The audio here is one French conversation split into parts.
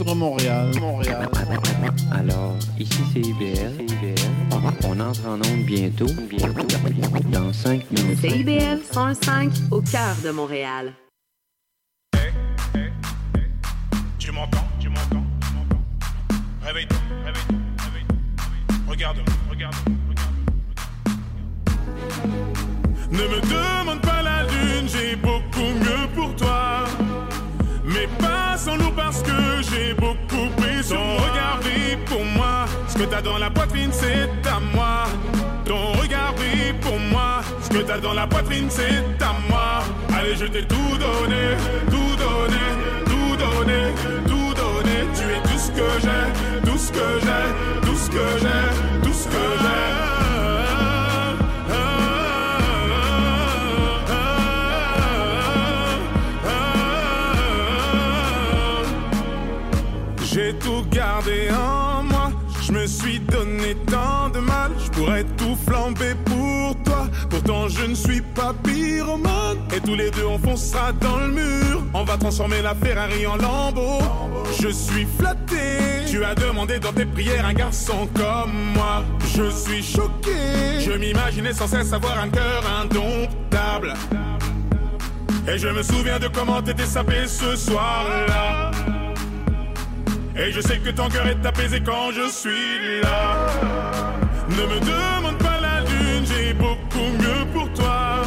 Vivre Montréal, Montréal. Alors, ici c'est IBL. On entre en onde bientôt. Bientôt. Dans 5 minutes. CIBL 105 au cœur de Montréal. Tu m'entends, tu m'entends, tu m'entends? Réveille-toi, réveille-toi, réveille-toi. Regarde-moi, regarde-moi, regarde-moi. Ne me demande pas la lune, j'ai beaucoup mieux pour toi. Sans nous parce que j'ai beaucoup pris Ton regard brille pour moi. Ce que t'as dans la poitrine, c'est à moi. Ton regard brille pour moi. Ce que t'as dans la poitrine, c'est à moi. Allez, je t'ai tout donné, tout donné, tout donné, tout donné. Tu es tout ce que j'ai, tout ce que j'ai, tout ce que j'ai, tout ce que. J'ai en moi. Je me suis donné tant de mal. Je pourrais tout flamber pour toi. Pourtant, je ne suis pas pyromane. Et tous les deux, on foncera dans le mur. On va transformer la Ferrari en lambeau. Je suis flatté. Tu as demandé dans tes prières un garçon comme moi. Je suis choqué. Je m'imaginais sans cesse avoir un cœur indomptable. Et je me souviens de comment t'étais sapé ce soir-là. Et je sais que ton cœur est apaisé quand je suis là. Ne me demande pas la lune, j'ai beaucoup mieux pour toi.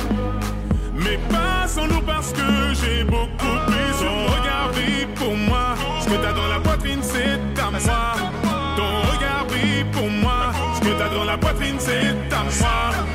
Mais pas sans nous parce que j'ai beaucoup plus. Ton regard pour moi. Ce que t'as dans la poitrine, c'est à moi. Ton regard brille pour moi. Ce que t'as dans la poitrine, c'est à moi.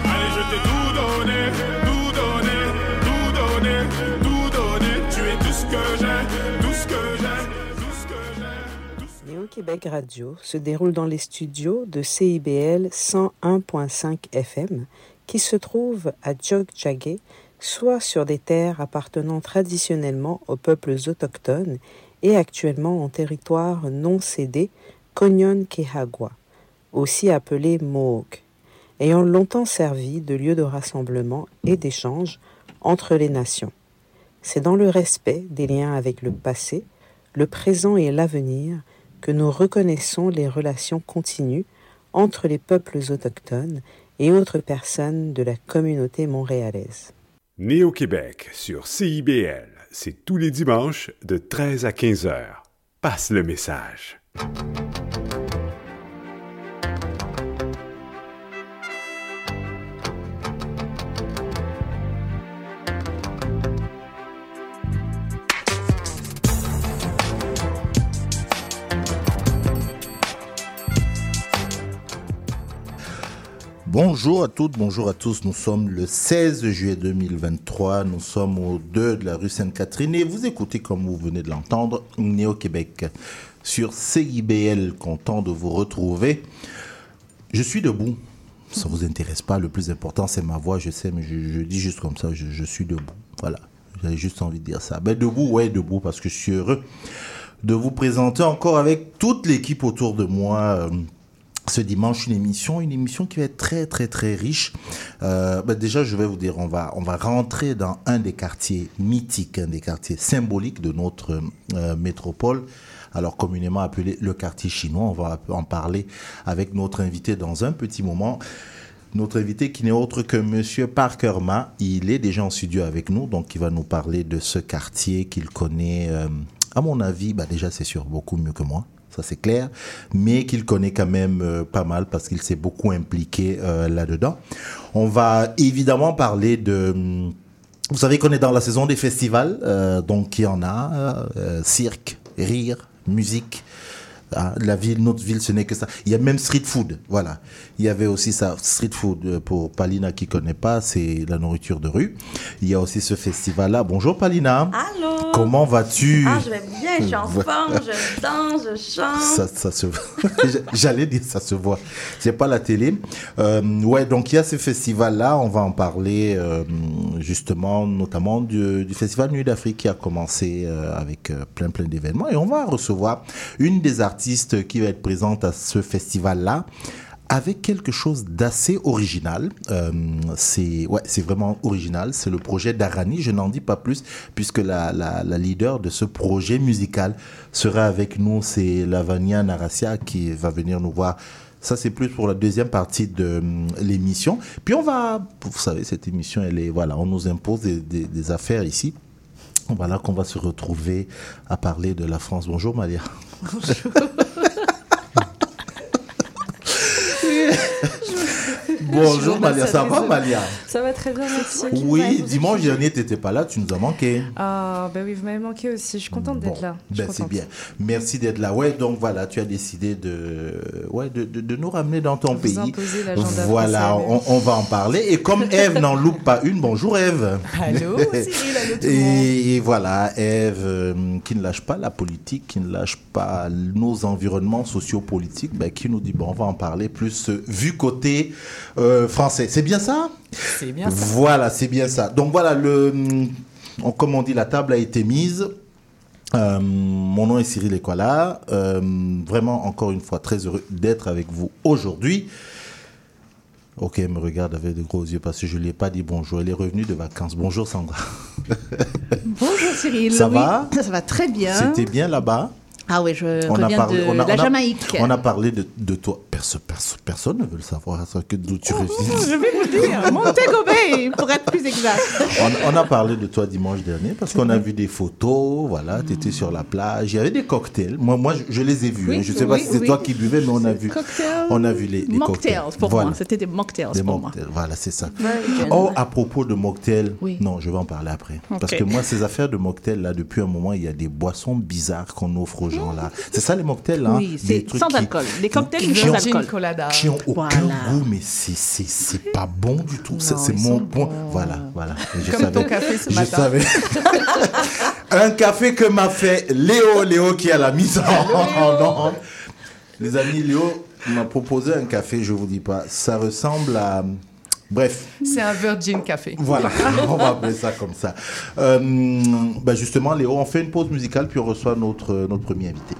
Néo-Québec Radio se déroule dans les studios de CIBL 101.5 FM qui se trouvent à Jogjagué, soit sur des terres appartenant traditionnellement aux peuples autochtones et actuellement en territoire non cédé Konyon-Kehagwa, aussi appelé Mohawk, ayant longtemps servi de lieu de rassemblement et d'échange entre les nations. C'est dans le respect des liens avec le passé, le présent et l'avenir que nous reconnaissons les relations continues entre les peuples autochtones et autres personnes de la communauté montréalaise. Néo-Québec sur CIBL, c'est tous les dimanches de 13 à 15 heures. Passe le message. Bonjour à toutes, bonjour à tous. Nous sommes le 16 juillet 2023. Nous sommes au 2 de la rue Sainte-Catherine et vous écoutez, comme vous venez de l'entendre, Néo-Québec sur CIBL. Content de vous retrouver. Je suis debout. Ça vous intéresse pas. Le plus important, c'est ma voix. Je sais, mais je, dis juste comme ça. Je, suis debout. Voilà. J'avais juste envie de dire ça. Ben, debout, ouais, debout, parce que je suis heureux de vous présenter encore avec toute l'équipe autour de moi. Ce dimanche une émission, une émission qui va être très très très riche. Euh, bah déjà, je vais vous dire, on va on va rentrer dans un des quartiers mythiques, un des quartiers symboliques de notre euh, métropole. Alors communément appelé le quartier chinois. On va en parler avec notre invité dans un petit moment. Notre invité qui n'est autre que Monsieur Parker Ma. Il est déjà en studio avec nous, donc il va nous parler de ce quartier qu'il connaît. euh, à mon avis, bah déjà c'est sûr beaucoup mieux que moi ça c'est clair, mais qu'il connaît quand même euh, pas mal parce qu'il s'est beaucoup impliqué euh, là-dedans. On va évidemment parler de... hum, Vous savez qu'on est dans la saison des festivals, euh, donc il y en a, cirque, rire, musique, Ah, la ville, notre ville, ce n'est que ça. Il y a même street food, voilà. Il y avait aussi ça, street food euh, pour Palina qui connaît pas, c'est la nourriture de rue. Il y a aussi ce festival-là. Bonjour Palina. Allô? Comment vas-tu? Ah, je vais bien, je suis en forme, je danse, je chante. Ça, ça se J'allais dire ça se voit. C'est pas la télé. Euh, ouais, donc il y a ce festival-là. On va en parler euh, justement, notamment du, du festival Nuit d'Afrique qui a commencé euh, avec plein plein d'événements. Et on va recevoir une des artistes qui va être présente à ce festival-là avec quelque chose d'assez original. Euh, c'est ouais, vraiment original. C'est le projet d'Arani. Je n'en dis pas plus puisque la, la, leader de ce projet musical sera avec nous. C'est Lavania Narasia qui va venir nous voir. Ça, c'est plus pour la deuxième partie de hum, l'émission. Puis on va, vous savez, cette émission, elle est, voilà, on nous impose des, des, des affaires ici. Voilà qu'on va se retrouver à parler de la France. Bonjour Malia. 哈哈哈哈哈哈哈哈哈哈 Bonjour Malia, ça va Malia? Ça va très bien, merci. Oui, dimanche dernier, tu n'étais pas là, tu nous as manqué. Ah, ben oui, vous m'avez manqué aussi, je suis contente d'être là. Ben c'est bien. Merci d'être là. Ouais, donc voilà, tu as décidé de, ouais, de, de, de nous ramener dans ton Vous pays. Voilà, français, on, on va en parler. Et comme Eve n'en loupe pas une, bonjour Eve. Allô, Cyril, allô tout le monde. Et, et voilà, Eve, euh, qui ne lâche pas la politique, qui ne lâche pas nos environnements sociopolitiques, ben, qui nous dit, bon, on va en parler plus euh, vu côté euh, français. C'est bien ça C'est bien ça. Voilà, c'est bien ça. Donc voilà, le, on- comme on dit, la table a été mise. Euh, mon nom est Cyril Ekwala. Euh, vraiment, encore une fois, très heureux d'être avec vous aujourd'hui. Ok, elle me regarde avec de gros yeux parce que je ne lui ai pas dit bonjour. Elle est revenue de vacances. Bonjour Sandra. Bonjour Cyril. Ça Oui, va Ça va très bien. C'était bien là-bas Ah oui, je On a parlé- de on a- la on a- Jamaïque. On a parlé de, de toi. Perso- perso- personne ne veut le savoir, d'où tu reviens. Je vais vous dire, Montego Bay, pour être plus exact. On, on a parlé de toi dimanche dernier parce qu'on a vu des photos, voilà, tu étais sur la plage, il y avait des cocktails. Moi, moi je, je les ai vus. Oui, hein. Je ne sais pas oui, si c'est oui. toi qui buvais, mais on a vu, Cocktails. on a vu les, les mocktails cocktails. pour Voilà. moi. C'était des mocktails Des pour mocktails, voilà, c'est ça. moi. Oh, à propos de mocktails, Oui. non, je vais en parler après. Parce que moi, ces affaires de mocktails, là, depuis un moment, il y a des boissons bizarres qu'on offre aux gens, là. C'est ça, les mocktails, là Oui, Des c'est sans qui- alcool. Des cocktails qui sans ont- alcool. colada. qui ont aucun Voilà. goût, mais c'est c'est c'est pas bon du tout. C'est mon point. bons. Voilà, voilà. Et je Comme savais, ton café ce je matin. savais. Un café que m'a fait Léo, Léo qui est à la mise en. Les amis, Léo m'a proposé un café, je vous dis pas. Ça ressemble à. Bref, C'est un Virgin Café. voilà, on va appeler ça comme ça. Euh, bah justement, Léo, on fait une pause musicale, puis on reçoit notre, notre premier invité.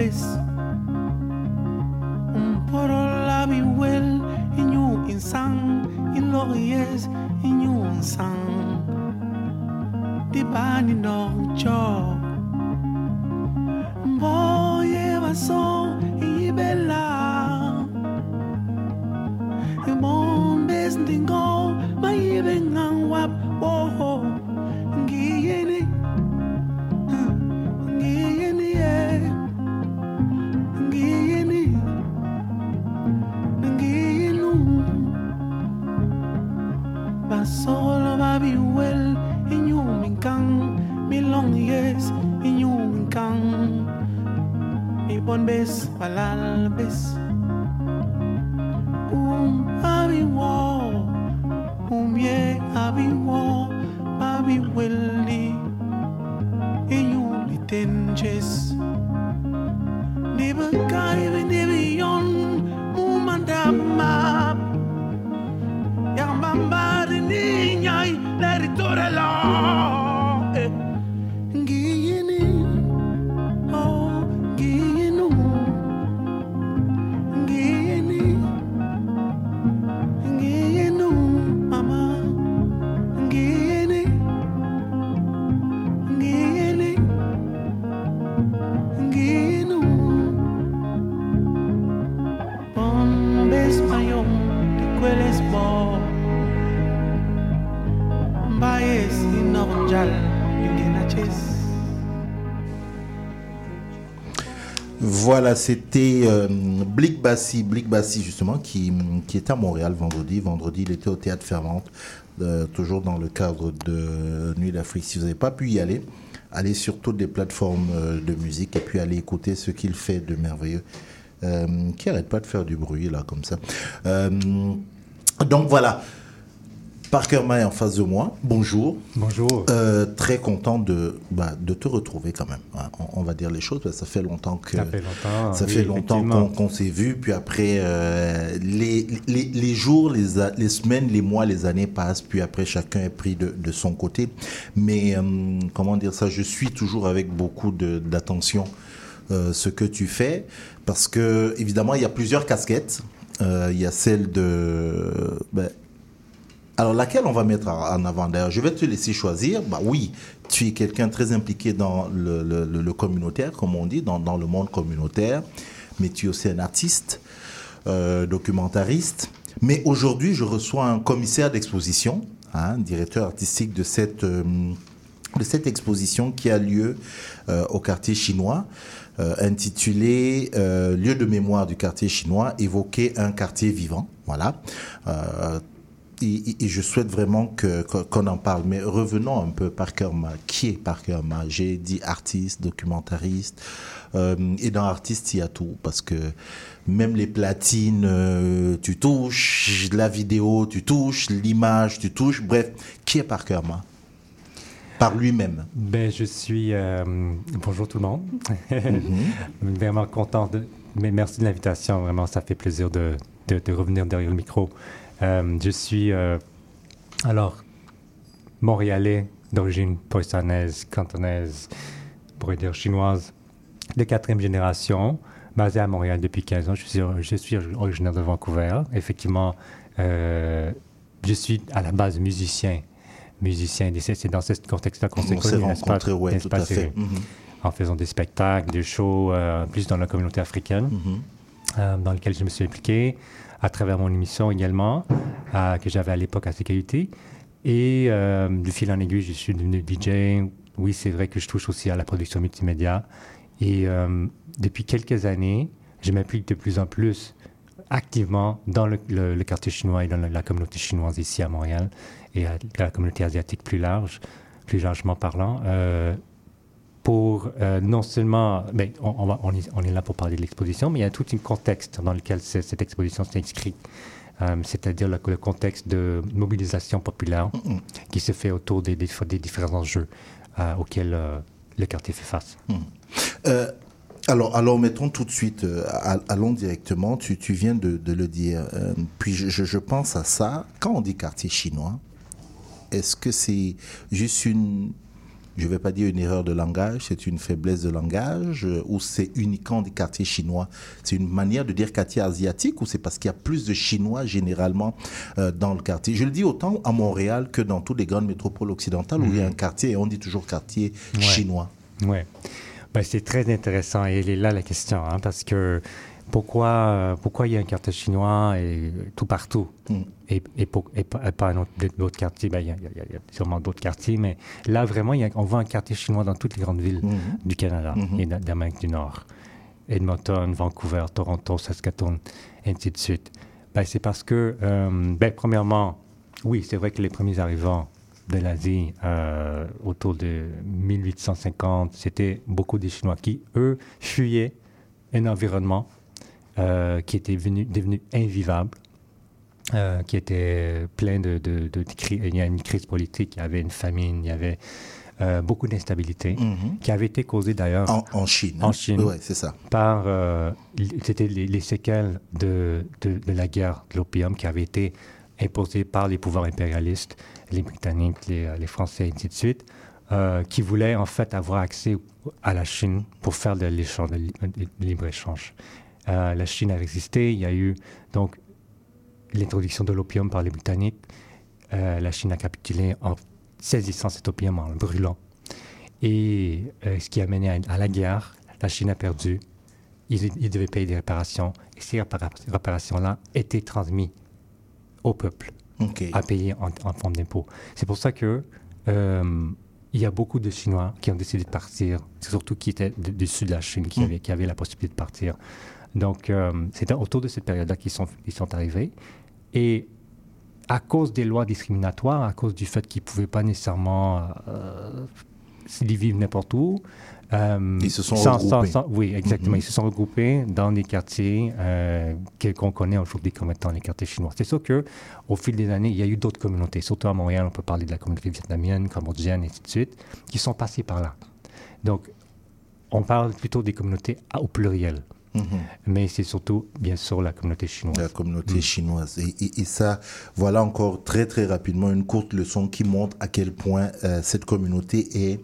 base. Umporo labi well in you insan, in lo yes in you san. sang. Di no joy. Mi bon bes Voilà, c'était euh, Bassi, Blick Bassi justement, qui, qui était à Montréal vendredi. Vendredi, il était au Théâtre Fervente, euh, toujours dans le cadre de Nuit d'Afrique. Si vous n'avez pas pu y aller, allez sur toutes les plateformes euh, de musique et puis allez écouter ce qu'il fait de merveilleux, euh, qui arrête pas de faire du bruit là, comme ça. Donc voilà. Parker May en face de moi. Bonjour. Bonjour. Euh, très content de, bah, de te retrouver quand même. hein. On, on va dire les choses parce que ça fait longtemps que Ça fait longtemps, ça oui, fait longtemps qu'on qu'on s'est vu. Puis après, euh, les, les, les jours, les, les semaines, les mois, les années passent. Puis après, chacun est pris de, de son côté. Mais euh, comment dire ça Je suis toujours avec beaucoup de- d'attention euh, ce que tu fais parce que évidemment, il y a plusieurs casquettes. Euh, il y a celle de ben, alors, laquelle on va mettre en avant? D'ailleurs, je vais te laisser choisir. Bah oui, tu es quelqu'un très impliqué dans le, communautaire, comme on dit, dans, le monde communautaire, mais tu es aussi un artiste, euh, documentariste. Mais aujourd'hui, je reçois un commissaire d'exposition, hein, directeur artistique de cette, euh, de cette exposition qui a lieu euh, au quartier chinois, intitulée Lieu de mémoire du quartier chinois, évoquer un quartier vivant. Voilà. Et, je souhaite vraiment que- qu'on en parle. Mais revenons un peu Parker Ma. Qui est Parker Ma? J'ai dit artiste, documentariste. euh, et dans artiste, il y a tout. Parce que même les platines, euh, tu touches. La vidéo, tu touches. L'image, tu touches. Bref, qui est Parker Ma? Par lui-même. Ben, je suis. euh, bonjour tout le monde. Vraiment content. De, mais merci de l'invitation. Vraiment, ça fait plaisir de, de, de revenir derrière le micro. Euh, je suis. euh, alors, montréalais d'origine poissonnaise, cantonaise, on pourrait dire chinoise, de quatrième génération, basé à Montréal depuis 15 ans. Je suis, je suis originaire de Vancouver. Effectivement, euh, je suis à la base musicien. Musicien, c'est dans ce contexte-là qu'on s'est On s'est connus, rencontrés, N'est-ce tout à fait. Cyril? Mhm. En faisant des spectacles, des shows, plus dans la communauté africaine, Mhm. euh, dans lequel je me suis impliqué, à travers mon émission également, euh, que j'avais à l'époque à Sécurité. Et euh, du fil en aiguille, je suis devenu DJ. Oui, c'est vrai que je touche aussi à la production multimédia. Et euh, depuis quelques années, je m'implique de plus en plus activement dans le, quartier chinois et dans la, communauté chinoise ici à Montréal et à, la communauté asiatique plus large, plus largement parlant. Pour euh, non seulement, on, est, là pour parler de l'exposition, mais il y a tout un contexte dans lequel ce- cette exposition s'inscrit. Euh, c'est-à-dire le, contexte de mobilisation populaire qui se fait autour des, différents enjeux euh, auxquels euh, le quartier fait face. Euh, alors, mettons tout de suite, euh, all- allons directement, tu, viens de, le dire, puis je pense à ça, quand on dit quartier chinois, est-ce que c'est juste une, je ne vais pas dire une erreur de langage, c'est une faiblesse de langage, euh, ou c'est uniquement des quartiers chinois C'est une manière de dire quartier asiatique, ou c'est parce qu'il y a plus de Chinois généralement euh, dans le quartier Je le dis autant à Montréal que dans toutes les grandes métropoles occidentales, où il y a un quartier, et on dit toujours quartier Ouais. chinois. Oui. Ben, c'est très intéressant et elle est là la question, hein, parce que pourquoi, euh, pourquoi il y a un quartier chinois et, tout partout? Et, et, pour- et pas, d'autres quartiers ben, il, y a, y y sûrement d'autres quartiers, mais là vraiment, il y a- on voit un quartier chinois dans toutes les grandes villes du Canada Mhm. et d'A- d'Amérique du Nord. Edmonton, Vancouver, Toronto, Saskatoon, ainsi de suite. Ben, c'est parce que, euh, ben, premièrement, oui, c'est vrai que les premiers arrivants de l'Asie euh, autour de 1850, c'était beaucoup des Chinois qui, eux, fuyaient un environnement euh, qui était venu, devenu invivable, euh, qui était plein de, de, de- de cri- Il y a une crise politique, il y avait une famine, il y avait euh, beaucoup d'instabilité, Mhm. qui avait été causée d'ailleurs En, en Chine. en hein. Chine. Ouais, c'est ça. Par, euh, c'était les, les séquelles de, la guerre de l'opium qui avait été imposée par les pouvoirs impérialistes, les Britanniques, les, les Français, et ainsi de suite, euh, qui voulaient en fait avoir accès à la Chine pour faire de l'échange, de li- de libre-échange. Euh, la Chine a résisté, il y a eu donc l'introduction de l'opium par les Britanniques. Euh, la Chine a capitulé en saisissant cet opium, en le brûlant. Et euh, ce qui a mené à, à la guerre, la Chine a perdu. Ils, ils devaient payer des réparations. Et ces répara- réparations-là étaient transmises au peuple à payer en, en forme d'impôts. C'est pour ça que euh, il y a beaucoup de Chinois qui ont décidé de partir, surtout qui étaient du sud de la Chine, qui, Mm. avaient, qui avaient la possibilité de partir. Donc, euh, c'était autour de cette période-là qu'ils sont, ils sont arrivés. Et à cause des lois discriminatoires, à cause du fait qu'ils ne pouvaient pas nécessairement euh, s'y vivre n'importe où, euh, Ils se sont sans- regroupés. sans- oui, exactement. Mhm. Ils se sont regroupés dans des quartiers euh, qu'on connaît aujourd'hui comme étant les quartiers chinois. C'est sûr que au fil des années, il y a eu d'autres communautés. Surtout à Montréal, on peut parler de la communauté vietnamienne, cambodgienne, et ainsi de suite, qui sont passées par là. Donc, on parle plutôt des communautés au pluriel. Mhm. Mais c'est surtout, bien sûr, la communauté chinoise. La communauté Mm. chinoise. Et, et- et ça, voilà encore très très rapidement une courte leçon qui montre à quel point euh, cette communauté est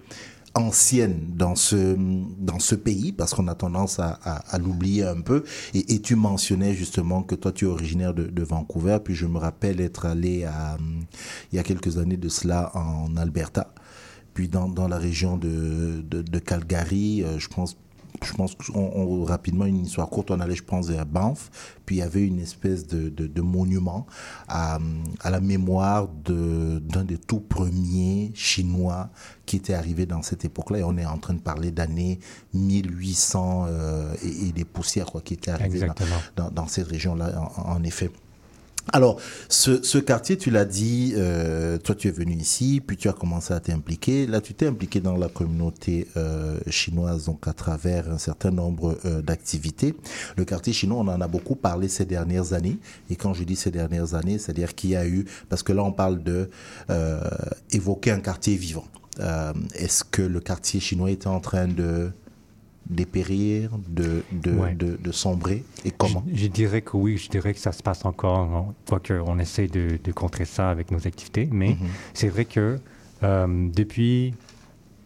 ancienne dans ce, dans ce pays, parce qu'on a tendance à, à- à l'oublier un peu. Et, et tu mentionnais justement que toi, tu es originaire de, de Vancouver, puis je me rappelle être allé à, il y a quelques années de cela en Alberta, puis dans, dans la région de, de, de Calgary, euh, je pense je pense qu'on, on- rapidement, une histoire courte, on allait, je pense, vers Banff, puis il y avait une espèce de, de, de monument à, à la mémoire de, d'un des tout premiers Chinois qui était arrivé dans cette époque-là. Et on est en train de parler d'années 1800 euh, et, et des poussières quoi, qui étaient arrivées dans, Exactement. dans, dans cette région-là, en, en effet. Alors, ce, ce quartier, tu l'as dit, euh, toi tu es venu ici, puis tu as commencé à t'impliquer. Là, tu t'es impliqué dans la communauté euh, chinoise, donc à travers un certain nombre euh, d'activités. Le quartier chinois, on en a beaucoup parlé ces dernières années. Et quand je dis ces dernières années, c'est-à-dire qu'il y a eu, parce que là on parle de euh, évoquer un quartier vivant. Euh, Est-ce que le quartier chinois était en train de dépérir, de, de, Ouais. de, de sombrer Et comment? Je, je dirais que oui, je dirais que ça se passe encore. Quoique on essaie de, de contrer ça avec nos activités, mais Mhm. c'est vrai que euh, depuis.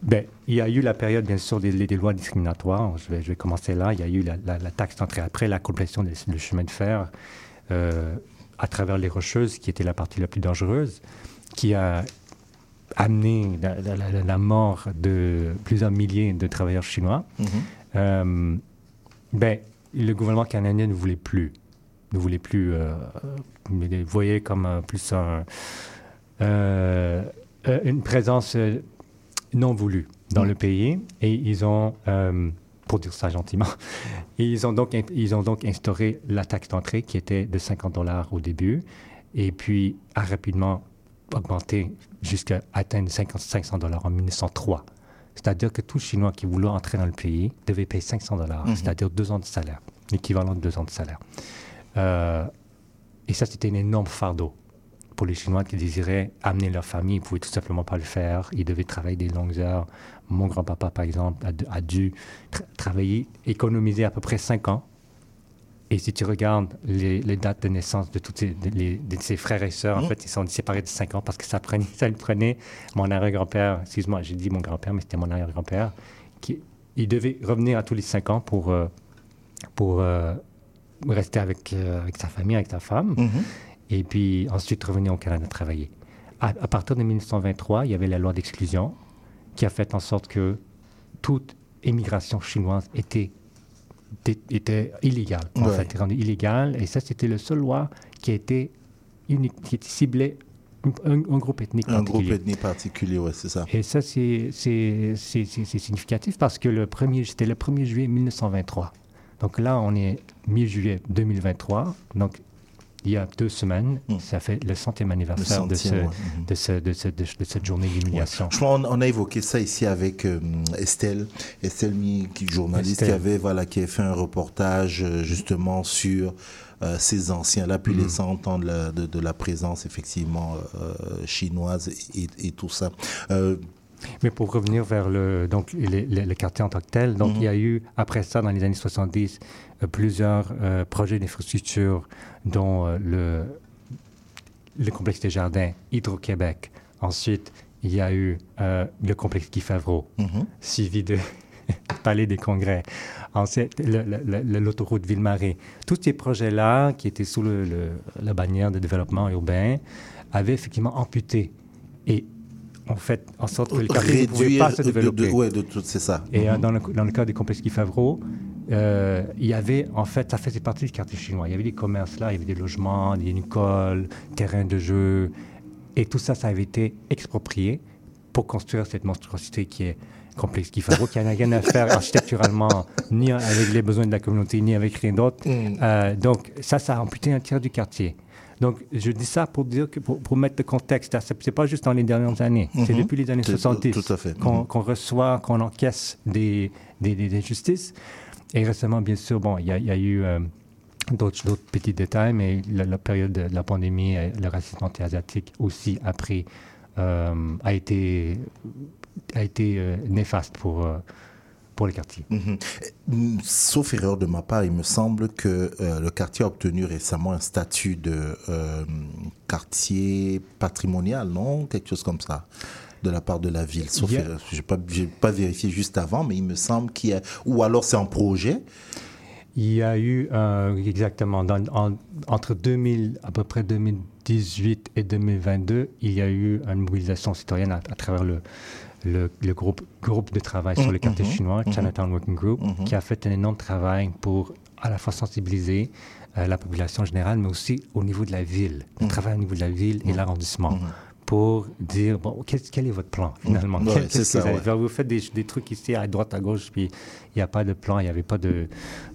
Ben, il y a eu la période, bien sûr, des, des lois discriminatoires. Je vais, je vais commencer là. Il y a eu la, la- la taxe d'entrée après la complétion du du chemin de fer euh, à travers les Rocheuses, qui était la partie la plus dangereuse, qui a amené la, la- mort de plusieurs milliers de travailleurs chinois. Mhm. Euh, ben, le gouvernement canadien ne voulait plus. Ne voulait plus. Euh, il voyait comme euh, plus un, une présence non voulue dans Mm. le pays. Et ils ont, pour dire ça gentiment, et ils ont, donc, ils ont donc instauré la taxe d'entrée qui était de 50 dollars au début. Et puis a rapidement augmenté jusqu'à atteindre 50 500 dollars en 1903. C'est-à-dire que tout Chinois qui voulait entrer dans le pays devait payer 500 dollars, Mhm. c'est-à-dire deux ans de salaire, l'équivalent de deux ans de salaire. Euh, et ça, c'était un énorme fardeau pour les Chinois qui désiraient amener leur famille. Ils ne pouvaient tout simplement pas le faire. Ils devaient travailler des longues heures. Mon grand-papa, par exemple, a, dû tra- travailler, économiser à peu près cinq ans. Et si tu regardes les, les dates de naissance de tous ses, frères et sœurs, en Mhm. fait, ils sont séparés de 5 ans parce que ça, prenait, ça lui prenait mon arrière-grand-père, excuse-moi, j'ai dit mon grand-père, mais c'était mon arrière-grand-père, qui il devait revenir à tous les 5 ans pour, euh, pour euh, rester avec, euh, avec sa famille, avec sa femme, Mhm. et puis ensuite revenir au Canada travailler. À, à partir de 1923, il y avait la loi d'exclusion qui a fait en sorte que toute émigration chinoise était était, était illégale, en Ouais. fait, rendue illégale. Et ça, c'était la seule loi qui a été unique, qui ciblait un, un groupe ethnique Un groupe particulier. ethnique particulier, ouais, c'est ça. Et ça, c'est significatif parce que le premier, c'était le 1er juillet 1923. Donc là, on est mi-juillet 2023. Donc, il y a deux semaines, ça fait le centième anniversaire de, ce, ouais. De, ce- de ce- de- de cette journée d'humiliation. Je crois qu'on on a évoqué ça ici avec euh, Estelle, Estelle Mi, qui journaliste, Estelle. qui avait voilà qui a fait un reportage euh, justement sur euh, ces anciens-là, puis Mhm. laissant entendre la- de, de la présence effectivement chinoise et, et tout ça. Mais pour revenir vers le, donc, le, le- le quartier en tant que tel, donc, Mhm. il y a eu, après ça, dans les années 70, euh, plusieurs euh, projets d'infrastructure, dont euh, le, le complexe des jardins Hydro-Québec. Ensuite, il y a eu le complexe Guy Favreau, Mhm. suivi de Palais des Congrès. Ensuite, l'autoroute Ville-Marie. Tous ces projets-là, qui étaient sous le- la bannière de développement urbain, avaient effectivement amputé et en fait en sorte que le quartier ne pouvait pas se développer. de tout, c'est ça. Et euh, Mhm. dans, le, dans le cas des complexes Guy Favreau, euh, il y avait, en fait, ça faisait partie du quartier chinois. Il y avait des commerces là, il y avait des logements, des écoles, terrains de jeu. Et tout ça, ça avait été exproprié pour construire cette monstruosité qui est complexe, qui fait qu'il n'y a rien à faire architecturalement, ni avec les besoins de la communauté, ni avec rien d'autre. Mm. Euh, donc, ça, ça a amputé un tiers du quartier. Donc, je dis ça pour dire que, pour, pour mettre le contexte, ce n'est pas juste dans les dernières années, c'est Mhm. depuis les années C'est- 70 tout à fait. qu'on Mhm. qu'on reçoit, qu'on encaisse des, des, des injustices. Et récemment, bien sûr, bon, il y, a- y a eu euh, d'autres petits détails, mais la, la période de la pandémie, et le racisme anti-asiatique aussi après euh, a été, a été euh, néfaste pour, euh, pour les quartiers. Mhm. Mm, Sauf erreur de ma part, il me semble que euh, le quartier a obtenu récemment un statut de euh, quartier patrimonial, non? Quelque chose comme ça, de la part de la ville. Sauf. Je n'ai pas, vérifié juste avant, mais il me semble qu'il y a... Ou alors c'est en projet. Il y a eu, euh, exactement, dans- en- entre 2000, à peu près 2018 et 2022, il y a eu une mobilisation citoyenne à, à travers le, le, le groupe, groupe de travail sur le quartier mhm, chinois, mhm. Chinatown Working Group, Mhm. qui a fait un énorme travail pour à la fois sensibiliser euh, la population générale, mais aussi au niveau de la ville, le travail au niveau de la ville et l'arrondissement. Pour dire, bon, quel, quel est votre plan finalement? Ouais, Quel- que vous ouais. Vous faites des, des trucs ici à droite, à gauche, puis il n'y a pas de plan, il n'y avait pas de,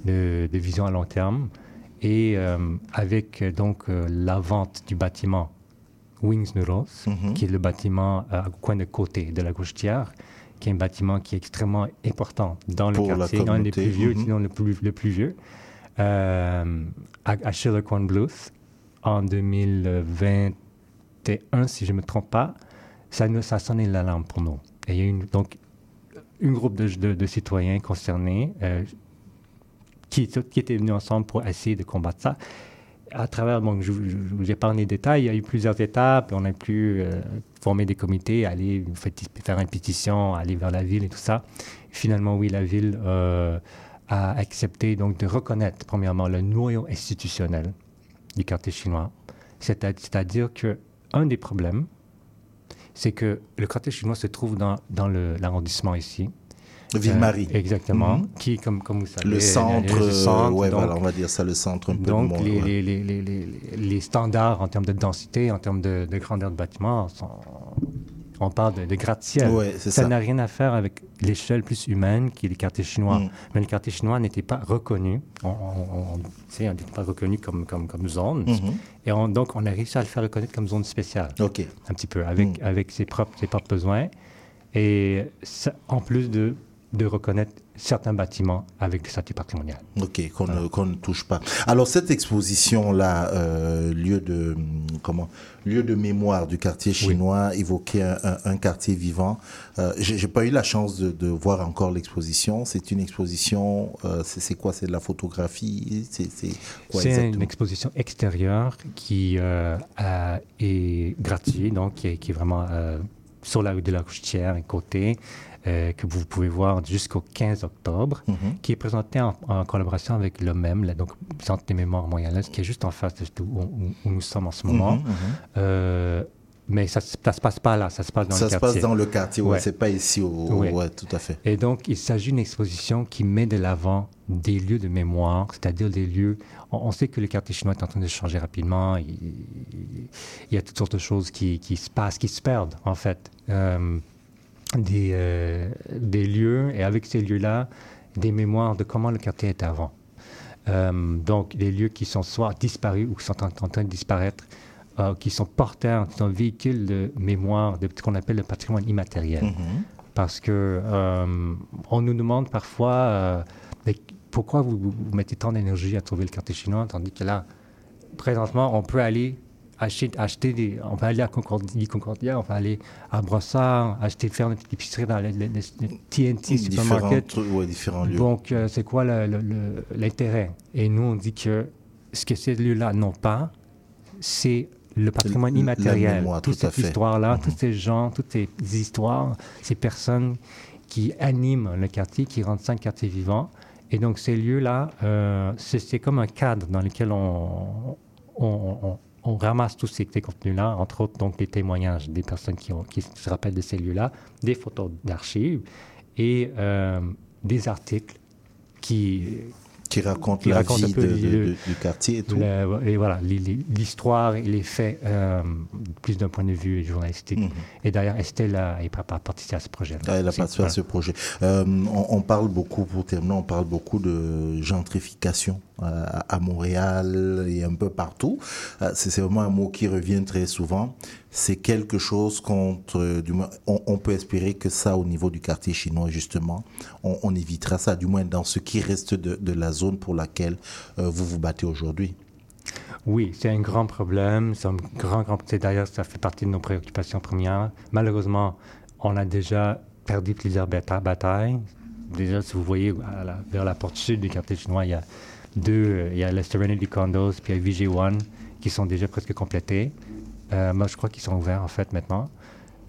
de, de vision à long terme. Et euh, avec euh, donc euh, la vente du bâtiment Wings Noodles, Mhm. qui est le bâtiment euh, au coin de côté de la gauchetière, qui est un bâtiment qui est extrêmement important dans le Pour quartier, un des communauté, plus vieux, mhm. sinon le plus, le plus vieux, euh, à, à Sherlock Bluth en 2021, si je ne me trompe pas. Ça, nous- ça sonné l'alarme pour nous. Et il y a une, donc un groupe de, de- de citoyens concernés euh, qui, qui étaient venus ensemble pour essayer de combattre ça. À travers, donc, je, je, je vous épargne les détails, il y a eu plusieurs étapes. On a pu euh, former des comités, aller faire une pétition, aller vers la ville et tout ça. Finalement, oui, la ville euh, a accepté donc de reconnaître, premièrement, le noyau institutionnel du quartier chinois. C'est- C'est-à-dire que un des problèmes, c'est que le quartier chinois se trouve dans, l'arrondissement ici. Ville-Marie. Euh, exactement. Mhm. Qui, comme, comme vous savez, Le centre, le centre, euh, ouais, donc- voilà, on va dire ça, le centre un peu donc, monde. les, ouais. les, les, les, standards en termes de densité, en termes de, de grandeur de bâtiment, sont- on parle de, de gratte-ciel. Ouais, ça. n'a rien à faire avec l'échelle plus humaine qui est le quartier chinois. Mm. Mais le quartier chinois n'était pas reconnu. On, n'était pas reconnu comme, comme, comme zone. Mhm. Et on- donc, on a réussi à le faire reconnaître comme zone spéciale. OK. Un petit peu, avec, avec ses, propres, ses propres besoins. Et ça, en plus de, de reconnaître certains bâtiments avec des statuts patrimonial. Ok, qu'on ne, touche pas. Alors cette exposition-là, euh, lieu de comment, lieu de mémoire du quartier chinois, évoquait un, un- un quartier vivant. Euh, j'ai pas eu la chance de, de voir encore l'exposition. C'est une exposition. euh, c'est quoi? C'est de la photographie? C'est quoi C'est une exposition extérieure qui euh, est gratuite, donc qui est, qui est vraiment sur la rue de la Couchetière, à côté, euh, que vous pouvez voir jusqu'au 15 octobre, Mhm. qui est présenté en, en collaboration avec le là, donc Centre des mémoires moyennes, qui est juste en face de où, où- où nous sommes en ce moment. Mhm, mhm. Euh, mais ça ne se passe pas là, ça se passe dans Ça le se quartier. passe dans le quartier, ouais, Ouais. c'est pas ici. Au, Ouais. ouais, tout à fait. Et donc, il s'agit d'une exposition qui met de l'avant des lieux de mémoire, c'est-à-dire des lieux. On, on sait que le quartier chinois est en train de changer rapidement. Il, il y a toutes sortes de choses qui, qui se passent, qui se perdent, en fait. Euh, des, euh, des lieux, et avec ces lieux-là, des mémoires de comment le quartier était avant. Euh, donc, des lieux qui sont soit disparus ou qui sont en, en train de disparaître, euh, qui sont porteurs, qui sont véhicules de mémoire, de ce qu'on appelle le patrimoine immatériel Mhm. parce que on nous demande parfois mais pourquoi vous, vous mettez tant d'énergie à trouver le quartier chinois, tandis que là, présentement, on peut aller acheter, acheter des, on peut aller à Concordia, Concordia, on peut aller à Brossard, acheter, faire une petite épicerie dans le, le- le- le TNT supermarket. trucs, ouais, différents lieux. Donc, euh, c'est quoi l'intérêt? Et nous, on dit que ce que ces lieux-là n'ont pas, c'est le patrimoine immatériel. mémoire, Toute tout cette histoire-là, Mhm. tous ces gens, toutes ces histoires, ces personnes qui animent le quartier, qui rendent ça un quartier vivant. Et donc, ces lieux-là, euh, c'est c'est comme un cadre dans lequel on, on, on- on ramasse tous ces, ces contenus-là, entre autres donc les témoignages des personnes qui, ont, qui se rappellent de ces lieux-là, des photos d'archives et euh, des articles qui, Qui qui raconte qui la vie de- le- de- du quartier et tout. le- et voilà, l'histoire et les faits, euh, plus d'un point de vue journalistique. Mhm. Et d'ailleurs, Estelle a, a participé à ce projet-là. Ah, elle a aussi. participé à ce projet. Euh, on, on parle beaucoup, pour terminer, on parle beaucoup de gentrification à Montréal et un peu partout. Euh, C'est vraiment un mot qui revient très souvent. C'est quelque chose contre, euh, on, on peut espérer que ça, au niveau du quartier chinois, justement, on, évitera ça, du moins dans ce qui reste de, la zone pour laquelle euh, vous vous battez aujourd'hui. Oui, c'est un grand problème. C'est un grand, grand. D'ailleurs, ça fait partie de nos préoccupations premières. Malheureusement, on a déjà perdu plusieurs bata- batailles. Déjà, si vous voyez vers la porte sud du quartier chinois, il y a deux, il y a la Serenity Condos puis il y a VG1 qui sont déjà presque complétés. Euh, moi, je crois qu'ils sont ouverts en fait maintenant,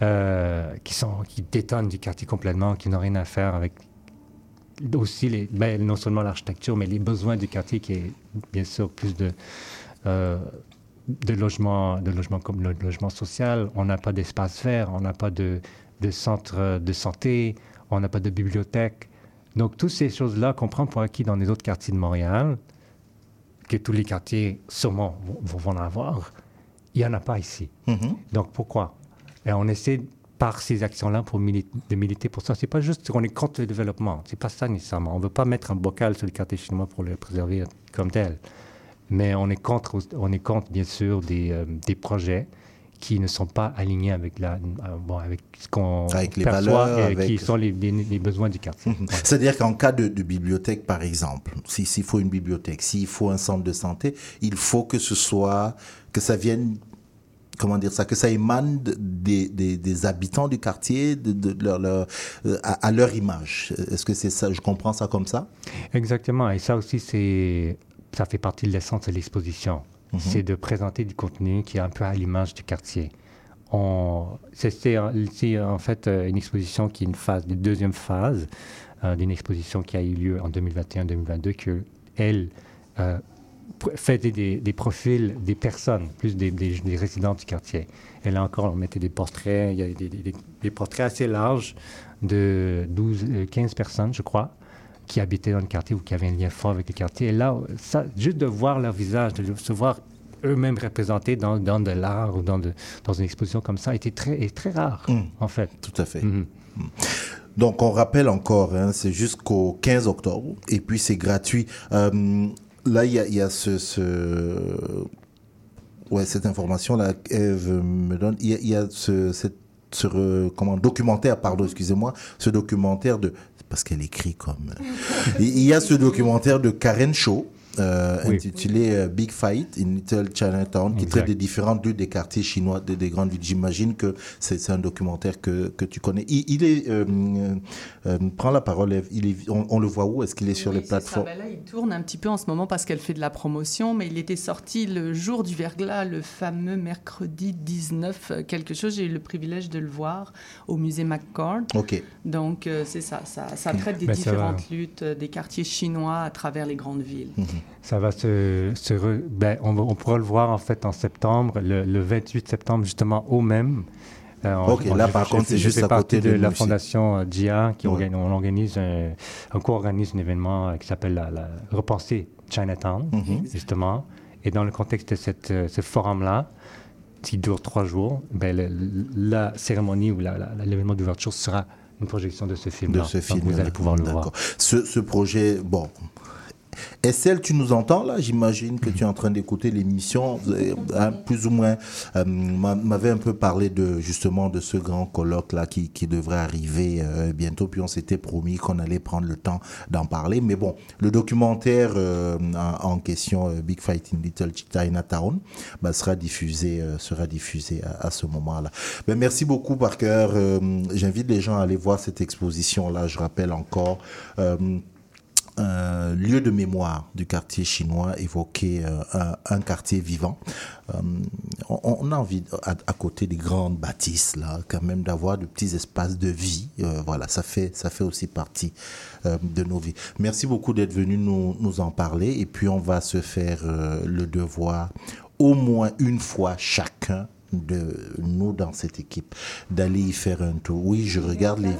euh, qui sont, qui détonnent du quartier complètement, qui n'ont rien à faire avec aussi les, ben, non seulement l'architecture, mais les besoins du quartier qui est bien sûr plus de euh, de logement, de logement comme le logement social. On n'a pas d'espace vert, on n'a pas de, de centre de santé, on n'a pas de bibliothèque. Donc, toutes ces choses-là qu'on prend pour acquis dans les autres quartiers de Montréal, que tous les quartiers sûrement vont, vont en avoir, il n'y en a pas ici. Mhm. Donc, pourquoi? Et on essaie par ces actions-là pour de militer pour ça. C'est pas juste qu'on est contre le développement. C'est pas ça nécessairement. On veut pas mettre un bocal sur le quartier chinois pour le préserver comme tel. Mais on est contre, on est contre bien sûr des, euh, des projets qui ne sont pas alignés avec la, euh, bon, avec ce qu'on Avec les perçoit valeurs, et qui avec- sont les, les- les besoins du quartier. C'est-à-dire qu'en cas de, de bibliothèque, par exemple, si- s'il faut une bibliothèque, s'il faut un centre de santé, il faut que ce soit, que ça vienne, comment dire ça, que ça émane de- des, des- des habitants du quartier, de, de leur, leur- euh, à, à leur image. Est-ce que c'est ça, je comprends ça comme ça? Exactement. Et ça aussi, c'est, ça fait partie de l'essence de l'exposition. Mhm. C'est de présenter du contenu qui est un peu à l'image du quartier. C'est, en fait euh, une exposition qui est une phase, une deuxième phase euh, d'une exposition qui a eu lieu en 2021-2022, que elle euh, fait des, profils des personnes, plus des, des- résidents du quartier. Et là encore, on mettait des portraits, il y a des, portraits assez larges de 12, euh, 15 personnes, je crois, qui habitaient dans le quartier ou qui avaient un lien fort avec le quartier. Et là, ça, juste de voir leur visage, de se voir eux-mêmes représentés dans, dans de l'art ou dans, de- dans une exposition comme ça, était très, est très rare, Mm. en fait. Tout à fait. Donc, on rappelle encore, hein, c'est jusqu'au 15 octobre, et puis c'est gratuit. Euh, là, il y a, il y a ce, ce- ouais, cette information-là, Eve me donne. Il y a, y a ce, cette- ce comment, documentaire, pardon, excusez-moi, ce documentaire de. Parce qu'elle écrit comme. il il y a ce documentaire de Karen Shaw. Euh, Oui. intitulé euh, Big Fight in Little Chinatown, qui Exact. traite des différentes luttes des quartiers chinois, des, des grandes villes. J'imagine que c'est un documentaire que, que tu connais. Il, il est, euh, euh, euh, prends la parole, Eve. il est, on, on le voit où? Est-ce qu'il est sur les Oui, plateformes? Ben là, il tourne un petit peu en ce moment parce qu'elle fait de la promotion, mais il était sorti le jour du verglas, le fameux mercredi 19 euh, quelque chose. J'ai eu le privilège de le voir au musée McCord. Ok. Donc, euh, c'est ça, ça. Ça traite des Ben, différentes luttes des quartiers chinois à travers les grandes villes. Ça va se, se re- ben, on, pourra le voir en fait en septembre, le, le 28 septembre justement au même. Euh, on- Ok, on- là, je- par je- contre, c'est juste à côté de, la fondation euh, GIA qui Ouais. organise, on organise un, on co-organise un événement euh, qui s'appelle la, la Repenser Chinatown Mhm. justement. Et dans le contexte de cette, ce forum-là, qui dure trois jours, ben, le- la cérémonie ou l'événement d'ouverture sera une projection de ce film. de ce film. vous allez pouvoir le voir. Ce, ce projet, bon. Estelle, tu nous entends là? J'imagine que tu es en train d'écouter l'émission, hein, plus ou moins. euh, m'a- m'avait un peu parlé de justement de ce grand colloque là qui, qui devrait arriver euh, bientôt. Puis on s'était promis qu'on allait prendre le temps d'en parler. Mais bon, le documentaire euh, en, en question, euh, Big Fight in Little Chinatown, bah, sera diffusé, sera diffusé à, à ce moment-là. Ben, merci beaucoup, Parker. J'invite les gens à aller voir cette exposition là. Je rappelle encore. Euh, un lieu de mémoire du quartier chinois, évoquer euh, un, quartier vivant. Euh, on, a envie, à, côté des grandes bâtisses, là, quand même, d'avoir de petits espaces de vie. Euh, voilà, ça fait, ça fait aussi partie euh, de nos vies. Merci beaucoup d'être venu nous, nous en parler. Et puis, on va se faire euh, le devoir au moins une fois chacun de nous dans cette équipe d'aller y faire un tour. Oui, je regarde les,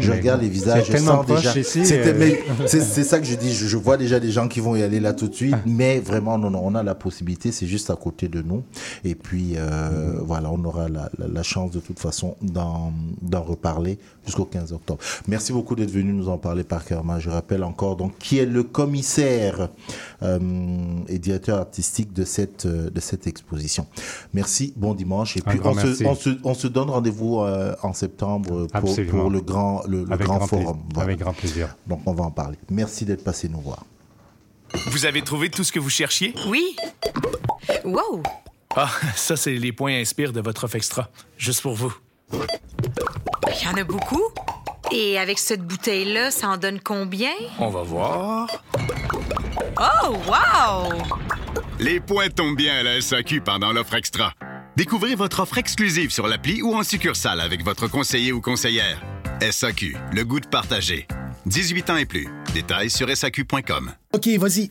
je regarde les visages, je tellement sens proche déjà. euh. c'est ça que je dis. Je, je vois déjà des gens qui vont y aller là tout de suite, mais vraiment, non, non, on a la possibilité. C'est juste à côté de nous. Et puis, euh, voilà, on aura la, la- la chance de toute façon d'en reparler jusqu'au 15 octobre. Merci beaucoup d'être venu nous en parler par Kerma. Je rappelle encore donc qui est le commissaire euh, et directeur artistique de cette de cette exposition. Merci, bon dimanche et puis on se, merci. on se on se donne rendez-vous euh, en septembre pour, Absolument. pour le grand le, grand grand forum. Avec grand plaisir. Donc on va en parler. Merci d'être passé nous voir. Vous avez trouvé tout ce que vous cherchiez? Oui. Wow! Ah, ça, c'est les points inspire de votre offre extra. Juste pour vous. Il y en a beaucoup. Et avec cette bouteille-là, ça en donne combien? On va voir. Oh, wow! Les points tombent bien à la SAQ pendant l'offre extra. Découvrez votre offre exclusive sur l'appli ou en succursale avec votre conseiller ou conseillère. SAQ, le goût de partager. 18 ans et plus. Détails sur SAQ.com. OK, vas-y.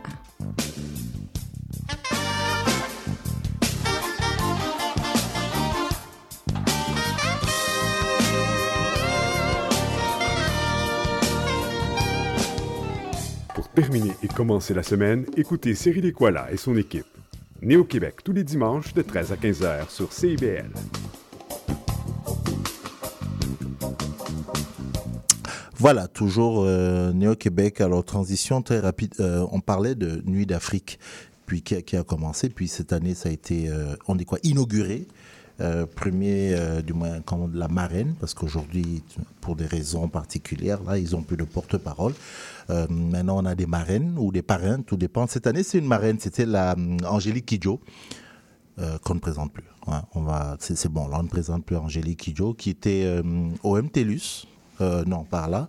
Pour terminer et commencer la semaine, écoutez Cyril Equala et son équipe. Né au Québec tous les dimanches de 13 à 15 heures sur CIBL. Voilà, toujours euh, Néo-Québec. Alors, transition très rapide. Euh, on parlait de Nuit d'Afrique, puis qui a, qui a commencé. Puis cette année, ça a été, euh, on dit quoi, inauguré. Euh, premier, euh, du moins, comment, de la marraine, parce qu'aujourd'hui, pour des raisons particulières, là, ils ont plus de porte-parole. Euh, maintenant, on a des marraines ou des parrains, tout dépend. Cette année, c'est une marraine, c'était la Angélique Kidjo. qu'on ne présente plus. On va, c'est, bon, là on ne présente plus Angélique Kidjo, qui était au MTLUS, non, par là,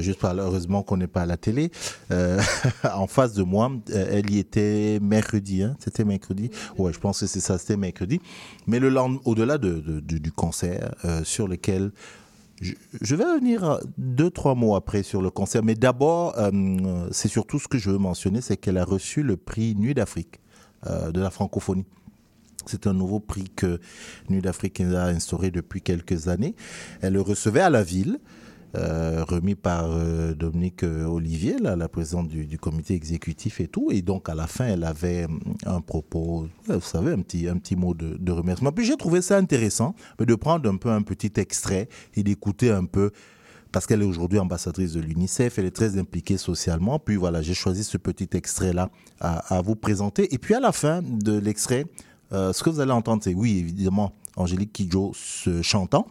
juste par heureusement qu'on n'est pas à la télé, euh, en face de moi, euh, elle y était mercredi, hein, c'était mercredi, ouais, je pense que c'est ça, c'était mercredi, mais le au-delà de, de- du, concert, euh, sur lequel je, vais revenir deux, trois mots après sur le concert, mais d'abord, euh, c'est surtout ce que je veux mentionner, c'est qu'elle a reçu le prix Nuit d'Afrique euh, de la francophonie. C'est un nouveau prix que Nuit d'Afrique a instauré depuis quelques années. Elle le recevait à la ville, euh, remis par euh, Dominique euh, Olivier, la présidente du, comité exécutif et tout. Et donc, à la fin, elle avait un propos, vous savez, un petit, un petit mot de, de remerciement. Puis j'ai trouvé ça intéressant de prendre un peu un petit extrait et d'écouter un peu parce qu'elle est aujourd'hui ambassadrice de l'UNICEF, elle est très impliquée socialement. Puis voilà, j'ai choisi ce petit extrait-là à, vous présenter. Et puis à la fin de l'extrait, ce que vous allez entendre, c'est oui, évidemment, Angélique Kidjo chantant,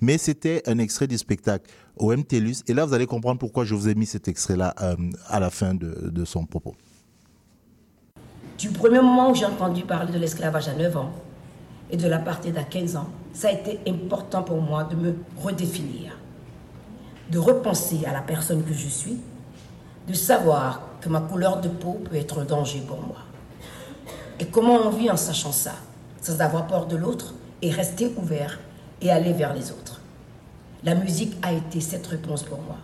mais c'était un extrait du spectacle au MTLUS. Et là, vous allez comprendre pourquoi je vous ai mis cet extrait-là euh, à la fin de, de son propos. Du premier moment où j'ai entendu parler de l'esclavage à 9 ans et de l'apartheid à 15 ans, ça a été important pour moi de me redéfinir, de repenser à la personne que je suis, de savoir que ma couleur de peau peut être un danger pour moi. Et comment on vit en sachant ça, sans avoir peur de l'autre? Et rester ouvert et aller vers les autres. La musique a été cette réponse pour moi.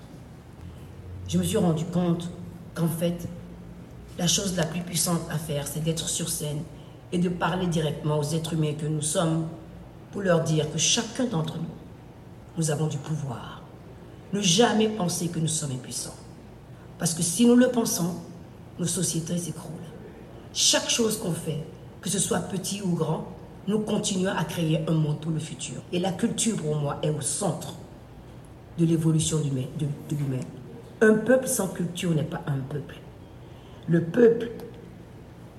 Je me suis rendu compte qu'en fait, la chose la plus puissante à faire, c'est d'être sur scène et de parler directement aux êtres humains que nous sommes pour leur dire que chacun d'entre nous, nous avons du pouvoir. Ne jamais penser que nous sommes impuissants. Parce que si nous le pensons, nos sociétés s'écroulent. Chaque chose qu'on fait, que ce soit petit ou grand, nous continuons à créer un monde pour le futur. Et la culture, pour moi, est au centre de l'évolution de, l'humain. Un peuple sans culture n'est pas un peuple. Le peuple,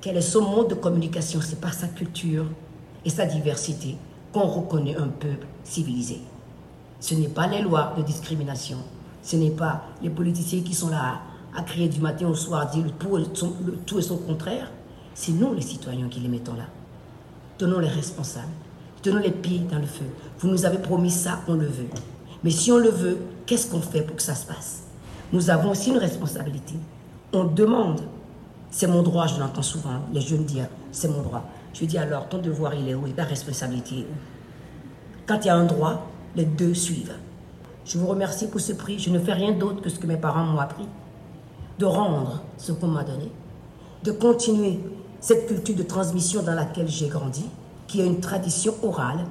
quel est son mode de communication C'est par sa culture et sa diversité qu'on reconnaît un peuple civilisé. Ce n'est pas les lois de discrimination, ce n'est pas les politiciens qui sont là à, crier du matin au soir, dire tout, le tout et son contraire. C'est nous les citoyens qui les mettons là. Donnons les responsables, donnons les pieds dans le feu. Vous nous avez promis ça, on le veut. Mais si on le veut, qu'est-ce qu'on fait pour que ça se passe? Nous avons aussi une responsabilité. On demande, c'est mon droit, je l'entends souvent, les jeunes dire, c'est mon droit. Je dis alors, ton devoir, il est où? Ta responsabilité Quand il y a un droit, les deux suivent. Je vous remercie pour ce prix. Je ne fais rien d'autre que ce que mes parents m'ont appris. De rendre ce qu'on m'a donné. De continuer cette culture de transmission dans laquelle j'ai grandi, qui est une tradition orale,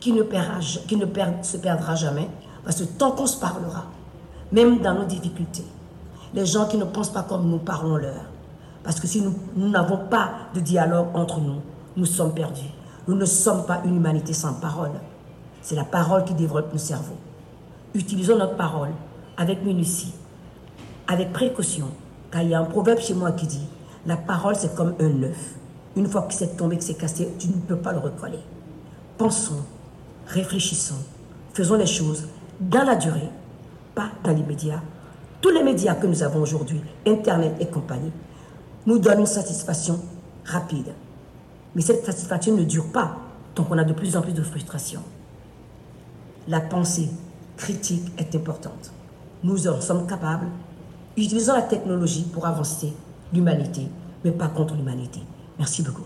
qui ne, perdra, se perdra jamais, parce que tant qu'on se parlera, même dans nos difficultés, les gens qui ne pensent pas comme nous, parlons-leur. Parce que si nous n'avons pas de dialogue entre nous, nous sommes perdus. Nous ne sommes pas une humanité sans parole. C'est la parole qui développe nos cerveaux. Utilisons notre parole avec minutie, avec précaution, car il y a un proverbe chez moi qui dit La parole, c'est comme un œuf. Une fois que c'est tombé, que c'est cassé, tu ne peux pas le recoller. Pensons, réfléchissons, faisons les choses dans la durée, pas dans l'immédiat. Tous les médias que nous avons aujourd'hui, Internet et compagnie, nous donnent une satisfaction rapide. Mais cette satisfaction ne dure pas, donc on a de plus en plus de frustration. La pensée critique est importante. Nous en sommes capables. Utilisons la technologie pour avancer l'humanité, mais pas contre l'humanité. Merci beaucoup.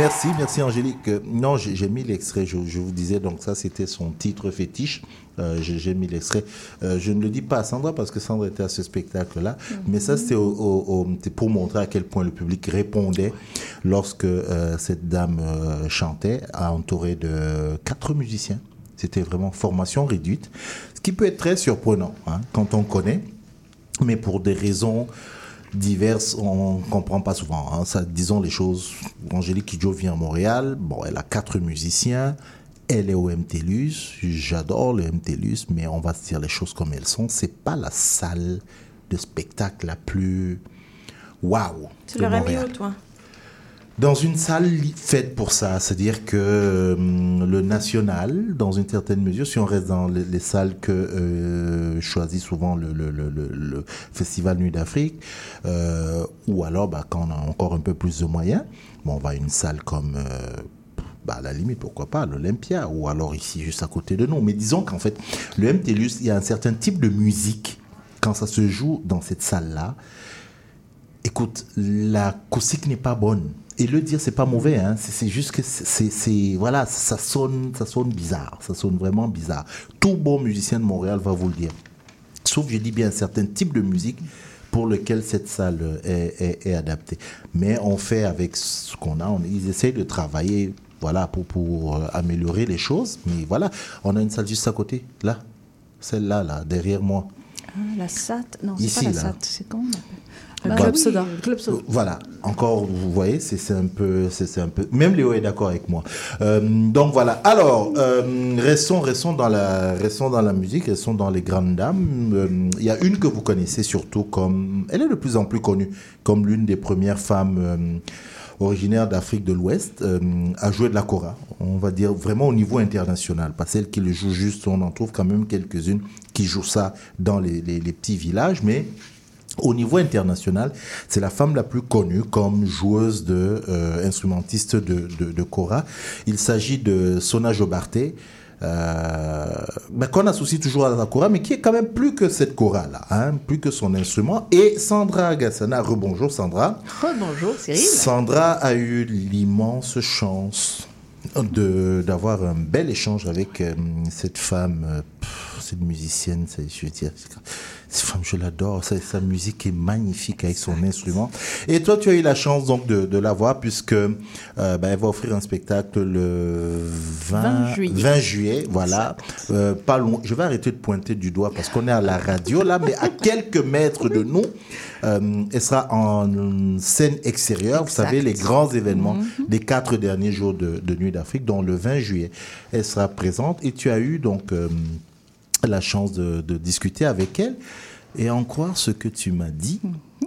Merci, merci, Angélique. Euh, Non, j'ai mis l'extrait, je, je vous disais, donc ça c'était son titre fétiche. Euh, j'ai mis l'extrait. Euh, je ne le dis pas à Sandra parce que Sandra était à ce spectacle-là, mais ça c'était pour montrer à quel point le public répondait lorsque euh, cette dame chantait, entourée de quatre musiciens. C'était vraiment formation réduite, ce qui peut être très surprenant hein, quand on connaît mais pour des raisons diverses, on ne comprend pas souvent. hein. Ça, disons les choses. Angélique Kidjo vient à Montréal. Bon, elle a quatre musiciens. Elle est au MTLUS. J'adore le MTLUS, mais on va se dire les choses comme elles sont. C'est pas la salle de spectacle la plus waouh. Tu l'aurais mis où, toi? Dans une salle faite pour ça, c'est-à-dire que euh, le national, dans une certaine mesure, si on reste dans les, les salles que euh, choisit souvent le, Festival Nuit d'Afrique, euh, ou alors bah, quand on a encore un peu plus de moyens, bon, on va à une salle comme... bah, à la limite, pourquoi pas, l'Olympia, ou alors ici, juste à côté de nous. Mais disons qu'en fait, le MTLUS, il y a un certain type de musique, quand ça se joue dans cette salle-là, Écoute, l'acoustique n'est pas bonne. Et le dire, c'est pas mauvais, hein. c'est juste que c'est- voilà, ça sonne, ça sonne bizarre, ça sonne vraiment bizarre. Tout bon musicien de Montréal va vous le dire. Sauf, je dis bien, un certain type de musique pour lequel cette salle est, est- est adaptée. Mais on fait avec ce qu'on a, on, ils essayent de travailler, voilà, pour, pour euh, améliorer les choses. Mais voilà, on a une salle juste à côté, là, celle-là, là, derrière moi. Ah, la SAT Non, c'est pas la là. SAT, c'est comment on appelle Bah, Club oui, Soda. Club Soda. Voilà, encore, vous voyez, c'est un peu, c'est un peu. Même Léo est d'accord avec moi. Euh, donc voilà. Alors, euh, restons, restons dans la, restons dans la musique, restons dans les grandes dames. Euh, Il y a une que vous connaissez surtout comme, elle est de plus en plus connue comme l'une des premières femmes. euh, originaires d'Afrique de l'Ouest, euh, à jouer de la kora. On va dire vraiment au niveau international. Pas celle qui le joue juste, on en trouve quand même quelques-unes qui jouent ça dans les, les- les petits villages, mais au niveau international, c'est la femme la plus connue comme joueuse de euh, instrumentiste de, de, de kora. Il s'agit de Sona Jobarté, euh, ben, qu'on associe toujours à la kora, mais qui est quand même plus que cette kora là, hein, plus que son instrument. Et Sandra Agassana, rebonjour Sandra. Rebonjour Cyril. Sandra a eu l'immense chance de d'avoir un bel échange avec euh, cette femme, euh, pff, cette musicienne, c'est- je veux dire, je l'adore, sa, musique est magnifique avec son instrument. Et toi, tu as eu la chance donc de, de la voir puisque euh, ben, elle va offrir un spectacle le 20, 20 juillet. 20 juillet, voilà. Euh, pas loin. Je vais arrêter de pointer du doigt parce qu'on est à la radio là, mais à quelques mètres de nous, euh, elle sera en scène extérieure. Vous savez, les grands événements des quatre derniers jours de, de Nuit d'Afrique, dont le 20 juillet, elle sera présente. Et tu as eu donc la chance de, de discuter avec elle. Et en croire ce que tu m'as dit,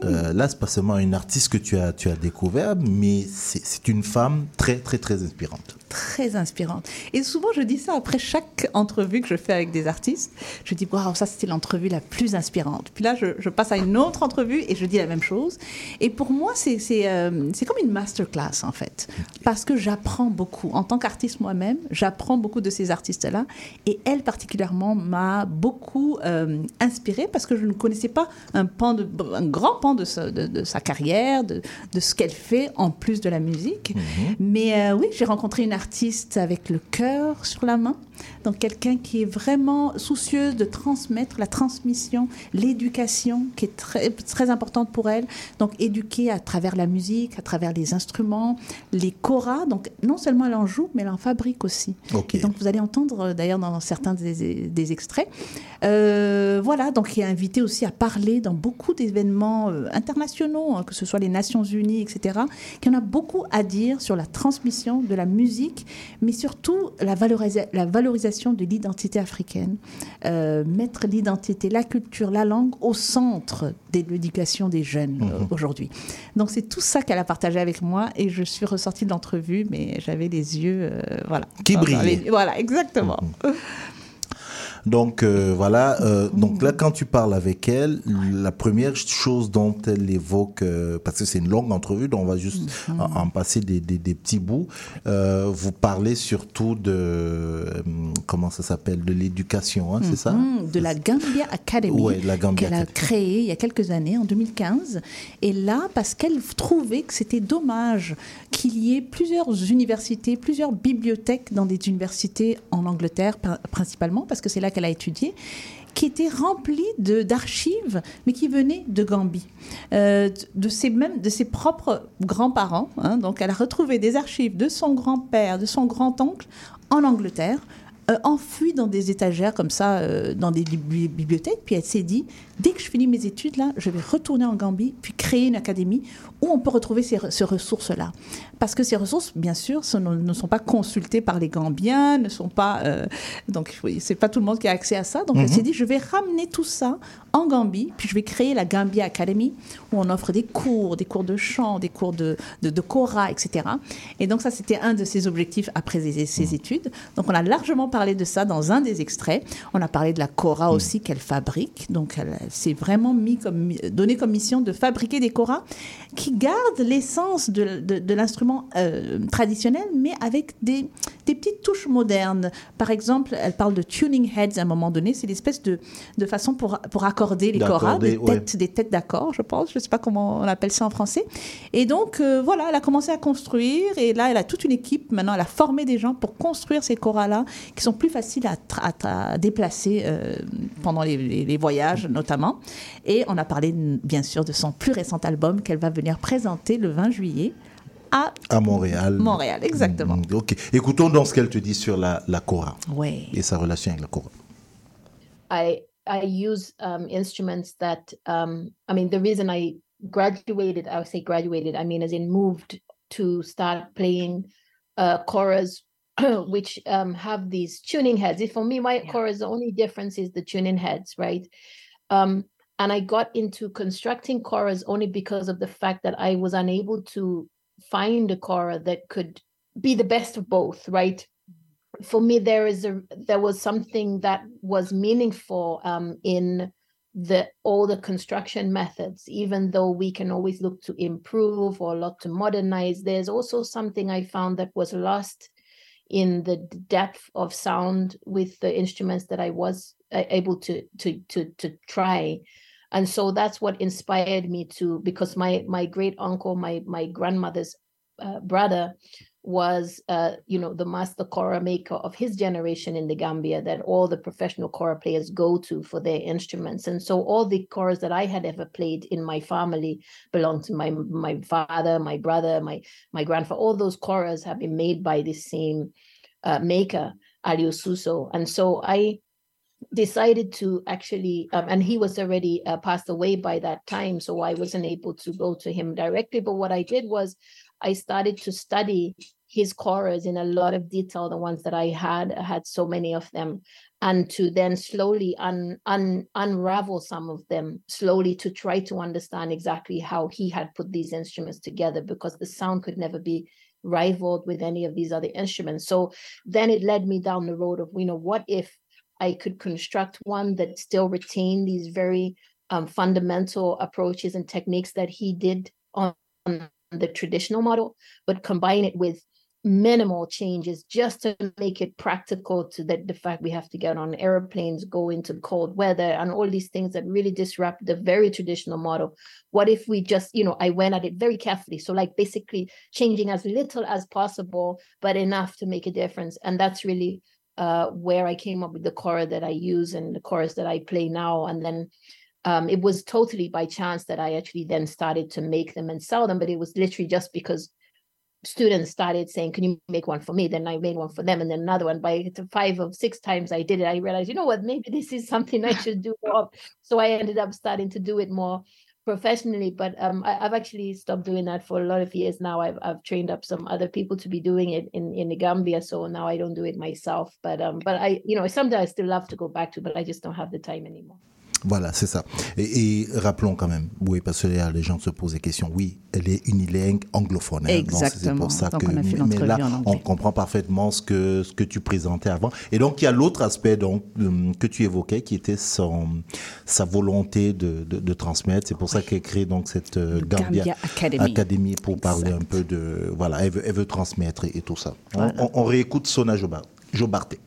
euh, là, c'est pas seulement une artiste que tu as, tu as découvert, mais c'est c'est une femme très, très, très inspirante. Très inspirante. Et souvent, je dis ça après chaque entrevue que je fais avec des artistes. Je dis, waouh, ça c'était l'entrevue la plus inspirante. Puis là, je, je passe à une autre entrevue et je dis la même chose. Et pour moi, c'est c'est, euh, c'est comme une masterclass en fait. Parce que j'apprends beaucoup. En tant qu'artiste moi-même, j'apprends beaucoup de ces artistes-là. Et elle particulièrement m'a beaucoup euh, inspirée parce que je ne connaissais pas un, pan de, un grand pan de sa, de, de sa carrière, de, de ce qu'elle fait en plus de la musique. Mais euh, oui, j'ai rencontré une artiste avec le cœur sur la main. Donc quelqu'un qui est vraiment soucieuse de transmettre la transmission, l'éducation qui est très, très importante pour elle. Donc éduquer à travers la musique, à travers les instruments, les choras. Donc non seulement elle en joue, mais elle en fabrique aussi. Et donc vous allez entendre euh, d'ailleurs dans certains des, des extraits. Euh, voilà, donc qui est invité aussi à parler dans beaucoup d'événements euh, internationaux, hein, que ce soit les Nations Unies, etc., qui en a beaucoup à dire sur la transmission de la musique, mais surtout la, valorisa- la valorisation de l'identité africaine, Euh, mettre l'identité, la culture, la langue au centre de l'éducation des jeunes euh, Mhm. aujourd'hui. Donc c'est tout ça qu'elle a partagé avec moi et je suis ressortie de l'entrevue, mais j'avais les yeux, euh, voilà. Qui les- Voilà, exactement. Donc euh, voilà, euh, donc là quand tu parles avec elle, la première chose dont elle évoque, euh, parce que c'est une longue entrevue, donc on va juste Mhm. en, en passer des, des, des petits bouts, vous parlez surtout de, comment ça s'appelle, de l'éducation, hein, c'est ça Mhm, De la Gambia Academy, Ouais, la Gambia qu'elle a créée il y a quelques années, en 2015. Et là, parce qu'elle trouvait que c'était dommage qu'il y ait plusieurs universités, plusieurs bibliothèques dans des universités en Angleterre pr- principalement, parce que c'est là qu'elle a étudié qui étaient remplies de- d'archives, mais qui venaient de Gambie, euh, de, ses de ses propres grands-parents. hein. Donc, elle a retrouvé des archives de son grand-père, de son grand-oncle en Angleterre, euh, dans des étagères comme ça, euh, dans des bibli- bibliothèques. Puis elle s'est dit, dès que je finis mes études, là, je vais retourner en Gambie, puis créer une académie où on peut retrouver ces, re- ces ressources-là. Parce que ces ressources, bien sûr, ne, sont pas consultées par les Gambiens, ne sont pas... euh, donc, oui, c'est pas tout le monde qui a accès à ça. Donc, elle Mhm. s'est dit, je vais ramener tout ça en Gambie, puis je vais créer la Gambia Academy, où on offre des cours, des cours de chant, des cours de, de, etc. Et donc ça, c'était un de ses objectifs après ses, ses études. Donc on a largement parlé de ça dans un des extraits. On a parlé de la kora aussi qu'elle fabrique. Donc elle, elle s'est vraiment mis comme, donné comme mission de fabriquer des koras qui gardent l'essence de, de, de l'instrument euh, traditionnel, mais avec des, des petites touches modernes. Par exemple, elle parle de tuning heads à un moment donné. C'est l'espèce de, de façon pour, pour accorder les D'accorder, des ouais. têtes, des têtes d'accords, je pense. Je ne sais pas comment on appelle ça en français. Et donc, euh, voilà, elle a commencé à construire. Et là, elle a toute une équipe. Maintenant, elle a formé des gens pour construire ces koras-là, qui sont plus faciles à, à à déplacer euh, pendant les, les- les voyages, notamment. Et on a parlé, bien sûr, de son plus récent album qu'elle va venir présenter le 20 juillet à À Montréal. Montréal, exactement. Mm, Ok. Écoutons donc ce qu'elle te dit sur la, la Cora Ouais. et sa relation avec la Cora. I I use um, instruments that um, I mean the reason I graduated I would say graduated I mean as in moved to start playing uh, choras which um, have these tuning heads. If for me my choras the only difference is the tuning heads, right? Um, and I got into constructing choras only because of the fact that I was unable to find a chora that could be the best of both, right? for me there is a there was something that was meaningful um, in the all the construction methods even though we can always look to improve or look to modernize there's also something i found that was lost in the depth of sound with the instruments that i was uh, able to to to to try and so that's what inspired me to because my my great uncle my my grandmother's uh, brother was uh, you know the master kora maker of his generation in the Gambia that all the professional kora players go to for their instruments. And so all the koras that I had ever played in my family belonged to my my father my brother my my grandfather. All those koras have been made by the same uh, maker Ali Suso. And so I decided to actually um, and he was already uh, passed away by that time so i wasn't able to go to him directly but what i did was i started to study his choras in a lot of detail the ones that i had I had so many of them and to then slowly un, un, unravel some of them slowly to try to understand exactly how he had put these instruments together because the sound could never be rivaled with any of these other instruments. So then it led me down the road of you know what if I could construct one that still retained these very um, fundamental approaches and techniques that he did on, on the traditional model, but combine it with minimal changes just to make it practical to that the fact we have to get on airplanes, go into cold weather, and all these things that really disrupt the very traditional model. What if we just, you know, I went at it very carefully. So, like, basically changing as little as possible, but enough to make a difference. And that's really uh, where I came up with the chorus that I use and the chorus that I play now. And then um, it was totally by chance that I actually then started to make them and sell them. But it was literally just because students started saying, "Can you make one for me?" Then I made one for them, and then another one. By five or six times I did it, I realized, you know what, maybe this is something I should do more. So I ended up starting to do it more professionally. But um, I, I've actually stopped doing that for a lot of years now. I've I've trained up some other people to be doing it in in the Gambia, so now I don't do it myself. But um, but I, you know, sometimes I still love to go back to, but I just don't have the time anymore. Voilà, c'est ça. Et, et rappelons quand même, oui, parce que là, les gens se posent des questions. Oui, elle est unilingue anglophone. hein. Donc, C'est Exactement. pour ça Donc, que, on a fait mais là, on comprend parfaitement ce que ce que tu présentais avant. Et donc, il y a l'autre aspect donc hum, que tu évoquais, qui était son sa volonté de, de, de transmettre. C'est pour ça qu'elle crée donc cette euh, Gambia, Gambia Academy. Academy pour parler un peu de voilà, elle veut, elle veut transmettre et, et tout ça. On- Voilà. On, on réécoute Sona Jobar- Jobarté.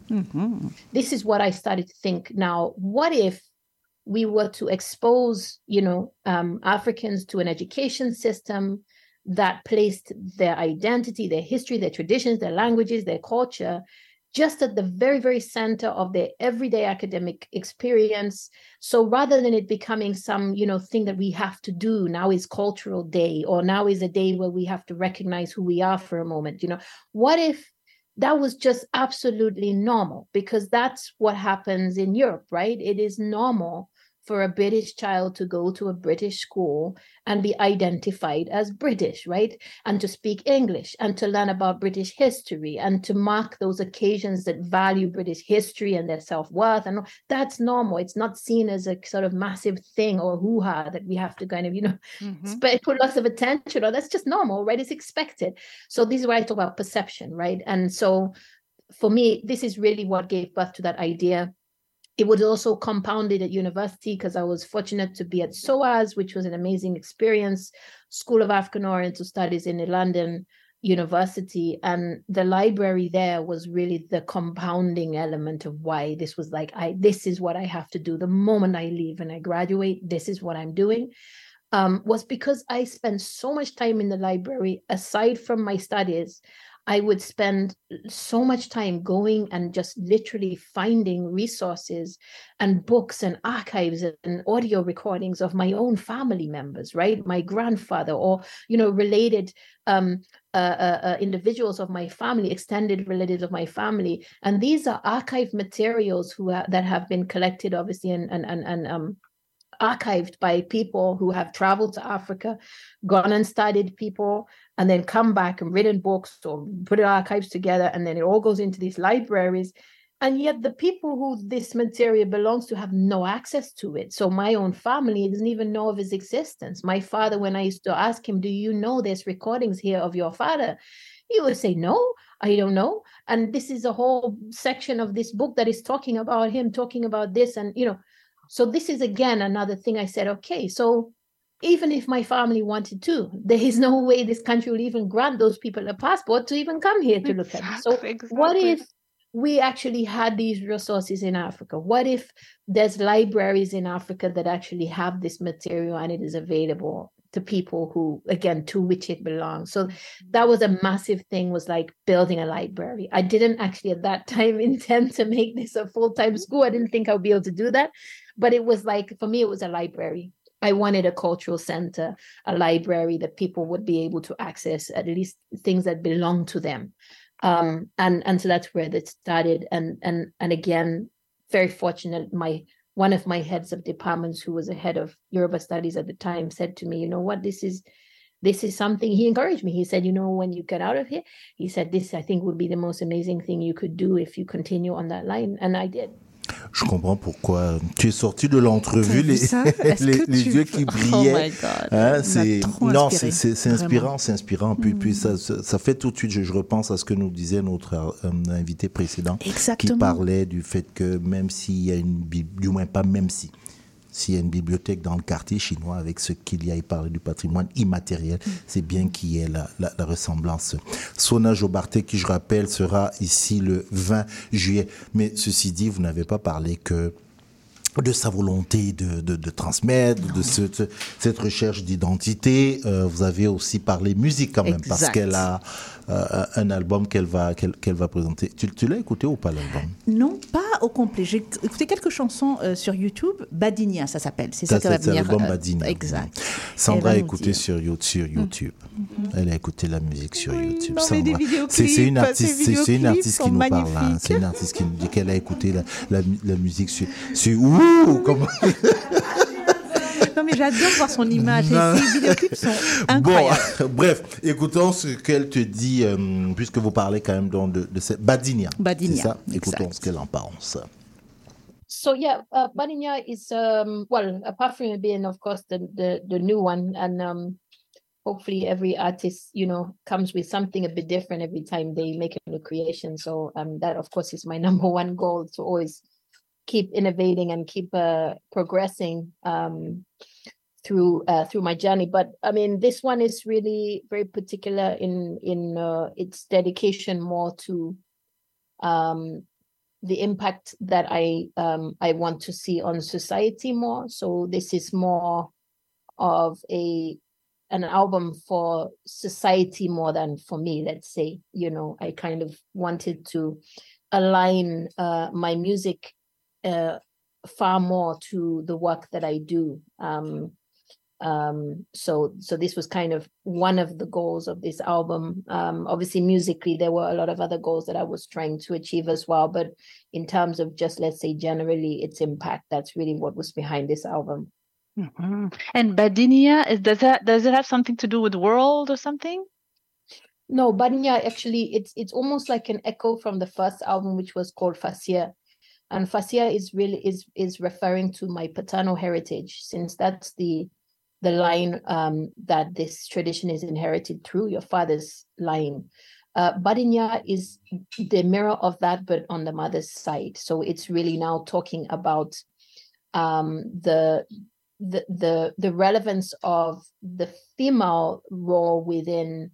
this is what I started to think now. What if we were to expose, you know, um, Africans to an education system that placed their identity, their history, their traditions, their languages, their culture just at the very, very center of their everyday academic experience. So rather than it becoming some, you know, thing that we have to do, now is cultural day, or now is a day where we have to recognize who we are for a moment, you know, what if that was just absolutely normal because that's what happens in Europe, right? It is normal for a British child to go to a British school and be identified as British, right? And to speak English and to learn about British history and to mark those occasions that value British history and their self worth. And that's normal. It's not seen as a sort of massive thing or hoo ha that we have to kind of, you know, mm-hmm. sp- put lots of attention or that's just normal, right? It's expected. So this is where I talk about perception, right? And so for me, this is really what gave birth to that idea. It was also compounded at university because I was fortunate to be at SOAS, which was an amazing experience, School of African Oriental Studies in the London University. And the library there was really the compounding element of why this was like, I this is what I have to do the moment I leave and I graduate. This is what I'm doing um, was because I spent so much time in the library, aside from my studies, I would spend so much time going and just literally finding resources and books and archives and audio recordings of my own family members, right? My grandfather or, you know, related um, uh, uh, uh, individuals of my family, extended relatives of my family. And these are archive materials who ha- that have been collected, obviously, and, and, and, and um, archived by people who have traveled to Africa, gone and studied people, and then come back and written books or put archives together, and then it all goes into these libraries. And yet, the people who this material belongs to have no access to it. So, my own family doesn't even know of its existence. My father, when I used to ask him, Do you know there's recordings here of your father? He would say, No, I don't know. And this is a whole section of this book that is talking about him, talking about this. And, you know, so this is again another thing I said, okay, so even if my family wanted to, there is no way this country will even grant those people a passport to even come here to look at it. So what if we actually had these resources in Africa? What if there's libraries in Africa that actually have this material and it is available to people who again to which it belongs? So mm-hmm. that was a massive thing was like building a library. I didn't actually at that time intend to make this a full-time mm-hmm. school. I didn't think i would be able to do that but it was like for me it was a library i wanted a cultural center a library that people would be able to access at least things that belong to them um and and so that's where that started and and and again very fortunate my one of my heads of departments who was a head of Yoruba studies at the time said to me, you know what, this is this is something he encouraged me. He said, you know, when you get out of here, he said, this I think would be the most amazing thing you could do if you continue on that line. And I did. Je comprends pourquoi tu es sorti de l'entrevue, les, yeux qui Oh brillaient. Hein, m'a c'est non, c'est- inspirant, c'est inspirant. Puis, puis ça, ça, fait tout de suite. Je, je repense à ce que nous disait notre euh, invité précédent, qui Exactement. parlait du fait que même s'il y a une bib- du moins pas même si. S'il y a une bibliothèque dans le quartier chinois avec ce qu'il y a, il parlait du patrimoine immatériel, c'est bien qu'il y ait la, la- la ressemblance. Sona Jobarté, qui je rappelle, sera ici le 20 juillet. Mais ceci dit, vous n'avez pas parlé que de sa volonté de, de, de transmettre, de ce- ce- cette recherche d'identité. Euh, vous avez aussi parlé musique quand même, parce qu'elle a euh, un album qu'elle va, qu'elle va présenter. Tu, tu l'as écouté ou pas l'album? Non, pas au complet. J'ai écouté quelques chansons euh, sur YouTube. Badinia, ça s'appelle. C'est ça, Ça, va venir. l'album euh, Badinia. Exact. Sandra a écouté sur, sur YouTube. Elle a écouté la musique sur YouTube. Sandra. vidéoclips, C'est une artiste, c'est- une artiste qui nous parle. hein. C'est une artiste qui nous dit qu'elle a écouté la, la, mu- la musique sur. sur Ouh, comment mais j'adore voir son image. Non. Et ces vidéoclips sont Bon, incroyables. bref, écoutons ce qu'elle te dit, euh, puisque vous parlez quand même donc de, de cette Badinia. Badinia, ça? exact. Écoutons ce qu'elle en pense. so yeah, uh, Baninya is um, well, apart from it being, of course, the the the new one, and um, hopefully every artist, you know, comes with something a bit different every time they make a new creation. So um, that, of course, is my number one goal to always keep innovating and keep uh, progressing um, through uh, through my journey. But I mean, this one is really very particular in in uh, its dedication more to um, the impact that I um, I want to see on society more. So this is more of a an album for society more than for me. Let's say, you know, I kind of wanted to align uh, my music uh, far more to the work that I do. Um, um so so this was kind of one of the goals of this album um obviously musically there were a lot of other goals that i was trying to achieve as well but in terms of just let's say generally its impact that's really what was behind this album Mhm. And Badinia, is, does that does it have something to do with world or something? no badinia actually it's it's almost like an echo from the first album which was called fasia and fasia is really is is referring to my paternal heritage since that's the the line um, that this tradition is inherited through your father's line. Uh, Badinya is the mirror of that, but on the mother's side. So it's really now talking about um, the the the the relevance of the female role within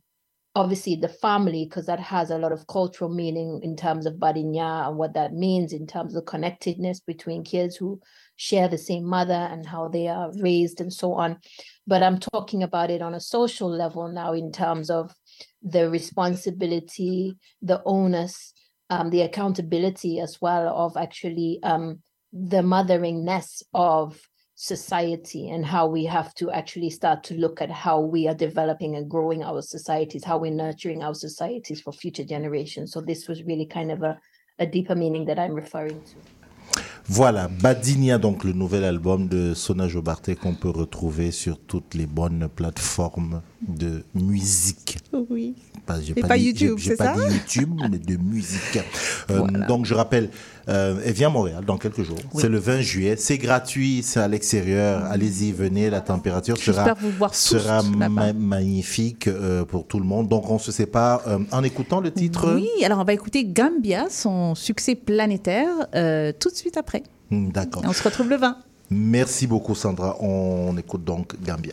obviously the family because that has a lot of cultural meaning in terms of badinya and what that means in terms of connectedness between kids who share the same mother and how they are raised and so on. But i'm talking about it on a social level now in terms of the responsibility the onus um, the accountability as well of actually um, the motheringness of society and how we have to actually start to look at how we are developing and growing our societies, how we're nurturing our societies for future generations. So this was really kind of a, a deeper meaning that I'm referring to. Voilà, Badinia, donc le nouvel album de Sona Jobarté qu'on peut retrouver sur toutes les bonnes plateformes de musique. Oui. Pas, Et pas pas dit- YouTube, c'est pas ça dit YouTube, mais de musique. Euh, Voilà. Donc je rappelle, euh, elle vient à Montréal dans quelques jours. Oui. C'est le 20 juillet. C'est gratuit, c'est à l'extérieur. Allez-y, venez. La température sera, vous voir sera ma- magnifique euh, pour tout le monde. Donc on se sépare euh, en écoutant le titre. Oui, alors on va écouter Gambia, son succès planétaire, tout de suite après. Hmm, D'accord. On se retrouve le 20. Merci beaucoup Sandra. On écoute donc Gambia.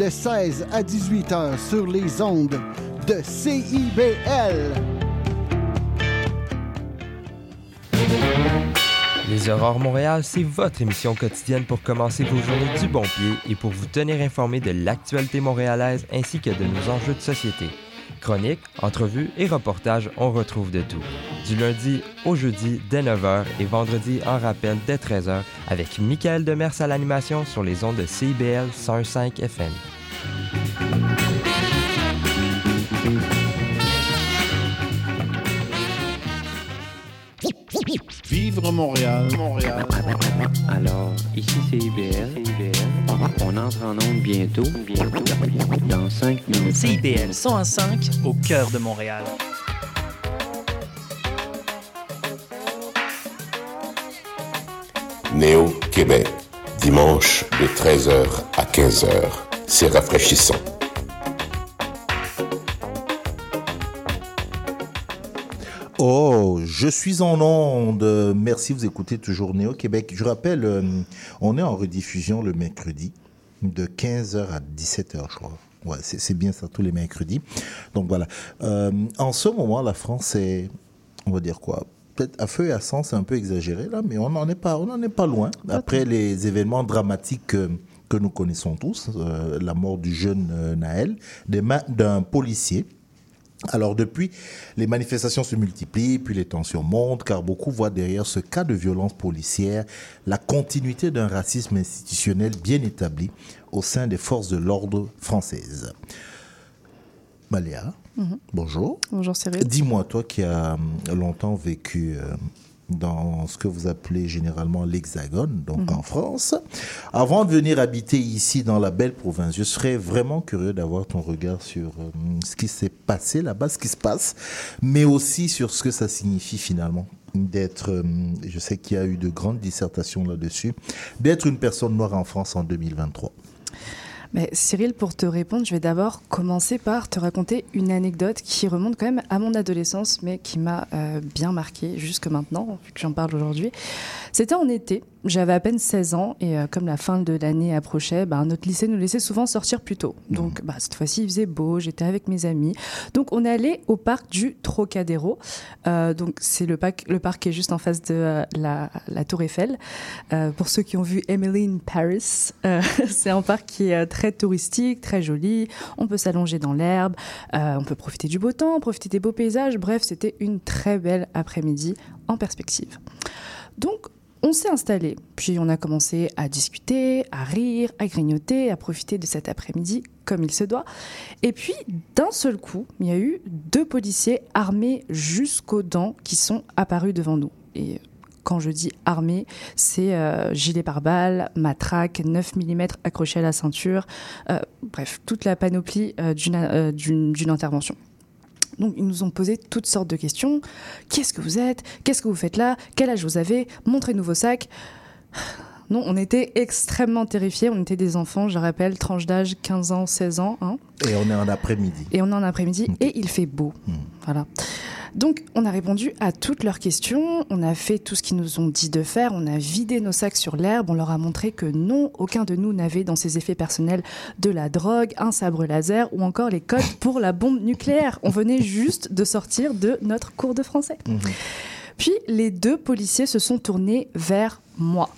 de 16 à 18 heures sur les ondes de CIBL. Les Aurores Montréal, c'est votre émission quotidienne pour commencer vos journées du bon pied et pour vous tenir informé de l'actualité montréalaise ainsi que de nos enjeux de société. Chroniques, entrevues et reportages, on retrouve de tout. Du lundi au jeudi dès 9h et vendredi en rappel dès 13h avec Michael Demers à l'animation sur les ondes de CIBL 105 FM. Vivre Montréal, Montréal. Alors, ici c'est IBL. On entre en onde bientôt. Bientôt. Dans 5 minutes. CIBL 101.5 au cœur de Montréal. Néo Québec, dimanche de 13h à 15h. C'est rafraîchissant. Oh, je suis en onde. Merci, vous écoutez toujours Néo Québec. Je rappelle, euh, on est en rediffusion le mercredi de 15h à 17h, je crois. Ouais, c'est bien ça, tous les mercredis. Donc voilà. Euh, en ce moment, la France est, on va dire quoi Peut-être à feu et à sang, c'est un peu exagéré là, mais on n'en est pas, on n'en est pas loin. Après les événements dramatiques que, que nous connaissons tous, euh, la mort du jeune euh, Naël, des mains d'un policier. Alors depuis, les manifestations se multiplient, puis les tensions montent, car beaucoup voient derrière ce cas de violence policière la continuité d'un racisme institutionnel bien établi au sein des forces de l'ordre françaises. Maléa, Mhm. bonjour. Bonjour Cyril. Dis-moi, toi qui as euh, longtemps vécu euh, dans ce que vous appelez généralement l'Hexagone, donc Mhm. en France, avant de venir habiter ici dans la belle province, je serais vraiment curieux d'avoir ton regard sur euh, ce qui s'est passé là-bas, ce qui se passe, mais aussi sur ce que ça signifie finalement d'être, euh, je sais qu'il y a eu de grandes dissertations là-dessus, d'être une personne noire en France en 2023. Mais Cyril, pour te répondre, je vais d'abord commencer par te raconter une anecdote qui remonte quand même à mon adolescence, mais qui m'a euh, bien marqué jusque maintenant, vu que j'en parle aujourd'hui. C'était en été, j'avais à peine 16 ans, et euh, comme la fin de l'année approchait, bah, notre lycée nous laissait souvent sortir plus tôt. Donc bah, cette fois-ci, il faisait beau, j'étais avec mes amis. Donc on est allé au parc du Trocadéro. Euh, donc c'est le parc, le parc qui est juste en face de euh, la, la Tour Eiffel. Pour ceux qui ont vu Emily in Paris, c'est un parc qui est très touristique, très joli. On peut s'allonger dans l'herbe, on peut profiter du beau temps, profiter des beaux paysages. Bref, c'était une très belle après-midi en perspective. Donc, on s'est installé, puis on a commencé à discuter, à rire, à grignoter, à profiter de cet après-midi comme il se doit. Et puis, d'un seul coup, il y a eu deux policiers armés jusqu'aux dents qui sont apparus devant nous. Et quand je dis armés, c'est euh, gilet pare-balles, matraque, 9 mm accroché à la ceinture, euh, bref, toute la panoplie euh, d'une intervention. Donc, ils nous ont posé toutes sortes de questions. Qui est-ce que vous êtes? Qu'est-ce que vous faites là? Quel âge vous avez? Montrez-nous vos sacs. Non, on était extrêmement terrifiés. On était des enfants, je rappelle, tranche d'âge 15 ans, 16 ans. hein. Et on est en après-midi. Et on est en après-midi et il fait beau. Voilà. Donc, on a répondu à toutes leurs questions, on a fait tout ce qu'ils nous ont dit de faire, on a vidé nos sacs sur l'herbe, on leur a montré que non, aucun de nous n'avait dans ses effets personnels de la drogue, un sabre laser ou encore les codes pour la bombe nucléaire. On venait juste de sortir de notre cours de français. Puis les deux policiers se sont tournés vers moi.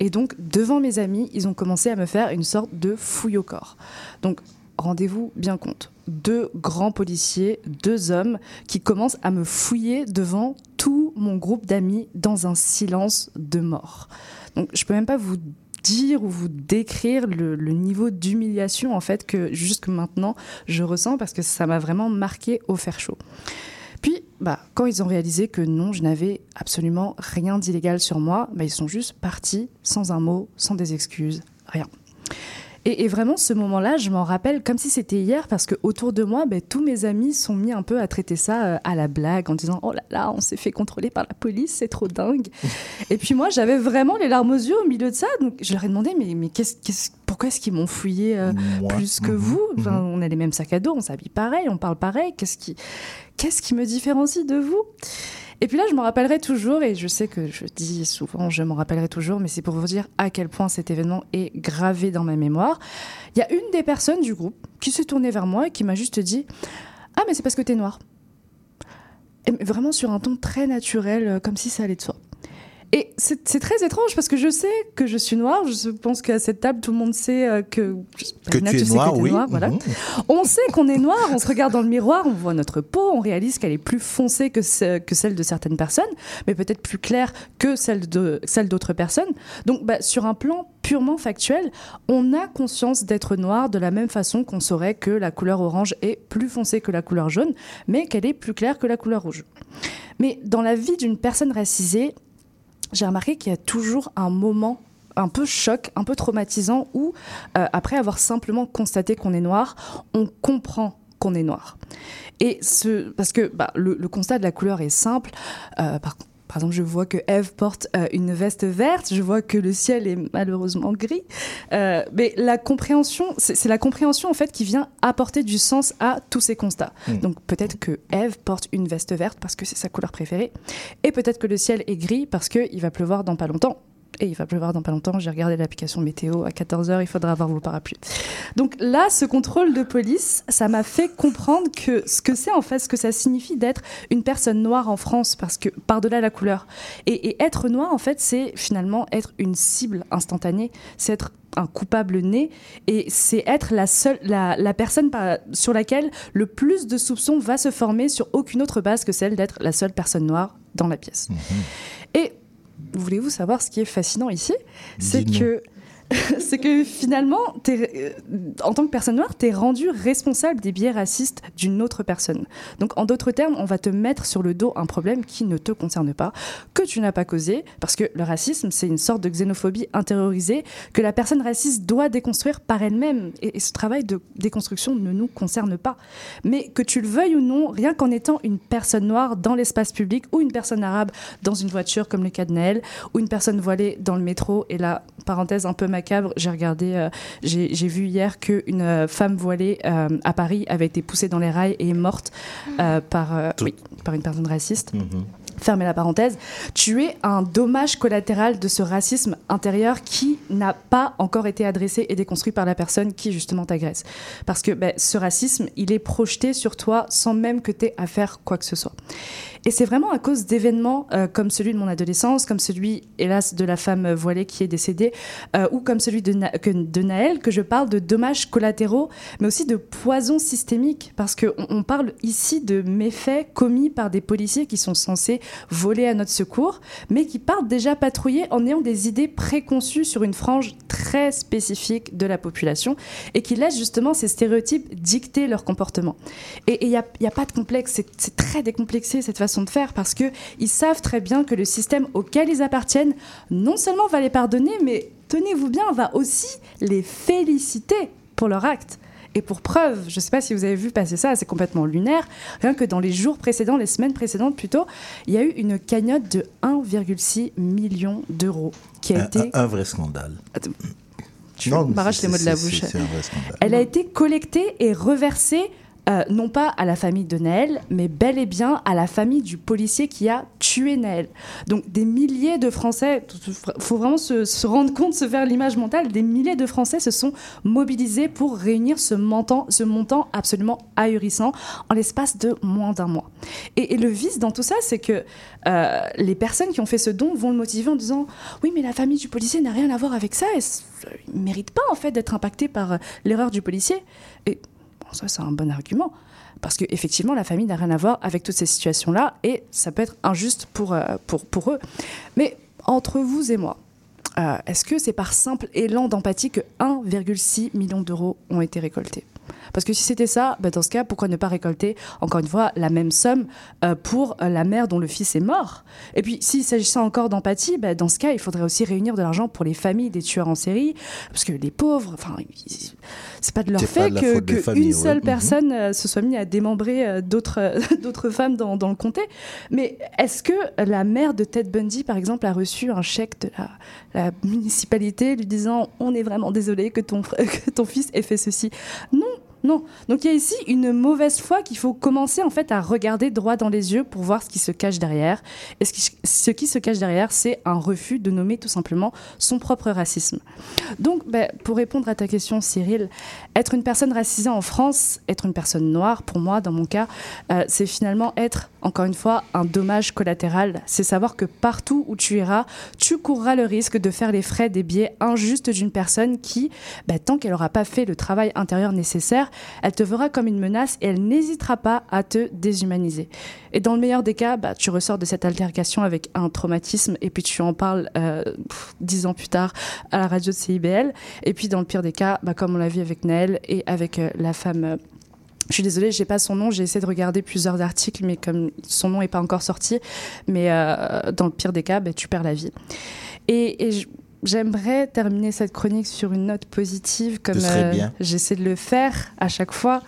Et donc, devant mes amis, ils ont commencé à me faire une sorte de fouille au corps. Donc, rendez-vous bien compte. Deux grands policiers, deux hommes, qui commencent à me fouiller devant tout mon groupe d'amis dans un silence de mort. Donc, je peux même pas vous dire ou vous décrire le, niveau d'humiliation en fait que jusque maintenant je ressens parce que ça m'a vraiment marqué au fer chaud. Puis, bah, quand ils ont réalisé que non, je n'avais absolument rien d'illégal sur moi, bah, ils sont juste partis sans un mot, sans des excuses, rien. Et, et vraiment, ce moment-là, je m'en rappelle comme si c'était hier, parce que autour de moi, ben, tous mes amis sont mis un peu à traiter ça euh, à la blague, en disant Oh là là, on s'est fait contrôler par la police, c'est trop dingue. et puis moi, j'avais vraiment les larmes aux yeux au milieu de ça, donc je leur ai demandé Mais, mais qu'est-ce, qu'est-ce- pourquoi est-ce qu'ils m'ont fouillé euh, plus que Mhm, vous? Enfin, mhm. On a les mêmes sacs à dos, on s'habille pareil, on parle pareil, qu'est-ce qui, qu'est-ce qui me différencie de vous? Et puis là, je m'en rappellerai toujours, et je sais que je dis souvent, je m'en rappellerai toujours, mais c'est pour vous dire à quel point cet événement est gravé dans ma mémoire. Il y a une des personnes du groupe qui s'est tournée vers moi et qui m'a juste dit Ah, mais c'est parce que t'es noir. Et vraiment sur un ton très naturel, euh, comme si ça allait de soi. Et c'est très étrange parce que je sais que je suis noire. Je pense qu'à cette table, tout le monde sait euh, que. Que Nat, tu es sais noir, t'es oui. voilà. Mhm. On sait qu'on est noir, on se regarde dans le miroir, on voit notre peau, on réalise qu'elle est plus foncée que, ce- que celle de certaines personnes, mais peut-être plus claire que celle d'autres personnes. Donc, bah, sur un plan purement factuel, on a conscience d'être noir de la même façon qu'on saurait que la couleur orange est plus foncée que la couleur jaune, mais qu'elle est plus claire que la couleur rouge. Mais dans la vie d'une personne racisée, j'ai remarqué qu'il y a toujours un moment un peu choc, un peu traumatisant, où, euh, après avoir simplement constaté qu'on est noir, on comprend qu'on est noir. Et ce, parce que bah, le, constat de la couleur est simple. Euh, par, par exemple, je vois que Eve porte euh, une veste verte, je vois que le ciel est malheureusement gris. Euh, mais la compréhension, c'est la compréhension en fait qui vient apporter du sens à tous ces constats. Mm. Donc peut-être que Eve porte une veste verte parce que c'est sa couleur préférée, et peut-être que le ciel est gris parce qu'il va pleuvoir dans pas longtemps. Et il va pleuvoir dans pas longtemps. J'ai regardé l'application météo à 14h, il faudra avoir vos parapluies. Donc là, ce contrôle de police, ça m'a fait comprendre que ce que c'est en fait, ce que ça signifie d'être une personne noire en France, parce que par-delà la couleur. Et, et être noir, en fait, c'est finalement être une cible instantanée, c'est être un coupable né, et c'est être la seule, la, la personne par- sur laquelle le plus de soupçons va se former sur aucune autre base que celle d'être la seule personne noire dans la pièce. Et voulez-vous savoir ce qui est fascinant ici? C'est que c'est que finalement, euh, en tant que personne noire, tu es rendu responsable des biais racistes d'une autre personne. Donc, en d'autres termes, on va te mettre sur le dos un problème qui ne te concerne pas, que tu n'as pas causé, parce que le racisme, c'est une sorte de xénophobie intériorisée que la personne raciste doit déconstruire par elle-même. Et, ce travail de déconstruction ne nous concerne pas. Mais que tu le veuilles ou non, rien qu'en étant une personne noire dans l'espace public ou une personne arabe dans une voiture, comme le cas de ou une personne voilée dans le métro, et là, parenthèse un peu macabre, j'ai regardé, euh, j'ai vu hier qu'une euh, femme voilée euh, à Paris avait été poussée dans les rails et est morte euh, par, oui, par une personne raciste. Fermez la parenthèse. Tu es un dommage collatéral de ce racisme intérieur qui n'a pas encore été adressé et déconstruit par la personne qui justement t'agresse. Parce que ben, ce racisme, il est projeté sur toi sans même que tu aies à faire quoi que ce soit. Et c'est vraiment à cause d'événements euh, comme celui de mon adolescence, comme celui, hélas, de la femme voilée qui est décédée, euh, ou comme celui de, Naël, que je parle de dommages collatéraux, mais aussi de poison systémique, parce qu'on on parle ici de méfaits commis par des policiers qui sont censés voler à notre secours, mais qui partent déjà patrouiller en ayant des idées préconçues sur une frange très spécifique de la population, et qui laissent justement ces stéréotypes dicter leur comportement. Et il n'y a, a pas de complexe, c'est très décomplexé cette façon de faire parce que ils savent très bien que le système auquel ils appartiennent non seulement va les pardonner, mais tenez-vous bien, va aussi les féliciter pour leur acte. Et pour preuve, je ne sais pas si vous avez vu passer ça, c'est complètement lunaire. Rien que dans les jours précédents, les semaines précédentes plutôt, il y a eu une cagnotte de 1,6 million d'euros qui a Un, été un- un vrai scandale. tu m'arraches les mots de la bouche. Elle a été collectée et reversée, euh, non pas à la famille de Naël, mais bel et bien à la famille du policier qui a tué Naël. Donc des milliers de Français, faut vraiment se, rendre compte, se faire l'image mentale, des milliers de Français se sont mobilisés pour réunir ce montant, ce montant absolument ahurissant en l'espace de moins d'un mois. Et, le vice dans tout ça, c'est que euh, les personnes qui ont fait ce don vont le motiver en disant oui mais la famille du policier n'a rien à voir avec ça, et il ne mérite pas en fait d'être impacté par euh, l'erreur du policier. Et bon, ça c'est un bon argument. Parce qu'effectivement, la famille n'a rien à voir avec toutes ces situations-là et ça peut être injuste pour, euh, pour, pour eux. Mais entre vous et moi, euh, est-ce que c'est par simple élan d'empathie que 1,6 million d'euros ont été récoltés? Parce que si c'était ça, bah, dans ce cas, pourquoi ne pas récolter, encore une fois, la même somme euh, pour euh, la mère dont le fils est mort? Et puis, s'il s'agissait encore d'empathie, bah, dans ce cas, il faudrait aussi réunir de l'argent pour les familles des tueurs en série, parce que les pauvres, enfin, c'est pas de leur fait de que, familles, une seule Mhm. personne euh, se soit mise à démembrer d'autres d'autres femmes dans, dans le comté. Mais est-ce que la mère de Ted Bundy, par exemple, a reçu un chèque de la, la municipalité lui disant on est vraiment désolé que ton, que ton fils ait fait ceci Non. Non. Donc il y a ici une mauvaise foi qu'il faut commencer en fait à regarder droit dans les yeux pour voir ce qui se cache derrière. Et ce qui, se cache derrière, c'est un refus de nommer tout simplement son propre racisme. Donc ben, pour répondre à ta question, Cyril, être une personne racisée en France, être une personne noire, pour moi, dans mon cas, euh, c'est finalement être, encore une fois, un dommage collatéral. C'est savoir que partout où tu iras, tu courras le risque de faire les frais des biais injustes d'une personne qui, bah, tant qu'elle n'aura pas fait le travail intérieur nécessaire, elle te verra comme une menace et elle n'hésitera pas à te déshumaniser. Et dans le meilleur des cas, bah, tu ressors de cette altercation avec un traumatisme et puis tu en parles euh, dix ans plus tard à la radio de CIBL. Et puis dans le pire des cas, bah, comme on l'a vu avec Naël et avec euh, la femme. euh, je suis désolée, j'ai pas son nom. J'ai essayé de regarder plusieurs articles, mais comme son nom n'est pas encore sorti, mais dans le pire des cas, bah, tu perds la vie. Et, et j'aimerais terminer cette chronique sur une note positive, comme euh, j'essaie de le faire à chaque fois.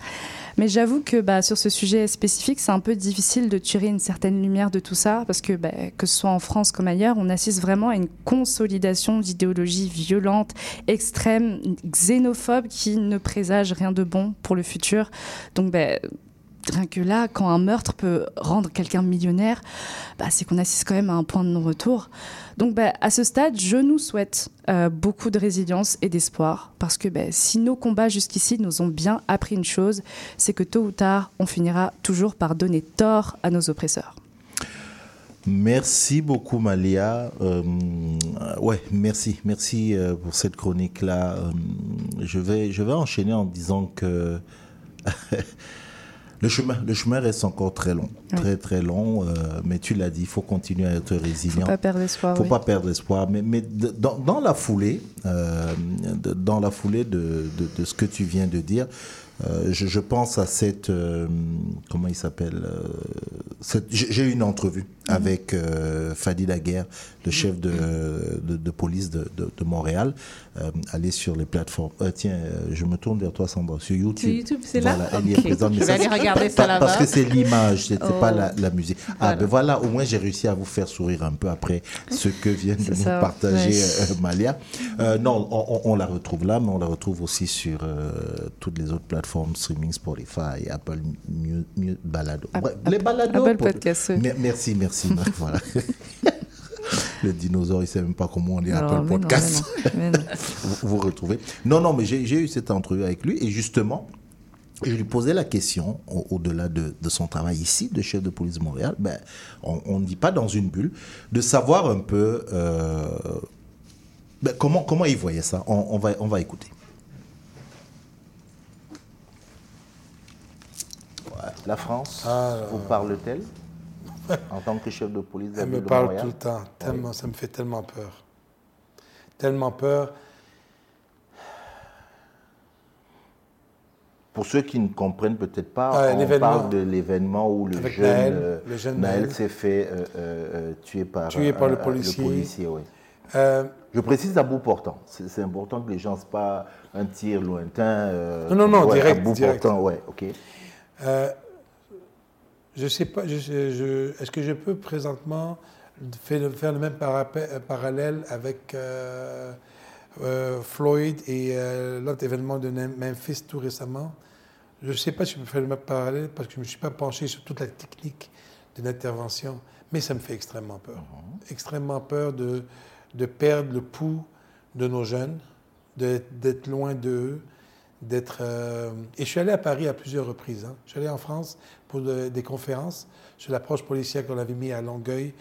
Mais j'avoue que bah, sur ce sujet spécifique, c'est un peu difficile de tirer une certaine lumière de tout ça, parce que bah, que ce soit en France comme ailleurs, on assiste vraiment à une consolidation d'idéologies violentes, extrêmes, xénophobes, qui ne présagent rien de bon pour le futur. Donc, bah, rien que là, quand un meurtre peut rendre quelqu'un millionnaire, bah, c'est qu'on assiste quand même à un point de non-retour. Donc bah, à ce stade, je nous souhaite euh, beaucoup de résilience et d'espoir, parce que bah, si nos combats jusqu'ici nous ont bien appris une chose, c'est que tôt ou tard, on finira toujours par donner tort à nos oppresseurs. Merci beaucoup, Malia. Euh, ouais, merci, merci euh, pour cette chronique-là. Euh, je vais, je vais enchaîner en disant que le chemin, le chemin reste encore très long, très très long. euh, mais tu l'as dit, il faut continuer à être résilient. Faut pas perdre espoir, Faut oui. pas perdre espoir. Mais, dans, dans la foulée, euh, de- dans la foulée de, de- de ce que tu viens de dire. euh, je, je pense à cette comment il s'appelle j'ai eu une entrevue avec euh, Fadi Daguerre, le chef de, de, de police de Montréal. Euh, allez sur les plateformes. Euh, tiens, euh, je me tourne vers toi, Sandra, sur YouTube. Sur YouTube, c'est là elle y est présente. Je vais ça, aller regarder ça là-bas. Parce que c'est l'image, c'est Oh. pas la, la musique. Ah, ben voilà, au moins j'ai réussi à vous faire sourire un peu après ce que vient de nous ça, partager ouais. Malia. Non, on, on- on la retrouve là, mais on la retrouve aussi sur toutes les autres plateformes streaming, Spotify, Apple Mu- Mu- Balado. Bref, les balados. Apple pour- Podcast, Merci, merci. Voilà. Le dinosaure, il sait même pas comment on mais non, Podcast. mais non, mais non. vous, vous retrouvez. Non, non, mais j'ai eu cette entrevue avec lui et justement, je lui posais la question, au- au-delà de, de son travail ici, de chef de police de Montréal, ben, on ne dit pas dans une bulle, de savoir un peu euh, ben, comment, comment il voyait ça. On, on va, on va écouter. La France vous parle-t-elle? en tant que chef de police de Elle me parle Montréal tout le temps. Tellement, Ça me fait tellement peur. Tellement peur. Pour ceux qui ne comprennent peut-être pas, Ah, on parle de l'événement où le Avec jeune, Naël, euh, le jeune Naël Naël. s'est fait euh, euh, tuer par, le policier. oui. Je précise à bout portant. C'est important que les gens ne pas un tir lointain. Non, non, non, ouais, direct, À bout direct. portant, ouais, ok. Je sais pas, je, sais- je- est-ce que je peux présentement faire, le- faire le même euh, parallèle avec euh, euh, Floyd et euh, l'autre événement de Memphis tout récemment? Je ne sais pas si je peux faire le même parallèle parce que je ne me suis pas penché sur toute la technique de l'intervention, mais ça me fait extrêmement peur. Extrêmement peur de, de perdre le pouls de nos jeunes, d'être loin d'eux, d'être. euh, Et je suis allé à Paris à plusieurs reprises. hein. Je suis allé en France pour de- des conférences sur l'approche policière qu'on avait mis à Longueuil.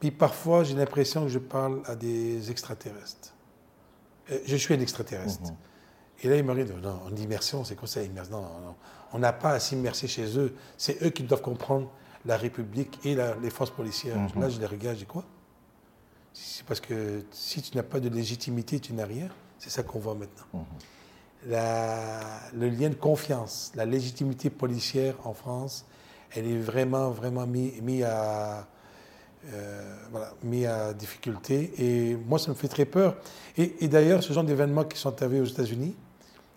Puis parfois, j'ai l'impression que je parle à des extraterrestres. Euh, Je suis un extraterrestre. Et là, il me dit, non, en immersion, c'est quoi ça, immersion Non, non, non. On n'a pas à s'immerser chez eux. C'est eux qui doivent comprendre la République et la- les forces policières. Mhm. Là, je les regarde, je dis quoi? C'est parce que si tu n'as pas de légitimité, tu n'as rien. C'est ça qu'on voit maintenant. Le lien de confiance, la légitimité policière en France, elle est vraiment, vraiment mis, mis à, euh, voilà, mis à difficulté. Et moi, ça me fait très peur. Et, d'ailleurs, ce genre d'événements qui sont arrivés aux États-Unis,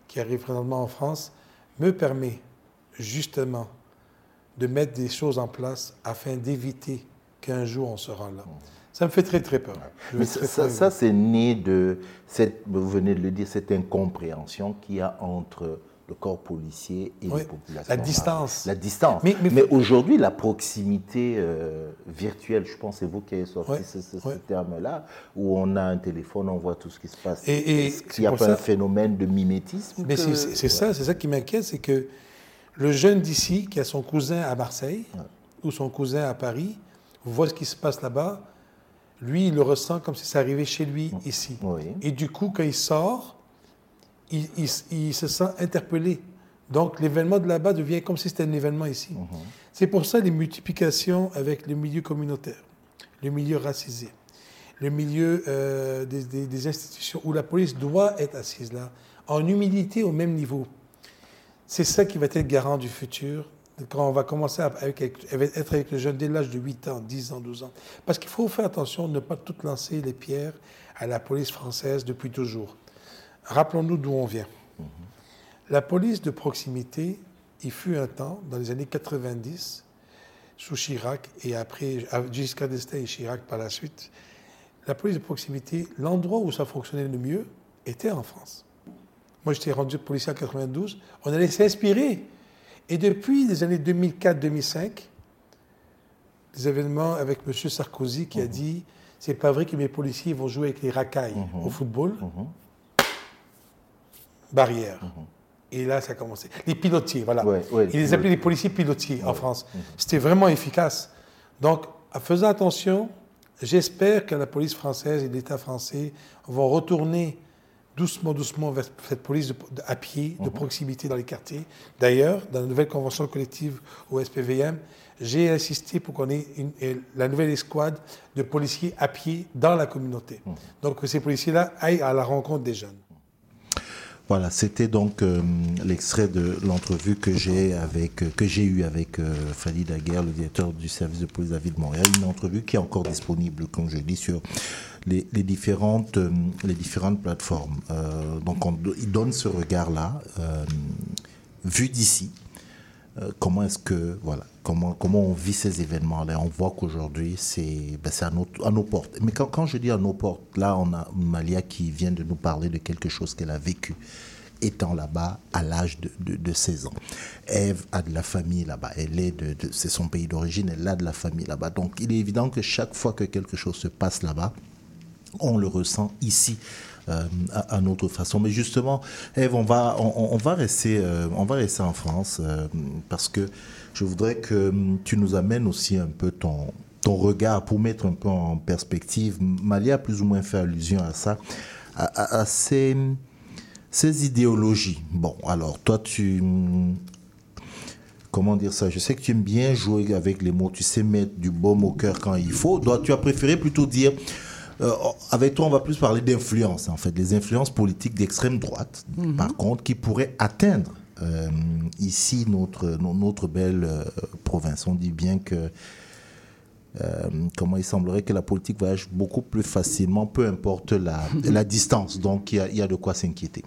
qui arrivent présentement en France, me permet justement de mettre des choses en place afin d'éviter qu'un jour on se rend là. Ça me fait très très peur. Mais ça, c'est né de, cette, vous venez de le dire, cette incompréhension qu'il y a entre le corps policier et Oui, les populations. la distance. La distance. Mais- Mais, mais- aujourd'hui, la proximité euh, virtuelle, je pense que c'est vous qui avez sorti ce, ce- ce ouais. terme-là, où on a un téléphone, on voit tout ce qui se passe. Et- et Est-ce qu'il n'y a pas ça- un phénomène de mimétisme Mais que- c'est- Ouais. ça, c'est ça qui m'inquiète, c'est que le jeune d'ici, qui a son cousin à Marseille ou son cousin à Paris, voit ce qui se passe là-bas, lui, il le ressent comme si ça arrivait chez lui ici. Et du coup, quand il sort, il, il- il se sent interpellé. Donc l'événement de là-bas devient comme si c'était un événement ici. C'est pour ça les multiplications avec le milieu communautaire, le milieu racisé, le milieu euh, des, des- des institutions où la police doit être assise là, en humilité au même niveau. C'est ça qui va être garant du futur quand on va commencer à être avec le jeune dès l'âge de 8 ans, 10 ans, 12 ans. Parce qu'il faut faire attention de ne pas tout lancer les pierres à la police française depuis toujours. Rappelons-nous d'où on vient. La police de proximité, il fut un temps, dans les années 90, sous Chirac et après Giscard d'Estaing et Chirac par la suite, la police de proximité, l'endroit où ça fonctionnait le mieux était en France. Moi, j'étais rendu policier en 92. On allait s'inspirer. Et depuis les années 2004-2005, des événements avec M. Sarkozy qui a dit c'est pas vrai que mes policiers vont jouer avec les racailles au football. Barrière. Et là, ça a commencé. Les pilotiers, voilà. ouais, Ils les appelaient les policiers pilotiers en France. C'était vraiment efficace. Donc, en faisant attention, j'espère que la police française et l'État français vont retourner doucement, doucement vers cette police de- à pied, de proximité dans les quartiers. D'ailleurs, dans la nouvelle convention collective au SPVM, j'ai insisté pour qu'on ait une- et la nouvelle escouade de policiers à pied dans la communauté. Donc, que ces policiers-là aillent à la rencontre des jeunes. Voilà, c'était donc euh, l'extrait de l'entrevue que j'ai avec euh, que j'ai eu avec euh, Fadi Daguerre, le directeur du service de police de la ville de Montréal, une entrevue qui est encore disponible, comme je dis, sur les, différentes euh, les différentes plateformes. Euh, donc, on, il donne ce regard-là, euh, vu d'ici. Comment est-ce que voilà comment comment on vit ces événements là on voit qu'aujourd'hui c'est ben, à, nos- à nos portes. Mais quand, quand je dis à nos portes là on a Malia qui vient de nous parler de quelque chose qu'elle a vécu étant là-bas à l'âge de, de, de 16 ans. Eve a de la famille là-bas. Elle est de, de- c'est son pays d'origine. Elle a de la famille là-bas. Donc il est évident que chaque fois que quelque chose se passe là-bas on le ressent ici euh, à, notre façon. Mais justement, Eve, on va, on, va rester, euh, on va rester en France euh, parce que je voudrais que tu nous amènes aussi un peu ton, ton regard pour mettre un peu en perspective. Malia a plus ou moins fait allusion à ça, à, ces, ces idéologies. Bon, alors toi, tu comment dire ça? Je sais que tu aimes bien jouer avec les mots, tu sais mettre du baume au cœur quand il faut. Toi, tu as préféré plutôt dire, euh, avec toi, on va plus parler d'influence, en fait, des influences politiques d'extrême droite, Mhm. par contre, qui pourraient atteindre euh, ici notre, no- notre belle euh, province. On dit bien que comment il semblerait que la politique voyage beaucoup plus facilement, peu importe la, la distance. Donc, il y a, il y a de quoi s'inquiéter.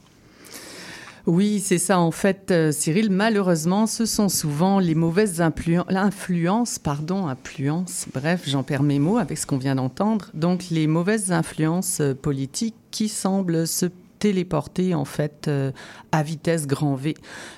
Oui, c'est ça. En fait, euh, Cyril, malheureusement, ce sont souvent les mauvaises influen- influences, pardon, influences, bref, j'en perds mes mots avec ce qu'on vient d'entendre. Donc, les mauvaises influences euh, politiques qui semblent se téléporter en fait euh, à vitesse grand V.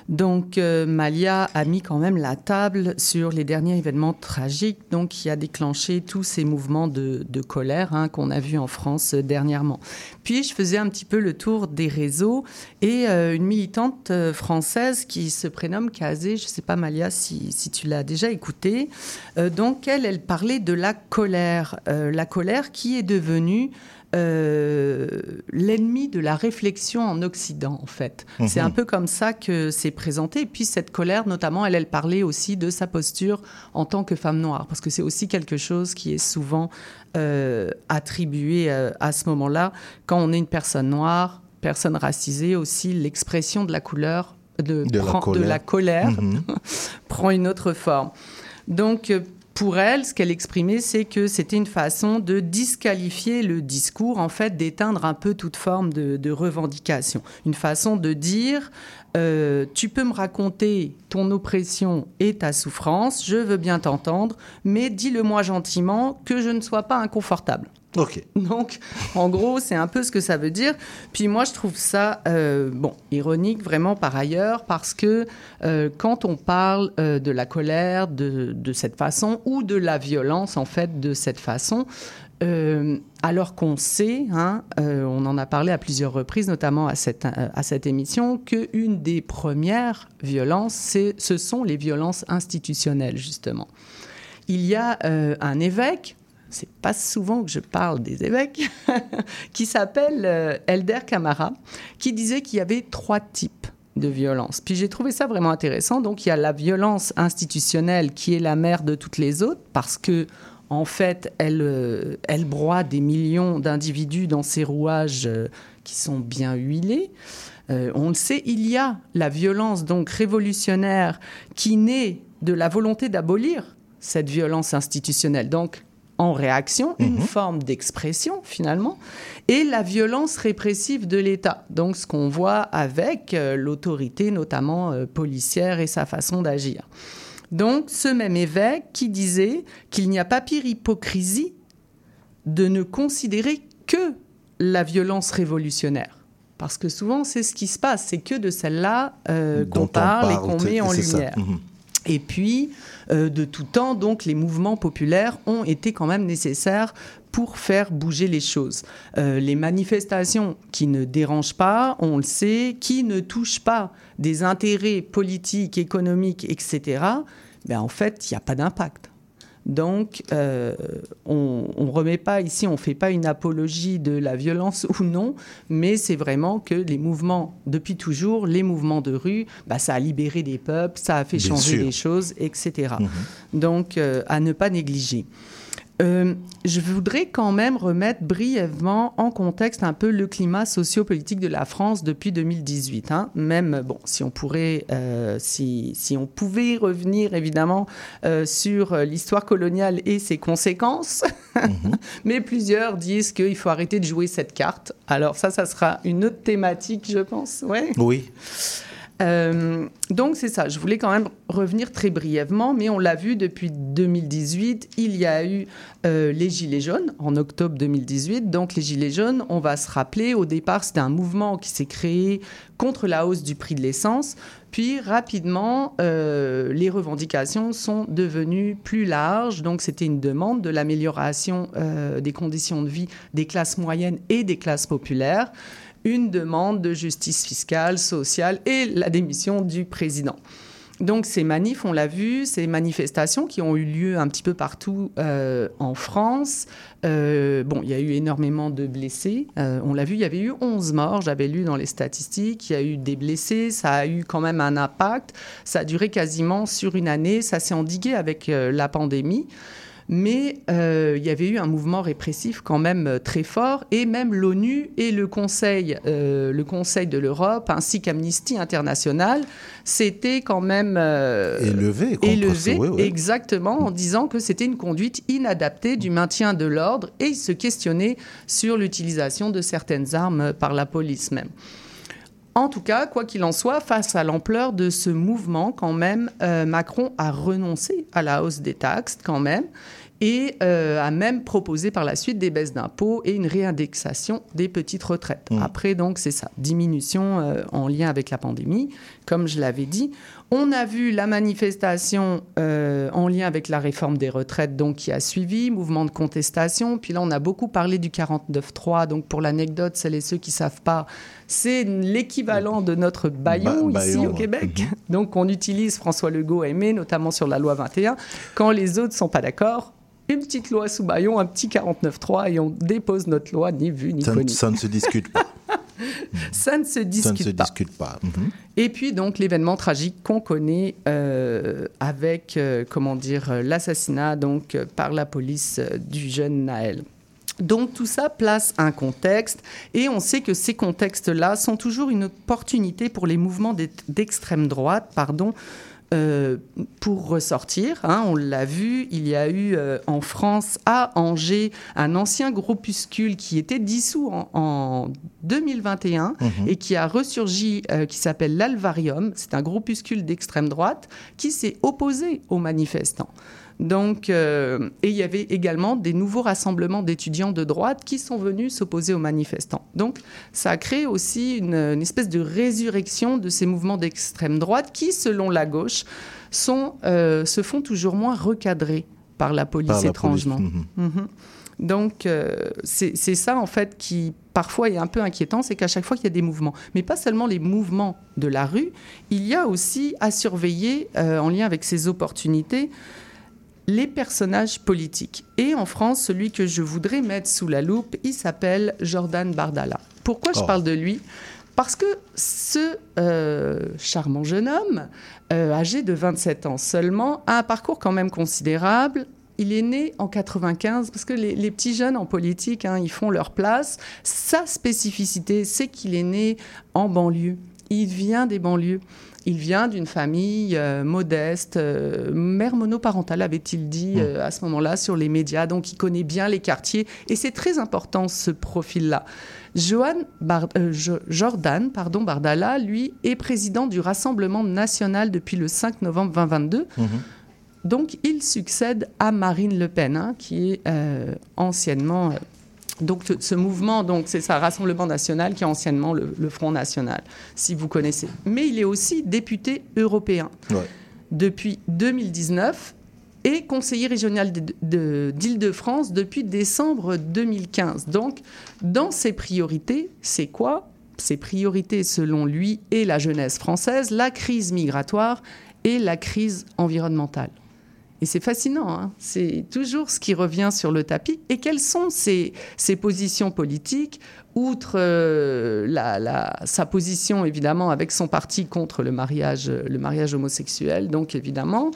Donc euh, Malia a mis quand même la table sur les derniers événements tragiques, donc qui a déclenché tous ces mouvements de, de colère hein, qu'on a vus en France euh, dernièrement. Puis je faisais un petit peu le tour des réseaux et une militante française qui se prénomme Kazé, je ne sais pas Malia si, si tu l'as déjà écoutée, donc elle, elle parlait de la colère, la colère qui est devenue euh, l'ennemi de la réflexion en Occident, en fait. Mhm. C'est un peu comme ça que c'est présenté. Et puis cette colère, notamment, elle, elle parlait aussi de sa posture en tant que femme noire, parce que c'est aussi quelque chose qui est souvent euh, attribué euh, à ce moment-là. Quand on est une personne noire, personnes racisées aussi, l'expression de la couleur de, De la de colère. la colère Mhm. prend une autre forme. Donc, pour elle, ce qu'elle exprimait, c'est que c'était une façon de disqualifier le discours, en fait, d'éteindre un peu toute forme de, revendication. Une façon de dire, euh, tu peux me raconter ton oppression et ta souffrance, je veux bien t'entendre, mais dis-le-moi gentiment que je ne sois pas inconfortable. Ok. Donc, en gros, c'est un peu ce que ça veut dire. Puis moi, je trouve ça, euh, bon, ironique vraiment par ailleurs, parce que euh, quand on parle euh, de la colère de, de cette façon, ou de la violence, en fait, de cette façon, euh, alors qu'on sait, hein, euh, on en a parlé à plusieurs reprises, notamment à cette, euh, à cette émission, qu'une des premières violences, ce sont les violences institutionnelles, justement. Il y a un évêque, c'est pas souvent que je parle des évêques, qui s'appelle Elder Camara, qui disait qu'il y avait trois types de violence. Puis j'ai trouvé ça vraiment intéressant. Donc il y a la violence institutionnelle qui est la mère de toutes les autres parce que en fait, elle, euh, elle broie des millions d'individus dans ces rouages euh, qui sont bien huilés. Euh, on le sait, il y a la violence donc révolutionnaire qui naît de la volonté d'abolir cette violence institutionnelle. Donc, en réaction, une forme d'expression finalement, et la violence répressive de l'État. Donc, ce qu'on voit avec euh, l'autorité, notamment euh, policière, et sa façon d'agir. Donc, ce même évêque qui disait qu'il n'y a pas pire hypocrisie de ne considérer que la violence révolutionnaire. Parce que souvent, c'est ce qui se passe, c'est que de celle-là euh, qu'on on parle, et qu'on met en ça. lumière. Mhm. Et puis, de tout temps, donc, les mouvements populaires ont été quand même nécessaires pour faire bouger les choses. Euh, les manifestations qui ne dérangent pas, on le sait, qui ne touchent pas des intérêts politiques, économiques, etc., ben, en fait, il n'y a pas d'impact. Donc, euh, on ne remet pas ici, on ne fait pas une apologie de la violence ou non, mais c'est vraiment que les mouvements, depuis toujours, les mouvements de rue, bah, ça a libéré des peuples, ça a fait Bien changer sûr. les choses, etc. Mhm. Donc, euh, à ne pas négliger. Euh, je voudrais quand même remettre brièvement en contexte un peu le climat sociopolitique de la France depuis 2018. hein. Même, bon, si on pourrait, euh, si, si on pouvait revenir évidemment euh, sur l'histoire coloniale et ses conséquences, mais plusieurs disent qu'il faut arrêter de jouer cette carte. Alors ça, ça sera une autre thématique, je pense. Ouais. Oui. Euh, donc c'est ça, je voulais quand même revenir très brièvement, mais on l'a vu depuis 2018, il y a eu euh, les Gilets jaunes en octobre 2018. Donc les Gilets jaunes, on va se rappeler, au départ c'était un mouvement qui s'est créé contre la hausse du prix de l'essence, puis rapidement euh, les revendications sont devenues plus larges, donc c'était une demande de l'amélioration des conditions de vie des classes moyennes et des classes populaires une demande de justice fiscale, sociale et la démission du président. Donc ces manifs, on l'a vu, ces manifestations qui ont eu lieu un petit peu partout euh, en France. Euh, bon, il y a eu énormément de blessés. Euh, on l'a vu, il y avait eu 11 morts, j'avais lu dans les statistiques. Il y a eu des blessés, ça a eu quand même un impact. Ça a duré quasiment sur une année, ça s'est endigué avec la pandémie. Mais euh, il y avait eu un mouvement répressif quand même euh, très fort, et même l'ONU et le Conseil, euh, le Conseil de l'Europe, ainsi qu'Amnesty International, s'étaient quand même Élevé élevés, ouais, ouais. exactement, en disant que c'était une conduite inadaptée du maintien de l'ordre, et ils se questionnaient sur l'utilisation de certaines armes par la police même. En tout cas, quoi qu'il en soit, face à l'ampleur de ce mouvement, quand même, euh, Macron a renoncé à la hausse des taxes, quand même, et euh, a même proposé par la suite des baisses d'impôts et une réindexation des petites retraites. Après, donc, c'est ça, diminution euh, en lien avec la pandémie, comme je l'avais dit. On a vu la manifestation euh, en lien avec la réforme des retraites, donc qui a suivi, mouvement de contestation. Puis là, on a beaucoup parlé du 49.3. Donc, pour l'anecdote, celles et ceux qui savent pas, c'est l'équivalent de notre baillon Ba- ici baillon, au. Québec. Donc, on utilise François Legault aimé, notamment sur la loi 21. Quand les autres sont pas d'accord, une petite loi sous baillon, un petit 49.3 et on dépose notre loi, ni vu ni Ça, ne- ça ne se discute pas. Ça ne se ça ne discute se pas. discute pas. Mhm. Et puis donc l'événement tragique qu'on connaît euh, avec euh, comment dire euh, l'assassinat donc par la police du jeune Naël. Donc tout ça place un contexte et on sait que ces contextes-là sont toujours une opportunité pour les mouvements d'extrême droite, pardon, euh, pour ressortir. Hein. on l'a vu, il y a eu euh, en France, à Angers, un ancien groupuscule qui était dissous en, 2021 mhm. et qui a ressurgi, euh, qui s'appelle l'Alvarium. C'est un groupuscule d'extrême droite qui s'est opposé aux manifestants. Donc, euh, et il y avait également des nouveaux rassemblements d'étudiants de droite qui sont venus s'opposer aux manifestants. Donc, ça a créé aussi une, espèce de résurrection de ces mouvements d'extrême droite qui, selon la gauche, sont, euh, se font toujours moins recadrés par la police étrangement. Mhm. Mhm. Donc, euh, c'est ça, en fait, qui parfois est un peu inquiétant, c'est qu'à chaque fois qu'il y a des mouvements, mais pas seulement les mouvements de la rue, il y a aussi à surveiller, en lien avec ces opportunités, les personnages politiques. Et en France, celui que je voudrais mettre sous la loupe, il s'appelle Jordan Bardella. Pourquoi je oh. parle de lui? Parce que ce euh, charmant jeune homme, euh, âgé de 27 ans seulement, a un parcours quand même considérable. Il est né en 95, parce que les, petits jeunes en politique, hein, ils font leur place. Sa spécificité, c'est qu'il est né en banlieue. Il vient des banlieues. Il vient d'une famille euh, modeste, euh, mère monoparentale, avait-il dit mmh. euh, à ce moment-là sur les médias. Donc, il connaît bien les quartiers. Et c'est très important, ce profil-là. Jordan pardon, Bardala, lui, est président du Rassemblement national depuis le 5 novembre 2022. Mmh. Donc, il succède à Marine Le Pen, hein, qui est anciennement donc ce mouvement, donc c'est ça, Rassemblement national qui est anciennement le, Front national, si vous connaissez. Mais il est aussi député européen depuis 2019 et conseiller régional d'Île-de-France depuis décembre 2015. Donc dans ses priorités, c'est quoi? Ses priorités selon lui et la jeunesse française, la crise migratoire et la crise environnementale. Et c'est fascinant, hein. c'est toujours ce qui revient sur le tapis. Et quelles sont ses, positions politiques, outre euh, sa position évidemment avec son parti contre le mariage, le mariage homosexuel, donc évidemment,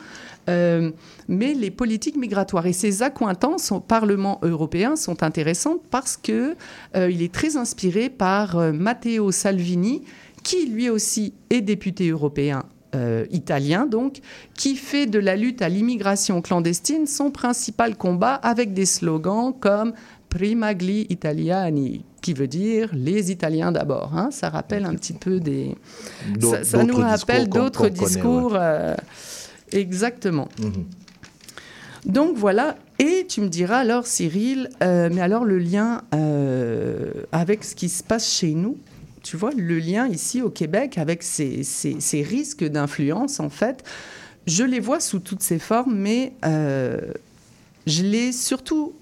euh, mais les politiques migratoires et ses accointances au Parlement européen sont intéressantes parce que euh, est très inspiré par Matteo Salvini, qui lui aussi est député européen euh, italien, donc, qui fait de la lutte à l'immigration clandestine son principal combat avec des slogans comme Prima gli italiani, qui veut dire les Italiens d'abord. Hein. Ça rappelle un petit peu des. Ça, nous rappelle d'autres discours. Euh, exactement. Mhm. Donc voilà. Et tu me diras alors, Cyril, euh, mais alors le lien avec ce qui se passe chez nous tu vois, le lien ici au Québec avec ces, risques d'influence, en fait, je les vois sous toutes ces formes, mais euh, je l'ai surtout.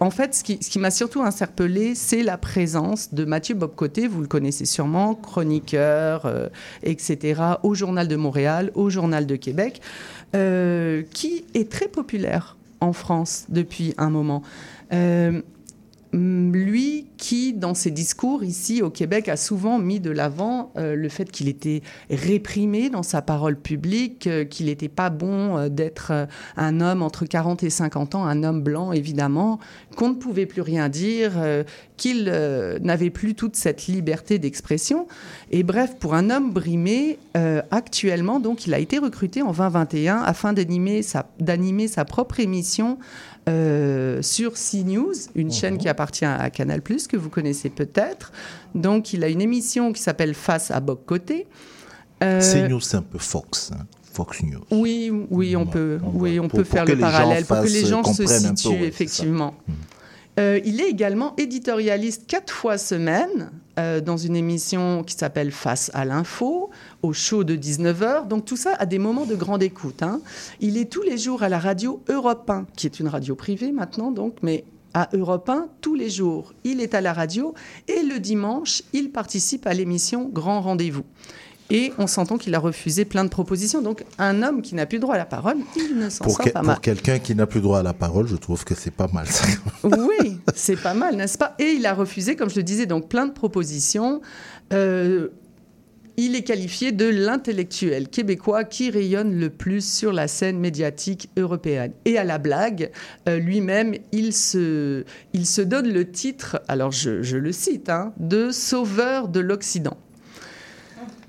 En fait, ce qui, m'a surtout interpellé, c'est la présence de Mathieu Bobcoté, vous le connaissez sûrement, chroniqueur, euh, etc., au Journal de Montréal, au Journal de Québec, euh, qui est très populaire en France depuis un moment. Mm, lui qui, dans ses discours ici au Québec, a souvent mis de l'avant euh, le fait qu'il était réprimé dans sa parole publique, euh, qu'il n'était pas bon euh, d'être un homme entre 40 et 50 ans, un homme blanc évidemment, qu'on ne pouvait plus rien dire, qu'il n'avait plus toute cette liberté d'expression. Et bref, pour un homme brimé, actuellement, donc, il a été recruté en 2021 afin d'animer sa, sa propre émission euh, sur CNews, une chaîne mhm. qui appartient à Canal+, que vous connaissez peut-être. Donc, il a une émission qui s'appelle Face à Boc Côté. Euh, CNews, c'est un peu Fox. Hein. Fox News. Oui, oui, on peut, oui, on peut faire le parallèle pour que les gens se situent effectivement. Mhm. Euh, il est également éditorialiste quatre fois semaine euh, dans une émission qui s'appelle Face à l'info, au show de 19h. Donc tout ça à des moments de grande écoute. Hein. Il est tous les jours à la radio Europe 1, qui est une radio privée maintenant, donc, mais à Europe 1 tous les jours. Il est à la radio et le dimanche, il participe à l'émission Grand Rendez-vous. Et on s'entend qu'il a refusé plein de propositions. Donc, un homme qui n'a plus droit à la parole, il ne s'en sort pas mal. Pour quelqu'un qui n'a plus droit à la parole, je trouve que c'est pas mal. Ça. oui, c'est pas mal, n'est-ce pas? Et il a refusé, comme je le disais, donc plein de propositions. Euh, il est qualifié de l'intellectuel québécois qui rayonne le plus sur la scène médiatique européenne. Et à la blague, euh, lui-même, il se, il se donne le titre, alors je, je le cite, hein, de sauveur de l'Occident.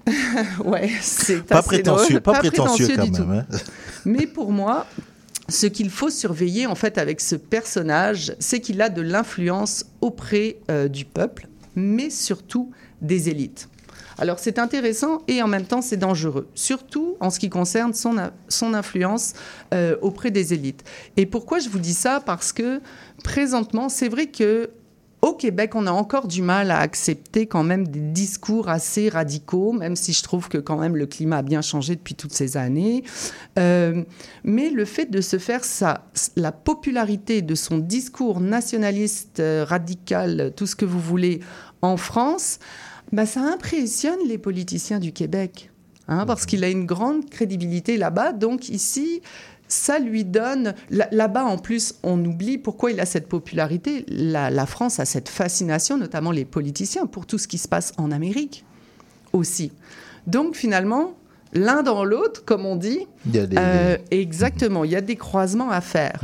ouais, c'est Pas prétentieux, pas prétentieux quand du tout. même. hein. Mais pour moi, ce qu'il faut surveiller en fait avec ce personnage, c'est qu'il a de l'influence auprès euh, du peuple, mais surtout des élites. Alors c'est intéressant et en même temps c'est dangereux, surtout en ce qui concerne son, son influence euh, auprès des élites. Et pourquoi je vous dis ça? Parce que présentement, c'est vrai que au Québec, on a encore du mal à accepter quand même des discours assez radicaux, même si je trouve que quand même le climat a bien changé depuis toutes ces années. Euh, mais le fait de se faire ça, la popularité de son discours nationaliste, euh, radical, tout ce que vous voulez, en France, bah, ça impressionne les politiciens du Québec. hein, parce qu'il a une grande crédibilité là-bas. Donc ici, ça lui donne... là- Là-bas, en plus, on oublie pourquoi il a cette popularité. La, la France a cette fascination, notamment les politiciens, pour tout ce qui se passe en Amérique aussi. Donc finalement, l'un dans l'autre, comme on dit, Il y a des- euh, exactement, il y a des croisements à faire.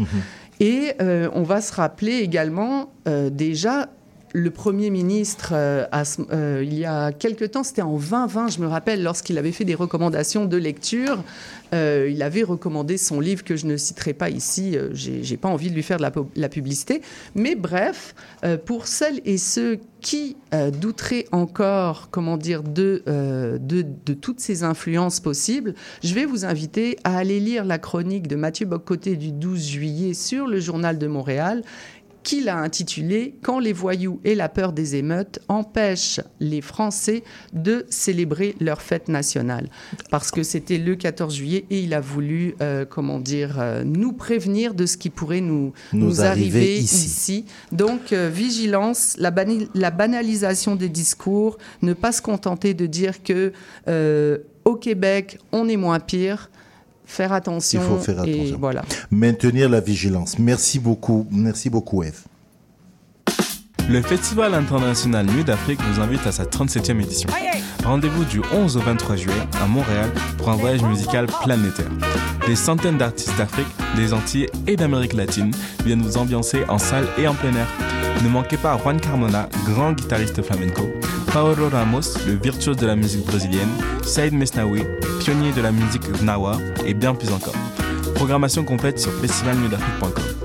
Et euh, on va se rappeler également euh, déjà le Premier ministre, euh, euh, il y a quelque temps, c'était en 2020, je me rappelle, lorsqu'il avait fait des recommandations de lecture, euh, il avait recommandé son livre que je ne citerai pas ici, j'ai pas envie de lui faire de la, pu- la publicité. Mais bref, pour celles et ceux qui douteraient encore, comment dire, de, de, de toutes ces influences possibles, je vais vous inviter à aller lire la chronique de Mathieu Boccoté du 12 juillet sur le Journal de Montréal qu'il a intitulé Quand les voyous et la peur des émeutes empêchent les Français de célébrer leur fête nationale. Parce que c'était le 14 juillet et il a voulu, euh, comment dire, euh, nous prévenir de ce qui pourrait nous, Nous nous, arriver arriver, ici. ici. Donc, euh, vigilance, la, bani- la banalisation des discours, ne pas se contenter de dire que euh, au Québec, on est moins pire. Faire attention. Il faut faire Et attention. voilà. Maintenir la vigilance. Merci beaucoup. Merci beaucoup, Eve. Le Festival international Nuit d'Afrique vous invite à sa 37e édition. Rendez-vous du 11 au 23 juillet à Montréal pour un voyage musical planétaire. Des centaines d'artistes d'Afrique, des Antilles et d'Amérique latine viennent vous ambiancer en salle et en plein air. Ne manquez pas Juan Carmona, grand guitariste flamenco, Paolo Ramos, le virtuose de la musique brésilienne, Saïd Mesnaoui, pionnier de la musique nawa et bien plus encore. Programmation complète sur festivalnuitdafrique.com.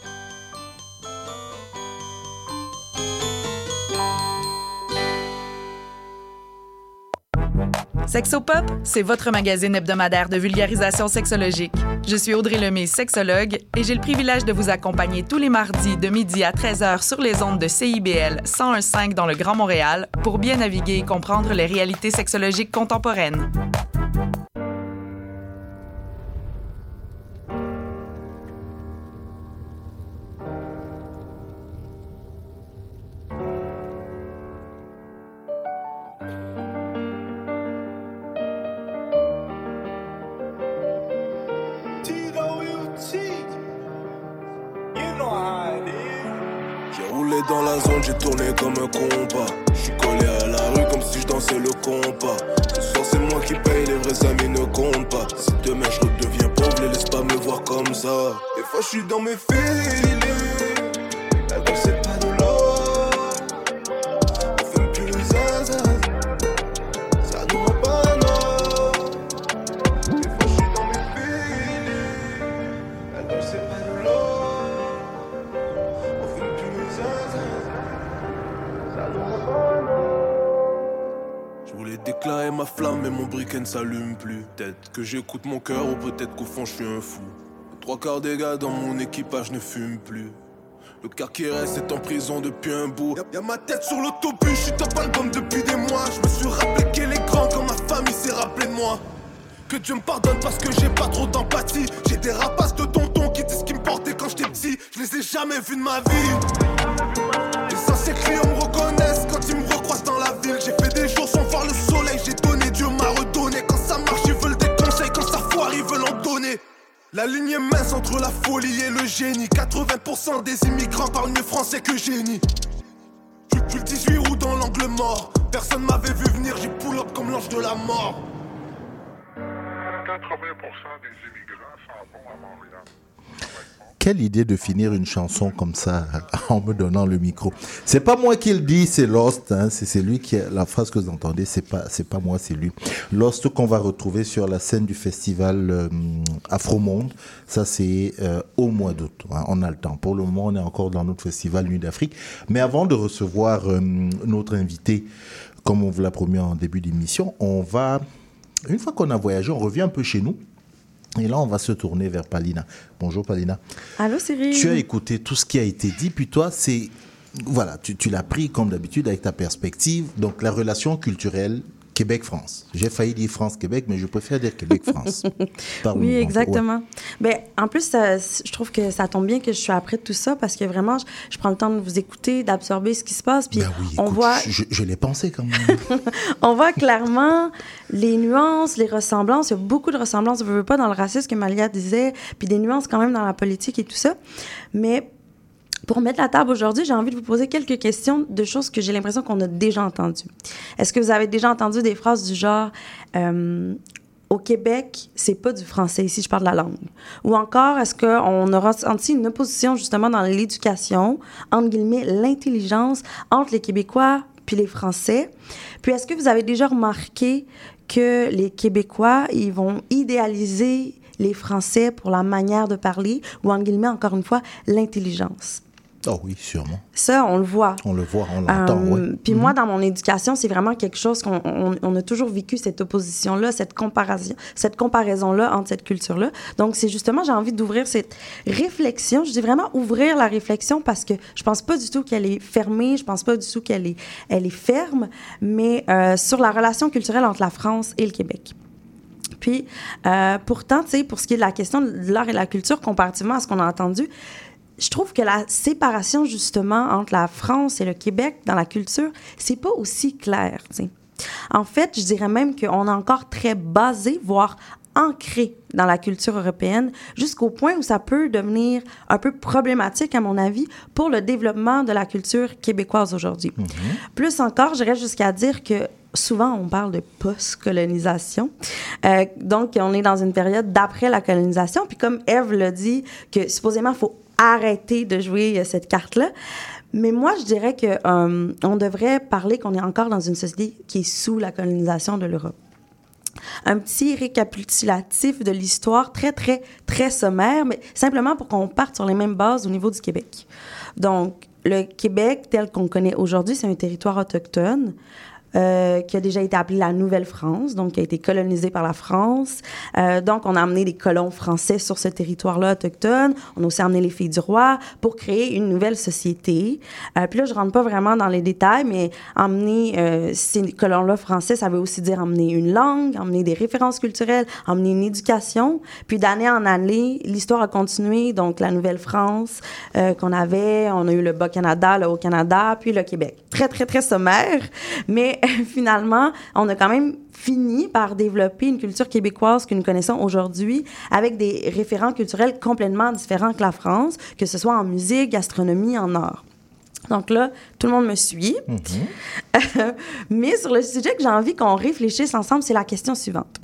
Sexopop, c'est votre magazine hebdomadaire de vulgarisation sexologique. Je suis Audrey Lemay, sexologue, et j'ai le privilège de vous accompagner tous les mardis de midi à 13h sur les ondes de CIBL 101.5 dans le Grand Montréal pour bien naviguer et comprendre les réalités sexologiques contemporaines. Roulé dans la zone, j'ai tourné comme un compas. J'suis collé à la rue comme si je dansais le compas. Ce soir c'est moi qui paye, les vrais amis ne comptent pas. Si demain je redeviens pauvre, les laisse pas me voir comme ça. Des fois je dans mes feelings. Briquet ne s'allume plus Peut-être que j'écoute mon cœur ou peut-être qu'au fond je suis un fou Trois quarts des gars dans mon équipage ne fument plus Le quart qui reste est en prison depuis un bout Y'a y'a ma tête sur l'autobus, je suis top album depuis des mois Je me suis rappelé qu'elle est grande quand ma famille s'est rappelé de moi Que Dieu me pardonne parce que j'ai pas trop d'empathie. J'ai des rapaces de tonton qui disent qu'ils me portaient quand j'étais petit. Je les ai jamais vus de ma vie. Les anciens clients me reconnaissent quand ils me recroisent La ligne est mince entre la folie et le génie. 80% des immigrants parlent mieux français que génie. Je suis le 18 roues dans l'angle mort. Personne m'avait vu venir, j'ai pull up comme l'ange de la mort. 80% des immigrants s'en vont à Montréal. Quelle idée de finir une chanson comme ça en me donnant le micro. C'est pas moi qui le dis, c'est Lost. Hein, c'est lui qui a, la phrase que vous entendez, c'est pas c'est pas moi, c'est lui. Lost qu'on va retrouver sur la scène du festival euh, Afromonde. Ça c'est euh, au mois d'août. hein, on a le temps. Pour le moment, on est encore dans notre festival Nuit d'Afrique. Mais avant de recevoir euh, notre invité, comme on vous l'a promis en début d'émission, on va une fois qu'on a voyagé, on revient un peu chez nous. Et là, on va se tourner vers Palina. Bonjour Palina. Allô, Cyril. Tu as écouté tout ce qui a été dit, puis toi, c'est. Voilà, tu, tu l'as pris comme d'habitude avec ta perspective. Donc, la relation culturelle Québec-France. J'ai failli dire France-Québec, mais je préfère dire Québec-France. Oui, exactement. Ben, en plus, ça- je trouve que ça tombe bien que je suis après tout ça parce que vraiment, je, je prends le temps de vous écouter, d'absorber ce qui se passe. Puis Ben oui, on écoute, voit, Je, je l'ai pensé quand même. on voit clairement les nuances, les ressemblances. Il y a beaucoup de ressemblances, je veux pas, dans le racisme que Malia disait, puis des nuances quand même dans la politique et tout ça. Mais pour mettre la table aujourd'hui, j'ai envie de vous poser quelques questions de choses que j'ai l'impression qu'on a déjà entendues. Est-ce que vous avez déjà entendu des phrases du genre euh, au Québec, c'est pas du français ici, je parle la langue? Ou encore, est-ce qu'on aura senti une opposition justement dans l'éducation, entre guillemets, l'intelligence entre les Québécois puis les Français? Puis est-ce que vous avez déjà remarqué que les Québécois, ils vont idéaliser les Français pour la manière de parler, ou en guillemets, encore une fois, l'intelligence? Oh oui, sûrement. Ça, on le voit. On le voit, on l'entend, Euh, ouais. Puis moi, dans mon éducation, c'est vraiment quelque chose qu'on on, on a toujours vécu, cette opposition-là, cette comparaison, cette comparaison-là entre cette culture-là. Donc, c'est justement, j'ai envie d'ouvrir cette réflexion. Je dis vraiment ouvrir la réflexion parce que je pense pas du tout qu'elle est fermée, je pense pas du tout qu'elle est, elle est ferme, mais euh, sur la relation culturelle entre la France et le Québec. Puis, euh, pourtant, tu sais, pour ce qui est de la question de l'art et la culture, comparativement à ce qu'on a entendu, je trouve que la séparation, justement, entre la France et le Québec dans la culture, c'est pas aussi clair. En fait, je dirais même qu'on est encore très basé, voire ancré dans la culture européenne, jusqu'au point où ça peut devenir un peu problématique, à mon avis, pour le développement de la culture québécoise aujourd'hui. Plus encore, j'irais jusqu'à dire que souvent on parle de post-colonisation. Euh, donc, on est dans une période d'après la colonisation. Puis comme Eve l'a dit, que supposément, il faut arrêter de jouer euh, cette carte-là. Mais moi, je dirais que euh, on devrait parler qu'on est encore dans une société qui est sous la colonisation de l'Europe un petit récapitulatif de l'histoire très, très, très sommaire, mais simplement pour qu'on parte sur les mêmes bases au niveau du Québec. Donc, le Québec, tel qu'on connaît aujourd'hui, c'est un territoire autochtone. Euh, qui a déjà été appelé la Nouvelle-France, donc qui a été colonisé par la France. Euh, donc, on a amené des colons français sur ce territoire-là autochtone. On a aussi amené les filles du roi pour créer une nouvelle société. Euh, puis là, je rentre pas vraiment dans les détails, mais emmener euh, ces colons-là français, ça veut aussi dire emmener une langue, emmener des références culturelles, emmener une éducation. Puis d'année en année, l'histoire a continué. Donc, la Nouvelle-France euh, qu'on avait, on a eu le Bas-Canada, le Haut-Canada, puis le Québec. Très, très, très sommaire. Mais finalement, on a quand même fini par développer une culture québécoise que nous connaissons aujourd'hui avec des référents culturels complètement différents que la France, que ce soit en musique, gastronomie, en art. Donc là, tout le monde me suit. Mais sur le sujet que j'ai envie qu'on réfléchisse ensemble, c'est la question suivante.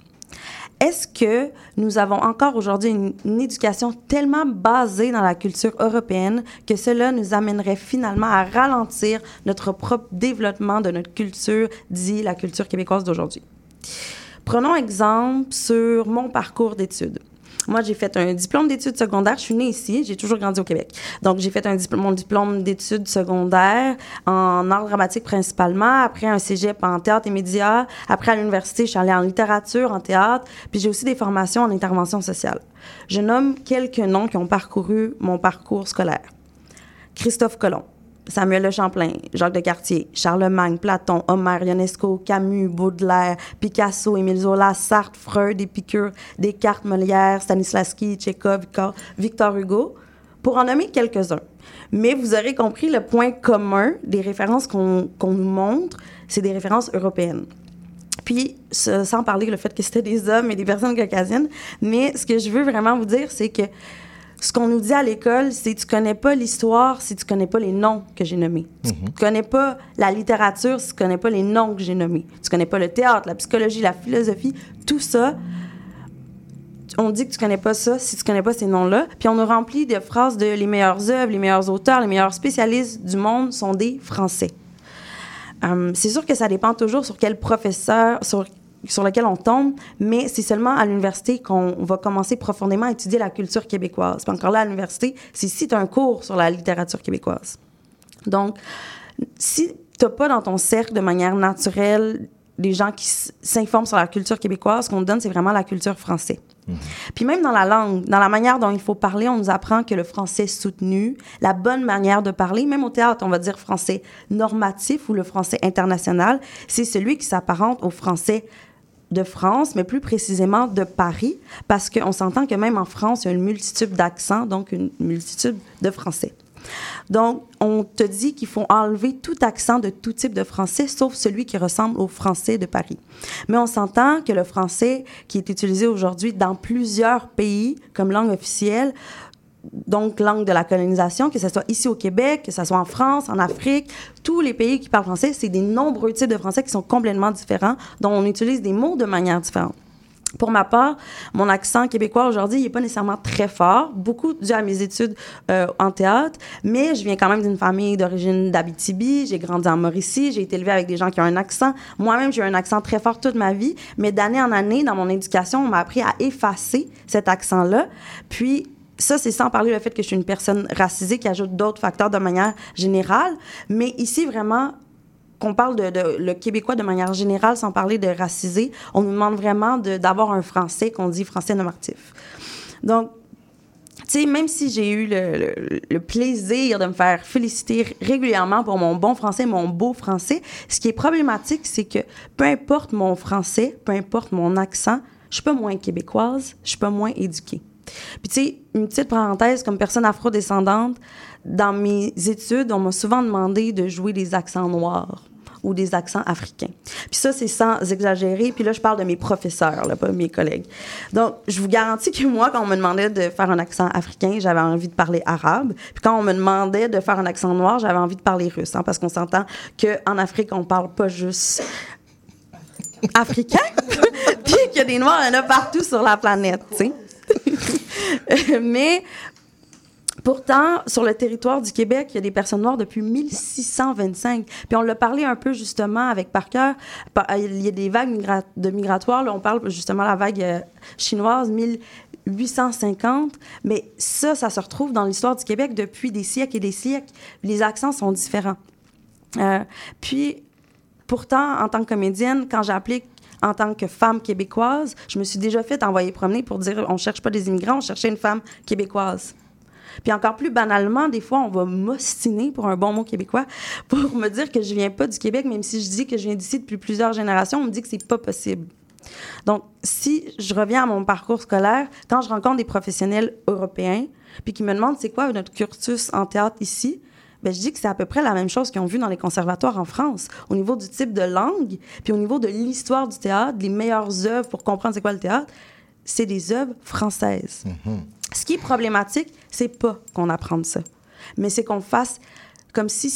Est-ce que nous avons encore aujourd'hui une, éducation tellement basée dans la culture européenne que cela nous amènerait finalement à ralentir notre propre développement de notre culture, dit la culture québécoise d'aujourd'hui? Prenons exemple sur mon parcours d'études. Moi, j'ai fait un diplôme d'études secondaires. Je suis née ici. J'ai toujours grandi au Québec. Donc, j'ai fait un diplôme, mon diplôme d'études secondaires en art dramatique principalement. Après, un cégep en théâtre et médias. Après, à l'université, je suis allée en littérature, en théâtre. Puis, j'ai aussi des formations en intervention sociale. Je nomme quelques noms qui ont parcouru mon parcours scolaire. Christophe Colomb, Samuel de Champlain, Jacques de Cartier, Charlemagne, Platon, Homère, Ionesco, Camus, Baudelaire, Picasso, Émile Zola, Sartre, Freud, Épicure, Descartes, Molière, Stanislavski, Tchekhov, Victor- Hugo, pour en nommer quelques-uns. Mais vous aurez compris le point commun des références qu'on nous montre, c'est des références européennes. Puis, sans parler le fait que c'était des hommes et des personnes caucasiennes, mais ce que je veux vraiment vous dire, c'est que ce qu'on nous dit à l'école, c'est tu connais pas l'histoire si tu connais pas les noms que j'ai nommés. Tu connais pas la littérature si tu connais pas les noms que j'ai nommés. Tu connais pas le théâtre, la psychologie, la philosophie, tout ça. On dit que tu connais pas ça si tu connais pas ces noms-là. Puis on nous remplit de phrases de les meilleures œuvres, les meilleurs auteurs, les meilleurs spécialistes du monde sont des Français. Hum, c'est sûr que ça dépend toujours sur quel professeur, sur, sur lequel on tombe, mais c'est seulement à l'université qu'on va commencer profondément à étudier la culture québécoise. Puis encore là, à l'université, c'est si tu as un cours sur la littérature québécoise. Donc, si tu n'as pas dans ton cercle de manière naturelle des gens qui s'informent sur la culture québécoise, ce qu'on te donne, c'est vraiment la culture française. Puis même dans la langue, dans la manière dont il faut parler, on nous apprend que le français soutenu, la bonne manière de parler, même au théâtre, on va dire français normatif ou le français international, c'est celui qui s'apparente au français de France, mais plus précisément de Paris, parce qu'on s'entend que même en France, il y a une multitude d'accents, donc une multitude de français. Donc, on te dit qu'il faut enlever tout accent de tout type de français, sauf celui qui ressemble au français de Paris. Mais on s'entend que le français qui est utilisé aujourd'hui dans plusieurs pays comme langue officielle, donc langue de la colonisation, que ce soit ici au Québec, que ce soit en France, en Afrique, tous les pays qui parlent français, c'est des nombreux types de français qui sont complètement différents, dont on utilise des mots de manière différente. Pour ma part, mon accent québécois aujourd'hui, n'est pas nécessairement très fort, beaucoup dû à mes études euh, en théâtre, mais je viens quand même d'une famille d'origine d'Abitibi, j'ai grandi en Mauricie, j'ai été élevée avec des gens qui ont un accent. Moi-même, j'ai eu un accent très fort toute ma vie, mais d'année en année, dans mon éducation, on m'a appris à effacer cet accent-là. Puis, ça, c'est sans parler le fait que je suis une personne racisée qui ajoute d'autres facteurs de manière générale. Mais ici, vraiment, qu'on parle de, le québécois de manière générale, sans parler de racisé, on nous demande vraiment d'avoir un français qu'on dit français normatif. Donc, tu sais, même si j'ai eu le, le- le plaisir de me faire féliciter régulièrement pour mon bon français, mon beau français, ce qui est problématique, c'est que peu importe mon français, peu importe mon accent, je suis pas moins québécoise, je suis pas moins éduquée. Puis tu sais, une petite parenthèse, comme personne afro-descendante, dans mes études, on m'a souvent demandé de jouer des accents noirs ou des accents africains. Puis ça, c'est sans exagérer. Puis là, je parle de mes professeurs, là, pas mes collègues. Donc, je vous garantis que moi, quand on me demandait de faire un accent africain, j'avais envie de parler arabe. Puis quand on me demandait de faire un accent noir, j'avais envie de parler russe. hein, parce qu'on s'entend qu'en Afrique, on parle pas juste africain, puis qu'il y a des noirs, il y en a partout sur la planète, tu sais. Mais Pourtant, sur le territoire du Québec, il y a des personnes noires depuis 1625. Puis on l'a parlé un peu justement avec Parker. Pa- Il y a des vagues de migratoires. On parle justement de la vague euh, chinoise 1850. Mais ça, ça se retrouve dans l'histoire du Québec depuis des siècles et des siècles. Les accents sont différents. Euh, puis, pourtant, en tant que comédienne, quand j'applique en tant que femme québécoise, je me suis déjà fait envoyer promener pour dire on cherche pas des immigrants, on cherchait une femme québécoise. Puis encore plus banalement, des fois, on va m'ostiner, pour un bon mot québécois, pour me dire que je viens pas du Québec, même si je dis que je viens d'ici depuis plusieurs générations, on me dit que c'est pas possible. Donc, si je reviens à mon parcours scolaire, quand je rencontre des professionnels européens, puis qui me demandent c'est quoi notre cursus en théâtre ici, ben, je dis que c'est à peu près la même chose qu'ils ont vu dans les conservatoires en France, au niveau du type de langue, puis au niveau de l'histoire du théâtre, les meilleures œuvres pour comprendre c'est quoi le théâtre, c'est des œuvres françaises. Ce qui est problématique, c'est pas qu'on apprenne ça, mais c'est qu'on fasse comme si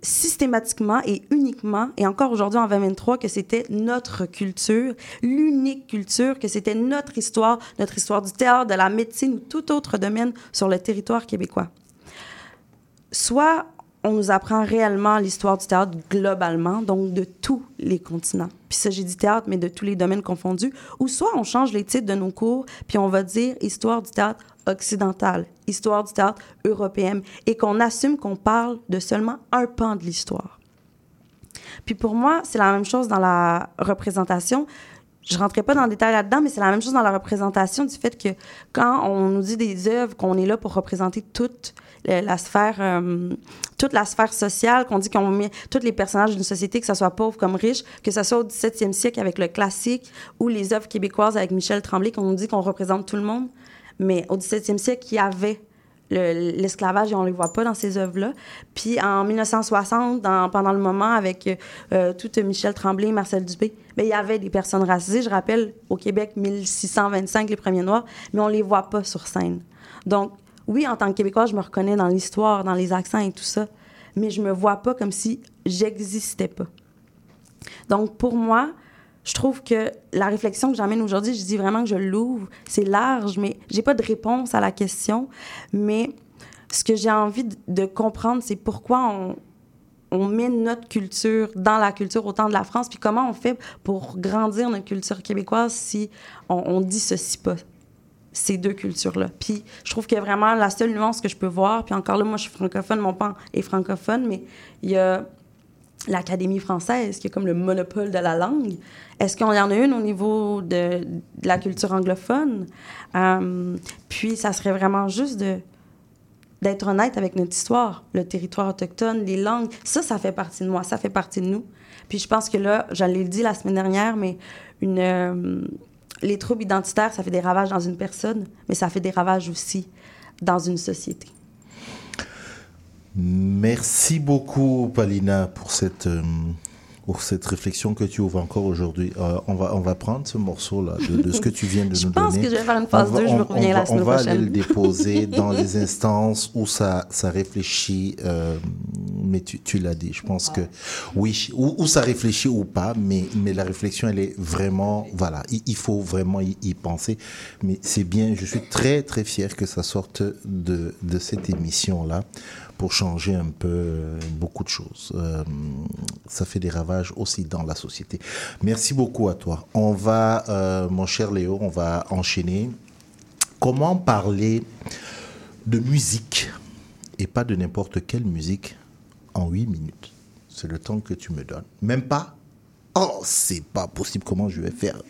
systématiquement et uniquement, et encore aujourd'hui en 2023, que c'était notre culture, l'unique culture, que c'était notre histoire, notre histoire du théâtre, de la médecine ou tout autre domaine sur le territoire québécois. Soit on nous apprend réellement l'histoire du théâtre globalement, donc de tous les continents. Puis ça, j'ai dit théâtre, mais de tous les domaines confondus. Ou soit on change les titres de nos cours, puis on va dire histoire du théâtre occidental, histoire du théâtre européenne, et qu'on assume qu'on parle de seulement un pan de l'histoire. Puis pour moi, c'est la même chose dans la représentation. Je rentrerai pas dans le détail là-dedans, mais c'est la même chose dans la représentation du fait que quand on nous dit des œuvres, qu'on est là pour représenter toutes la sphère, euh, toute la sphère sociale, qu'on dit qu'on met tous les personnages d'une société, que ce soit pauvre comme riche, que ce soit au 17e siècle avec le classique ou les œuvres québécoises avec Michel Tremblay, qu'on nous dit qu'on représente tout le monde. Mais au 17e siècle, il y avait le- l'esclavage et on ne les voit pas dans ces œuvres-là. Puis en 1960, dans- pendant le moment avec euh, tout Michel Tremblay, Marcel Dubé, ben, il y avait des personnes racisées. Je rappelle, au Québec, 1625, les premiers Noirs, mais on ne les voit pas sur scène. Donc, oui, en tant que Québécois, je me reconnais dans l'histoire, dans les accents et tout ça, mais je me vois pas comme si j'existais pas. Donc, pour moi, je trouve que la réflexion que j'amène aujourd'hui, je dis vraiment que je l'ouvre. C'est large, mais j'ai pas de réponse à la question. Mais ce que j'ai envie de, comprendre, c'est pourquoi on, on met notre culture dans la culture autant de la France, puis comment on fait pour grandir notre culture québécoise si on, on dissocie pas ces deux cultures-là. Puis je trouve que vraiment la seule nuance que je peux voir, puis encore là, moi je suis francophone, mon père est francophone, mais il y a l'Académie française qui est comme le monopole de la langue. Est-ce qu'il y en a une au niveau de, la culture anglophone? Euh, puis ça serait vraiment juste d'être honnête avec notre histoire, le territoire autochtone, les langues. Ça, ça fait partie de moi, ça fait partie de nous. Puis je pense que là, je l'ai dit la semaine dernière, mais une, euh, les troubles identitaires, ça fait des ravages dans une personne, mais ça fait des ravages aussi dans une société. Merci beaucoup, Palina, pour cette, euh, pour cette réflexion que tu ouvres encore aujourd'hui. Euh, on, va, on va prendre ce morceau-là de, de ce que tu viens de Je nous pense donner. que je vais faire une phase On va- deux, je on- vous reviens on la semaine On va aller prochaine. le déposer dans les instances où ça, ça réfléchit, euh, mais tu, tu l'as dit, je pense que oui, où, où ça réfléchit ou pas, mais, mais la réflexion, elle est vraiment, voilà, il, il faut vraiment y, y penser. Mais c'est bien, je suis très, très fier que ça sorte de, de cette émission-là pour changer un peu euh, beaucoup de choses. Euh, ça fait des ravages aussi dans la société. Merci beaucoup à toi. On va, euh, mon cher Léo, on va enchaîner. Comment parler de musique et pas de n'importe quelle musique en 8 minutes? C'est le temps que tu me donnes. Même pas? Oh, c'est pas possible. Comment je vais faire?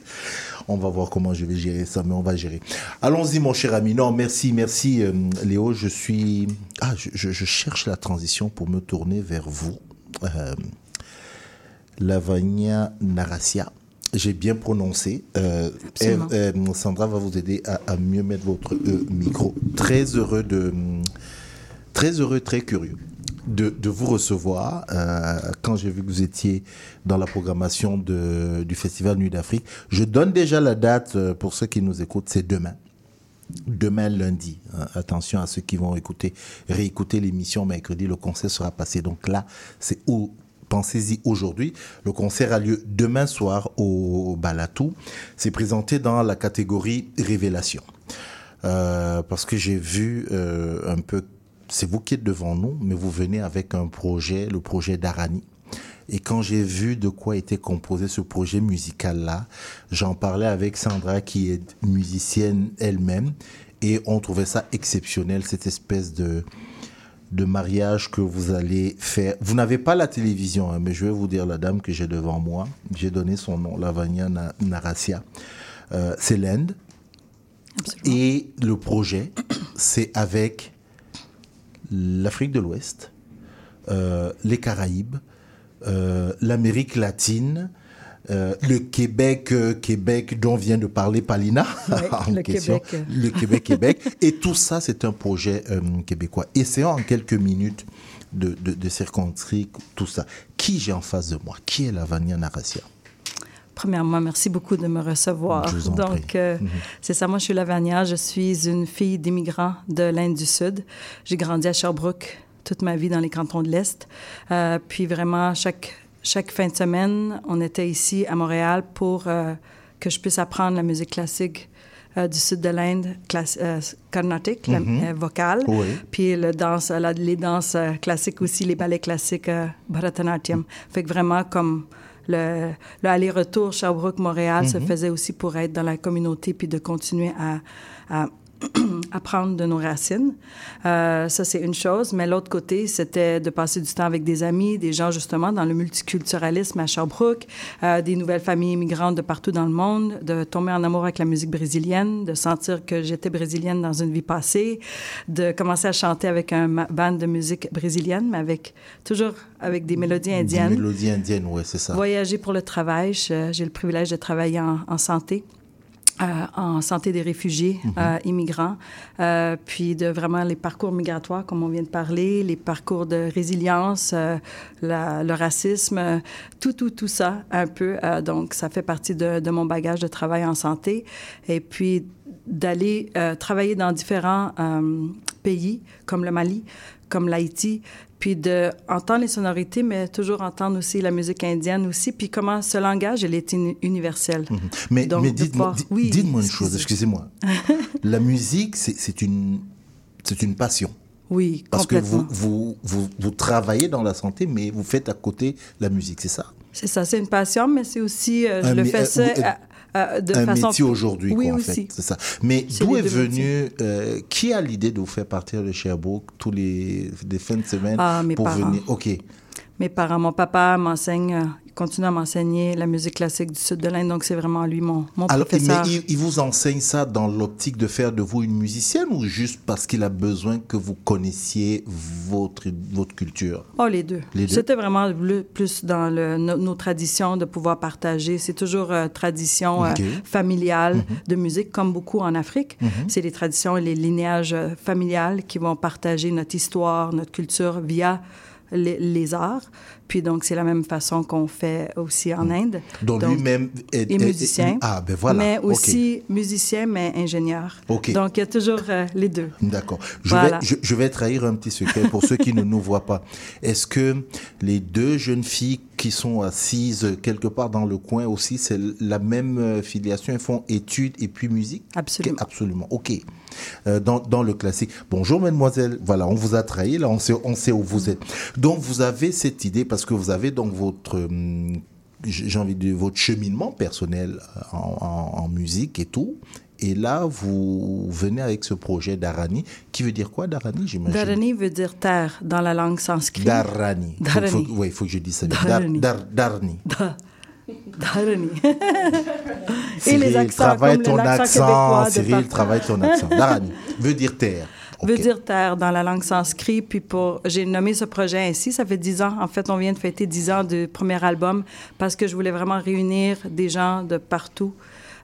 On va voir comment je vais gérer ça, mais on va gérer. Allons-y, mon cher ami. Non, merci, merci, euh, Léo. Je suis. Ah, je, je- je cherche la transition pour me tourner vers vous. Euh, Lavagna Narasia. J'ai bien prononcé. Euh, euh, Sandra va vous aider à, à mieux mettre votre micro. Très heureux de. Très heureux, très curieux de, de vous recevoir. Euh, quand j'ai vu que vous étiez dans la programmation de, du Festival Nuit d'Afrique, je donne déjà la date euh, pour ceux qui nous écoutent, c'est demain. Demain lundi. Euh, attention à ceux qui vont écouter, réécouter l'émission mercredi, le concert sera passé. Donc là, c'est où Pensez-y aujourd'hui. Le concert a lieu demain soir au Balatou. C'est présenté dans la catégorie Révélation. Euh, parce que j'ai vu euh, un peu, c'est vous qui êtes devant nous, mais vous venez avec un projet, le projet d'Arani. Et quand j'ai vu de quoi était composé ce projet musical-là, j'en parlais avec Sandra qui est musicienne elle-même et on trouvait ça exceptionnel, cette espèce de, de mariage que vous allez faire. Vous n'avez pas la télévision, hein, mais je vais vous dire la dame que j'ai devant moi. J'ai donné son nom, Lavagna Na- Narasia. Euh, c'est l'Inde. Et le projet, c'est avec l'Afrique de l'Ouest, euh, les Caraïbes, euh, l'Amérique latine, euh, le Québec, Québec dont vient de parler Palina en le question, Québec. le Québec, Québec, et tout ça c'est un projet québécois. Essayons en quelques minutes de, de, de circonscrire tout ça. Qui j'ai en face de moi? Qui est Lavania Narasia Premièrement, merci beaucoup de me recevoir. Je vous en Donc, euh, Mhm. c'est ça, moi je suis Lavania, je suis une fille d'immigrants de l'Inde du Sud. J'ai grandi à Sherbrooke toute ma vie dans les cantons de l'Est. Euh, puis vraiment, chaque, chaque fin de semaine, on était ici à Montréal pour euh, que je puisse apprendre la musique classique euh, du sud de l'Inde, class- euh, carnatique, vocale. Oui. Puis le danse, la- les danses classiques aussi, les ballets classiques Bharatanatyam. Fait que vraiment, comme le, le aller-retour Sherbrooke-Montréal se Mhm. faisait aussi pour être dans la communauté puis de continuer à, à, apprendre de nos racines. Euh, ça, c'est une chose. Mais l'autre côté, c'était de passer du temps avec des amis, des gens justement dans le multiculturalisme à Sherbrooke, euh, des nouvelles familles immigrantes de partout dans le monde, de tomber en amour avec la musique brésilienne, de sentir que j'étais brésilienne dans une vie passée, de commencer à chanter avec un band de musique brésilienne, mais avec toujours avec des mélodies indiennes. Des mélodies indiennes, oui, c'est ça. Voyager pour le travail. J'ai le privilège de travailler en, en santé. Euh, en santé des réfugiés mhm. euh, immigrants, euh, puis de vraiment les parcours migratoires, comme on vient de parler, les parcours de résilience, le racisme, tout, tout, tout ça un peu. donc, ça fait partie de, de, mon bagage de travail en santé. Et puis, d'aller travailler dans différents pays, comme le Mali, comme l'Haïti, puis d'entendre les sonorités, mais toujours entendre aussi la musique indienne aussi, puis comment ce langage, il est universel. Mhm. Mais, mais dites-moi une chose, excusez-moi. la musique, c'est une, une passion. Oui, Parce que vous, vous, vous, vous, travaillez dans la santé, mais vous faites à côté la musique, c'est ça? C'est ça, c'est une passion, mais c'est aussi, euh, je le fais ça... Euh, de un métier aujourd'hui, oui, en fait. C'est ça. Mais d'où est venu, euh, qui a l'idée de vous faire partir de Sherbrooke tous les, les fins de semaine ah, mes pour parents. venir? Ok. Mes parents, mon papa m'enseigne continue à m'enseigner la musique classique du sud de l'Inde, donc c'est vraiment lui mon, mon Alors, professeur. Mais il, vous enseigne ça dans l'optique de faire de vous une musicienne ou juste parce qu'il a besoin que vous connaissiez votre, votre culture? Oh, les deux. Les deux? C'était vraiment plus dans le, nos, traditions de pouvoir partager. C'est toujours euh, tradition euh, familiale Mhm. de musique, comme beaucoup en Afrique. Mhm. C'est les traditions et les linéages euh, familiales qui vont partager notre histoire, notre culture via les, les arts. Puis donc, c'est la même façon qu'on fait aussi en Inde. Donc, lui-même est, est musicien. ah, ben voilà. Mais aussi musicien, mais ingénieur. Donc, il y a toujours euh, les deux. D'accord. Je, Voilà. vais, je, je vais trahir un petit secret pour ceux qui ne nous voient pas. Est-ce que les deux jeunes filles qui sont assises quelque part dans le coin aussi, c'est la même euh, filiation Elles font études et puis musique? Absolument. Absolument. OK. Euh, dans, dans le classique. Bonjour, mademoiselle. Voilà, on vous a trahi. Là, on sait, on sait où vous êtes. Donc, vous avez cette idée parce que vous avez donc votre. hum, j'ai envie de votre cheminement personnel euh, en, en- en musique et tout. Et là, vous venez avec ce projet d'Arani, qui veut dire quoi, d'Arani, j'imagine? Dharani veut dire terre dans la langue sanskrit. Darani. Oui, il faut que je dise ça. bien. Dharani. Dharani. Et les accents, travaille comme ton accent. Cyril, travaille ton accent. Darani veut dire terre. veut dire terre dans la langue sanskrit. Puis pour, j'ai nommé ce projet ainsi. Ça fait dix ans. En fait, on vient de fêter dix ans du premier album parce que je voulais vraiment réunir des gens de partout.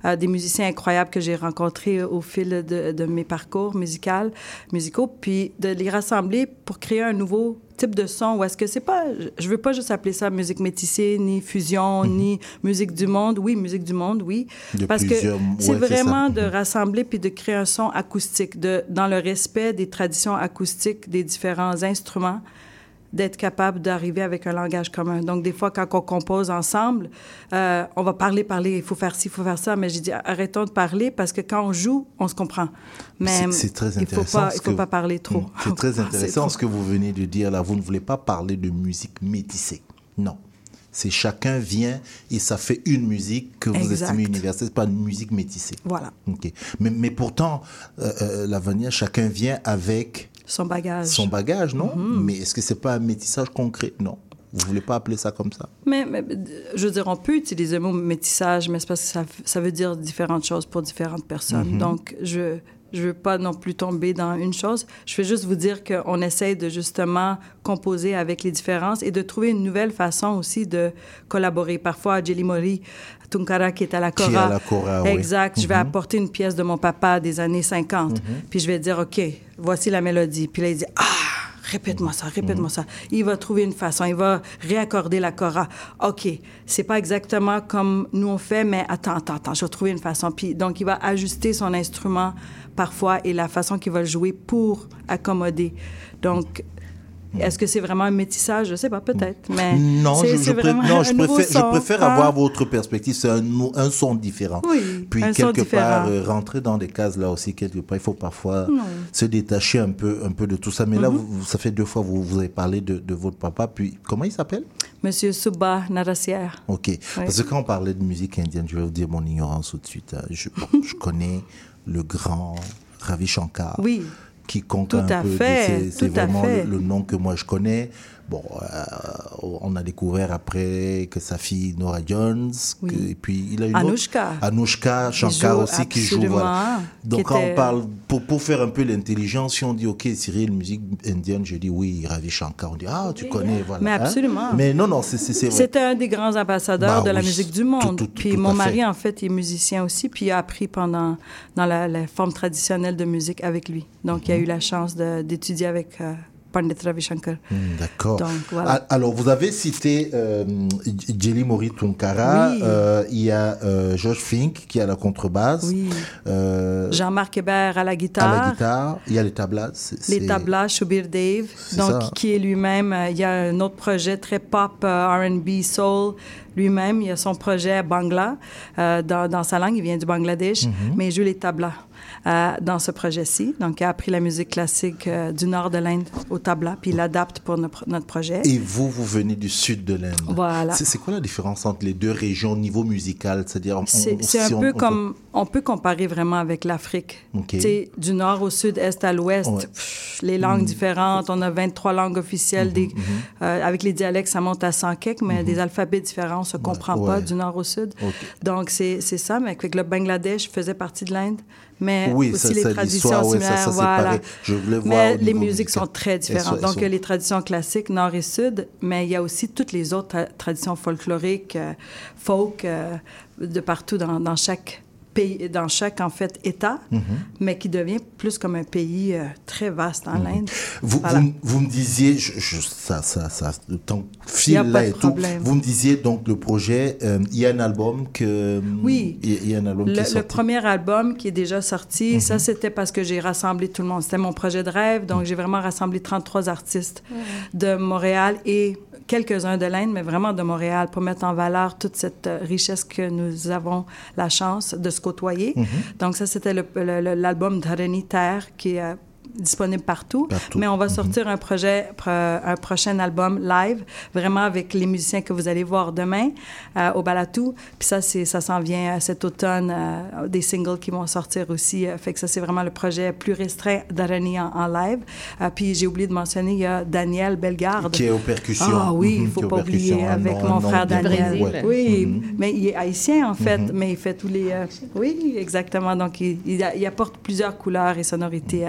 Euh, des musiciens incroyables que j'ai rencontrés au fil de, de mes parcours musicaux, musicaux, puis de les rassembler pour créer un nouveau type de son où est-ce que c'est pas je veux pas juste appeler ça musique métissée ni fusion ni musique du monde. Oui musique du monde oui. De parce que c'est vraiment de rassembler puis de créer un son acoustique, de, dans le respect des traditions acoustiques des différents instruments, d'être capable d'arriver avec un langage commun. Donc, des fois, quand on compose ensemble, euh, on va parler, parler, il faut faire ci, il faut faire ça, mais j'ai dit, arrêtons de parler parce que quand on joue, on se comprend. Mais C'est- très il intéressant. faut pas, ce il faut que- pas parler trop. Mm. C'est très intéressant trop. ce que vous venez de dire là. Vous ne voulez pas parler de musique métissée. Non. C'est chacun vient et ça fait une musique que vous estimez universelle. C'est pas une musique métissée. Voilà. Ok. Mais, mais pourtant, euh, euh, chacun vient avec Son bagage. son bagage, non Mhm. Mais est-ce que c'est pas un métissage concret? Non. Vous voulez pas appeler ça comme ça? Mais, mais, je veux dire, on peut utiliser le mot métissage, mais c'est parce que ça, ça veut dire différentes choses pour différentes personnes. Mhm. Donc, je je veux pas non plus tomber dans une chose. Je vais juste vous dire qu'on essaye de justement composer avec les différences et de trouver une nouvelle façon aussi de collaborer. Parfois, Jelly Mori, Tunkara qui est à la Qui est Cora. à la Cora, oui. Exact. Je vais Mhm. apporter une pièce de mon papa des années 50. Mhm. Puis je vais dire, OK, voici la mélodie. Puis là, il dit, ah, répète-moi ça, répète-moi ça. Il va trouver une façon, il va réaccorder la cora. OK, c'est pas exactement comme nous on fait, mais attends, attends, attends, je vais trouver une façon. Puis donc, il va ajuster son instrument parfois et la façon qu'il va le jouer pour accommoder. Donc, est-ce que c'est vraiment un métissage? Je sais pas, peut-être, mais Non, je, pré- non, préfère, je son, préfère hein? avoir votre perspective. C'est un, son différent. Oui, Puis un son quelque part, euh, rentrer dans des cases là aussi, quelque part, il faut parfois Non. se détacher un peu, un peu de tout ça. Mais là, Mhm. vous- ça fait deux fois vous vous avez parlé de, de votre papa. Puis comment il s'appelle? Monsieur Subba Narassière. Ok. Parce que quand on parlait de musique indienne, je vais vous dire mon ignorance tout de suite. hein. Je, je connais le grand Ravi Shankar. Oui. Qui compte Tout un à peu. fait, C'est c'est tout à vraiment fait. le, le nom que moi je connais. Bon, euh, on a découvert après que sa fille Nora Jones, Oui. que- et puis il a une Anouchka. autre, Anouchka Qui Shankar aussi qui joue. Voilà. Donc qui quand était- on parle, pour, pour faire un peu l'intelligence, si on dit ok Cyril, musique indienne, je dis oui, Ravi Shankar. On dit ah tu connais, voilà. Mais hein. absolument. Mais non, non, c'est vrai. C'était un des grands ambassadeurs Bah de la oui, musique du monde. tout- tout- puis mon mari, fait. en fait, est musicien aussi, puis il a appris pendant dans la, la forme traditionnelle de musique avec lui. Donc, Mhm. il a eu la chance d'étudier avec euh, Pandit Ravi Shankar. Hmm, D'accord. Voilà. Al- Alors, vous avez cité euh, Jelly Mori Tunkara. Oui. Euh, il y a euh, Josh Fink qui est à la contrebasse. Oui. Euh, Jean-Marc Hébert à la à guitare. la guitare. Il y a les tablas. Les tablas, Shubir Dave, C'est donc ça. qui est lui-même, il y a un autre projet très pop, R&B, soul, lui-même, il a son projet Bangla, euh, dans, dans sa langue, il vient du Bangladesh, Mhm. mais il joue les tablas euh, dans ce projet-ci. Donc, il a appris la musique classique euh, du nord de l'Inde au tabla, puis il l'adapte pour notre, projet. Et vous, vous venez du sud de l'Inde. Voilà. C'est quoi la différence entre les deux régions au niveau musical? C'est-à-dire, C'est si un on- peu on peut- comme, on peut comparer vraiment avec l'Afrique. Ok. Tu sais, du nord au sud, est à l'ouest, Ouais. les langues Mhm. différentes. On a 23 langues officielles. des, euh, avec les dialectes, ça monte à 100 quelques, mais des alphabets différents, on se comprend pas ouais. du nord au sud. Donc, c'est c'est ça. Mais avec le Bangladesh faisait partie de l'Inde. Mais Oui, aussi ça, les traditions similaires. voilà. Je voir mais les musiques sont très différentes. Donc, il y a les traditions classiques, nord et sud, mais il y a aussi toutes les autres tra- traditions folkloriques, euh, folk, euh, de partout dans, dans chaque pays, dans chaque, en fait, État, Mhm. mais qui devient plus comme un pays euh, très vaste en. Vous, Voilà. vous, vous me disiez, je, je- ça, ça, ça, le temps Il y a file pas là et tout. Vous me disiez donc le projet, euh, il y a un album que. Oui. Il y a- il y a un album Le, qui est le sorti. premier album qui est déjà sorti, Mhm. ça c'était parce que j'ai rassemblé tout le monde. C'était mon projet de rêve, donc j'ai vraiment rassemblé 33 artistes de Montréal et quelques-uns de l'Inde, mais vraiment de Montréal pour mettre en valeur toute cette euh, richesse que nous avons la chance de se côtoyer. Mhm. Donc ça c'était l'album Dharani Terre qui est euh, disponible partout. Partout. Mais on va Mhm. sortir un projet, pro- un prochain album live, vraiment avec les musiciens que vous allez voir demain euh, au Balatou. Puis ça, c'est, ça s'en vient cet automne, euh, des singles qui vont sortir aussi. Euh, fait que ça, c'est vraiment le projet plus restreint d'Arani en, en live. Puis j'ai oublié de mentionner, il y a Daniel Bellegarde. Qui est aux percussions. Ah oui, Mhm, il qui est faut pas oublier avec mon frère Daniel. ouais. Oui, Mhm. mais il est haïtien en fait, Mhm. mais il fait tous les... oui, exactement. Donc il, il a- il apporte plusieurs couleurs et sonorités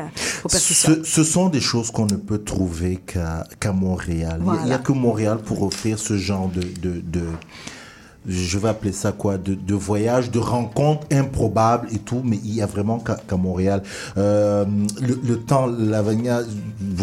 Ce, ce sont des choses qu'on ne peut trouver qu'à Montréal. Il n'y a- que Montréal pour offrir ce genre de, de, de- je vais appeler ça quoi, de, de voyage, de rencontres improbables et tout, mais il y a vraiment qu'à Montréal. Euh, le, le temps, Lavagna,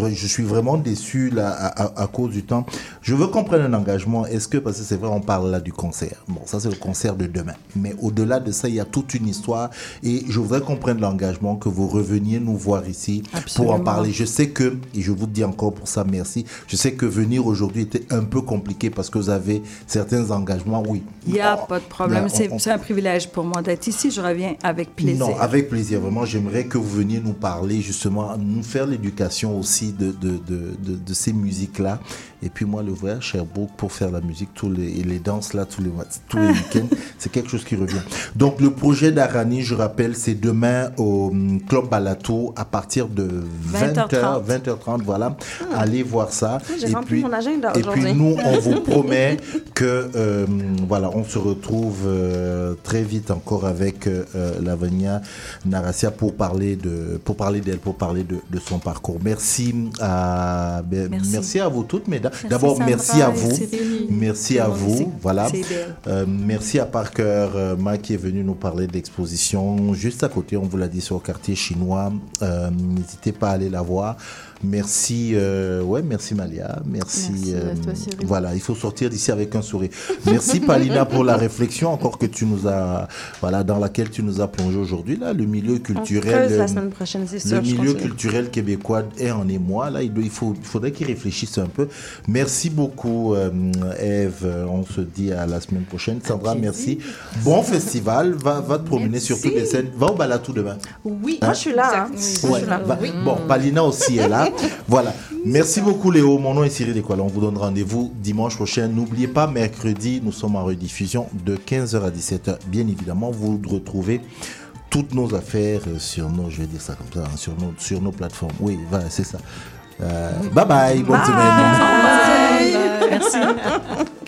je suis vraiment déçu là à, à- à cause du temps. Je veux qu'on prenne un engagement. Est-ce que, parce que c'est vrai, on parle là du concert. Bon, ça c'est le concert de demain. Mais au-delà de ça, il y a toute une histoire et je voudrais qu'on prenne l'engagement que vous reveniez nous voir ici pour en parler. Je sais que, et je vous dis encore pour ça merci, je sais que venir aujourd'hui était un peu compliqué parce que vous avez certains engagements, oui. Il n'y a pas de problème. C'est un privilège pour moi d'être ici. Je reviens avec plaisir. Non, avec plaisir. Vraiment, j'aimerais que vous veniez nous parler, justement, nous faire l'éducation aussi de, de, de, de, de ces musiques-là. Et puis moi, le voyage Sherbrooke pour faire la musique, tous les, et les danses là, tous les, tous les week-ends, c'est quelque chose qui revient. Donc, le projet d'Arani, je rappelle, c'est demain au hum, Club Balato à partir de 20h, 20h30. 20h30, voilà. Allez voir ça. J'ai et rempli puis, mon agenda Et puis nous, on vous promet que euh, voilà, on se retrouve euh, très vite encore avec euh, euh, Lavania Narasia pour parler de pour parler d'elle, pour parler de, de son parcours. Merci à ben, merci. Merci. à vous toutes, mesdames. D'abord, merci à vous, merci à vous, voilà. Euh, merci à Parker euh, Ma qui est venu nous parler de l'exposition juste à côté. On vous l'a dit sur le quartier chinois. Euh, N'hésitez pas à aller la voir. Merci, euh, ouais, merci Malia, merci. Merci à euh, toi, Cyril. voilà, il faut sortir d'ici avec un sourire. Merci Palina pour la réflexion encore que tu nous as, voilà, dans laquelle tu nous as plongé aujourd'hui là, le milieu culturel. la euh, semaine prochaine, c'est Le milieu culturel québécois est en émoi là. Il, faut, il faudrait qu'il réfléchisse un peu. Merci beaucoup, euh, Eve. On se dit à la semaine prochaine. Sandra, merci. Bon festival. Va, va te promener sur toutes les scènes. Va au Balatou demain. Oui, Hein? Moi, je suis là. hein. Moi, Ouais, je suis là. va- Bon, Palina aussi est là. voilà. Merci beaucoup Léo. Mon nom est Cyril Equala. On vous donne rendez-vous dimanche prochain. N'oubliez pas, mercredi, nous sommes en rediffusion de 15h à 17h. Bien évidemment, vous retrouvez toutes nos affaires euh, sur nos, je vais dire ça comme ça, hein, sur nos, sur nos plateformes. Oui, voilà, c'est ça. Euh, bye bye, bonne semaine. Merci.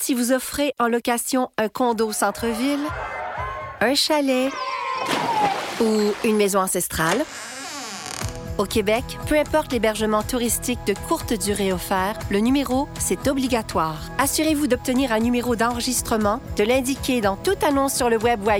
si vous offrez en location un condo au centre-ville, un chalet ou une maison ancestrale, au Québec, peu importe l'hébergement touristique de courte durée offert, le numéro, c'est obligatoire. Assurez-vous d'obtenir un numéro d'enregistrement, de l'indiquer dans toute annonce sur le web ou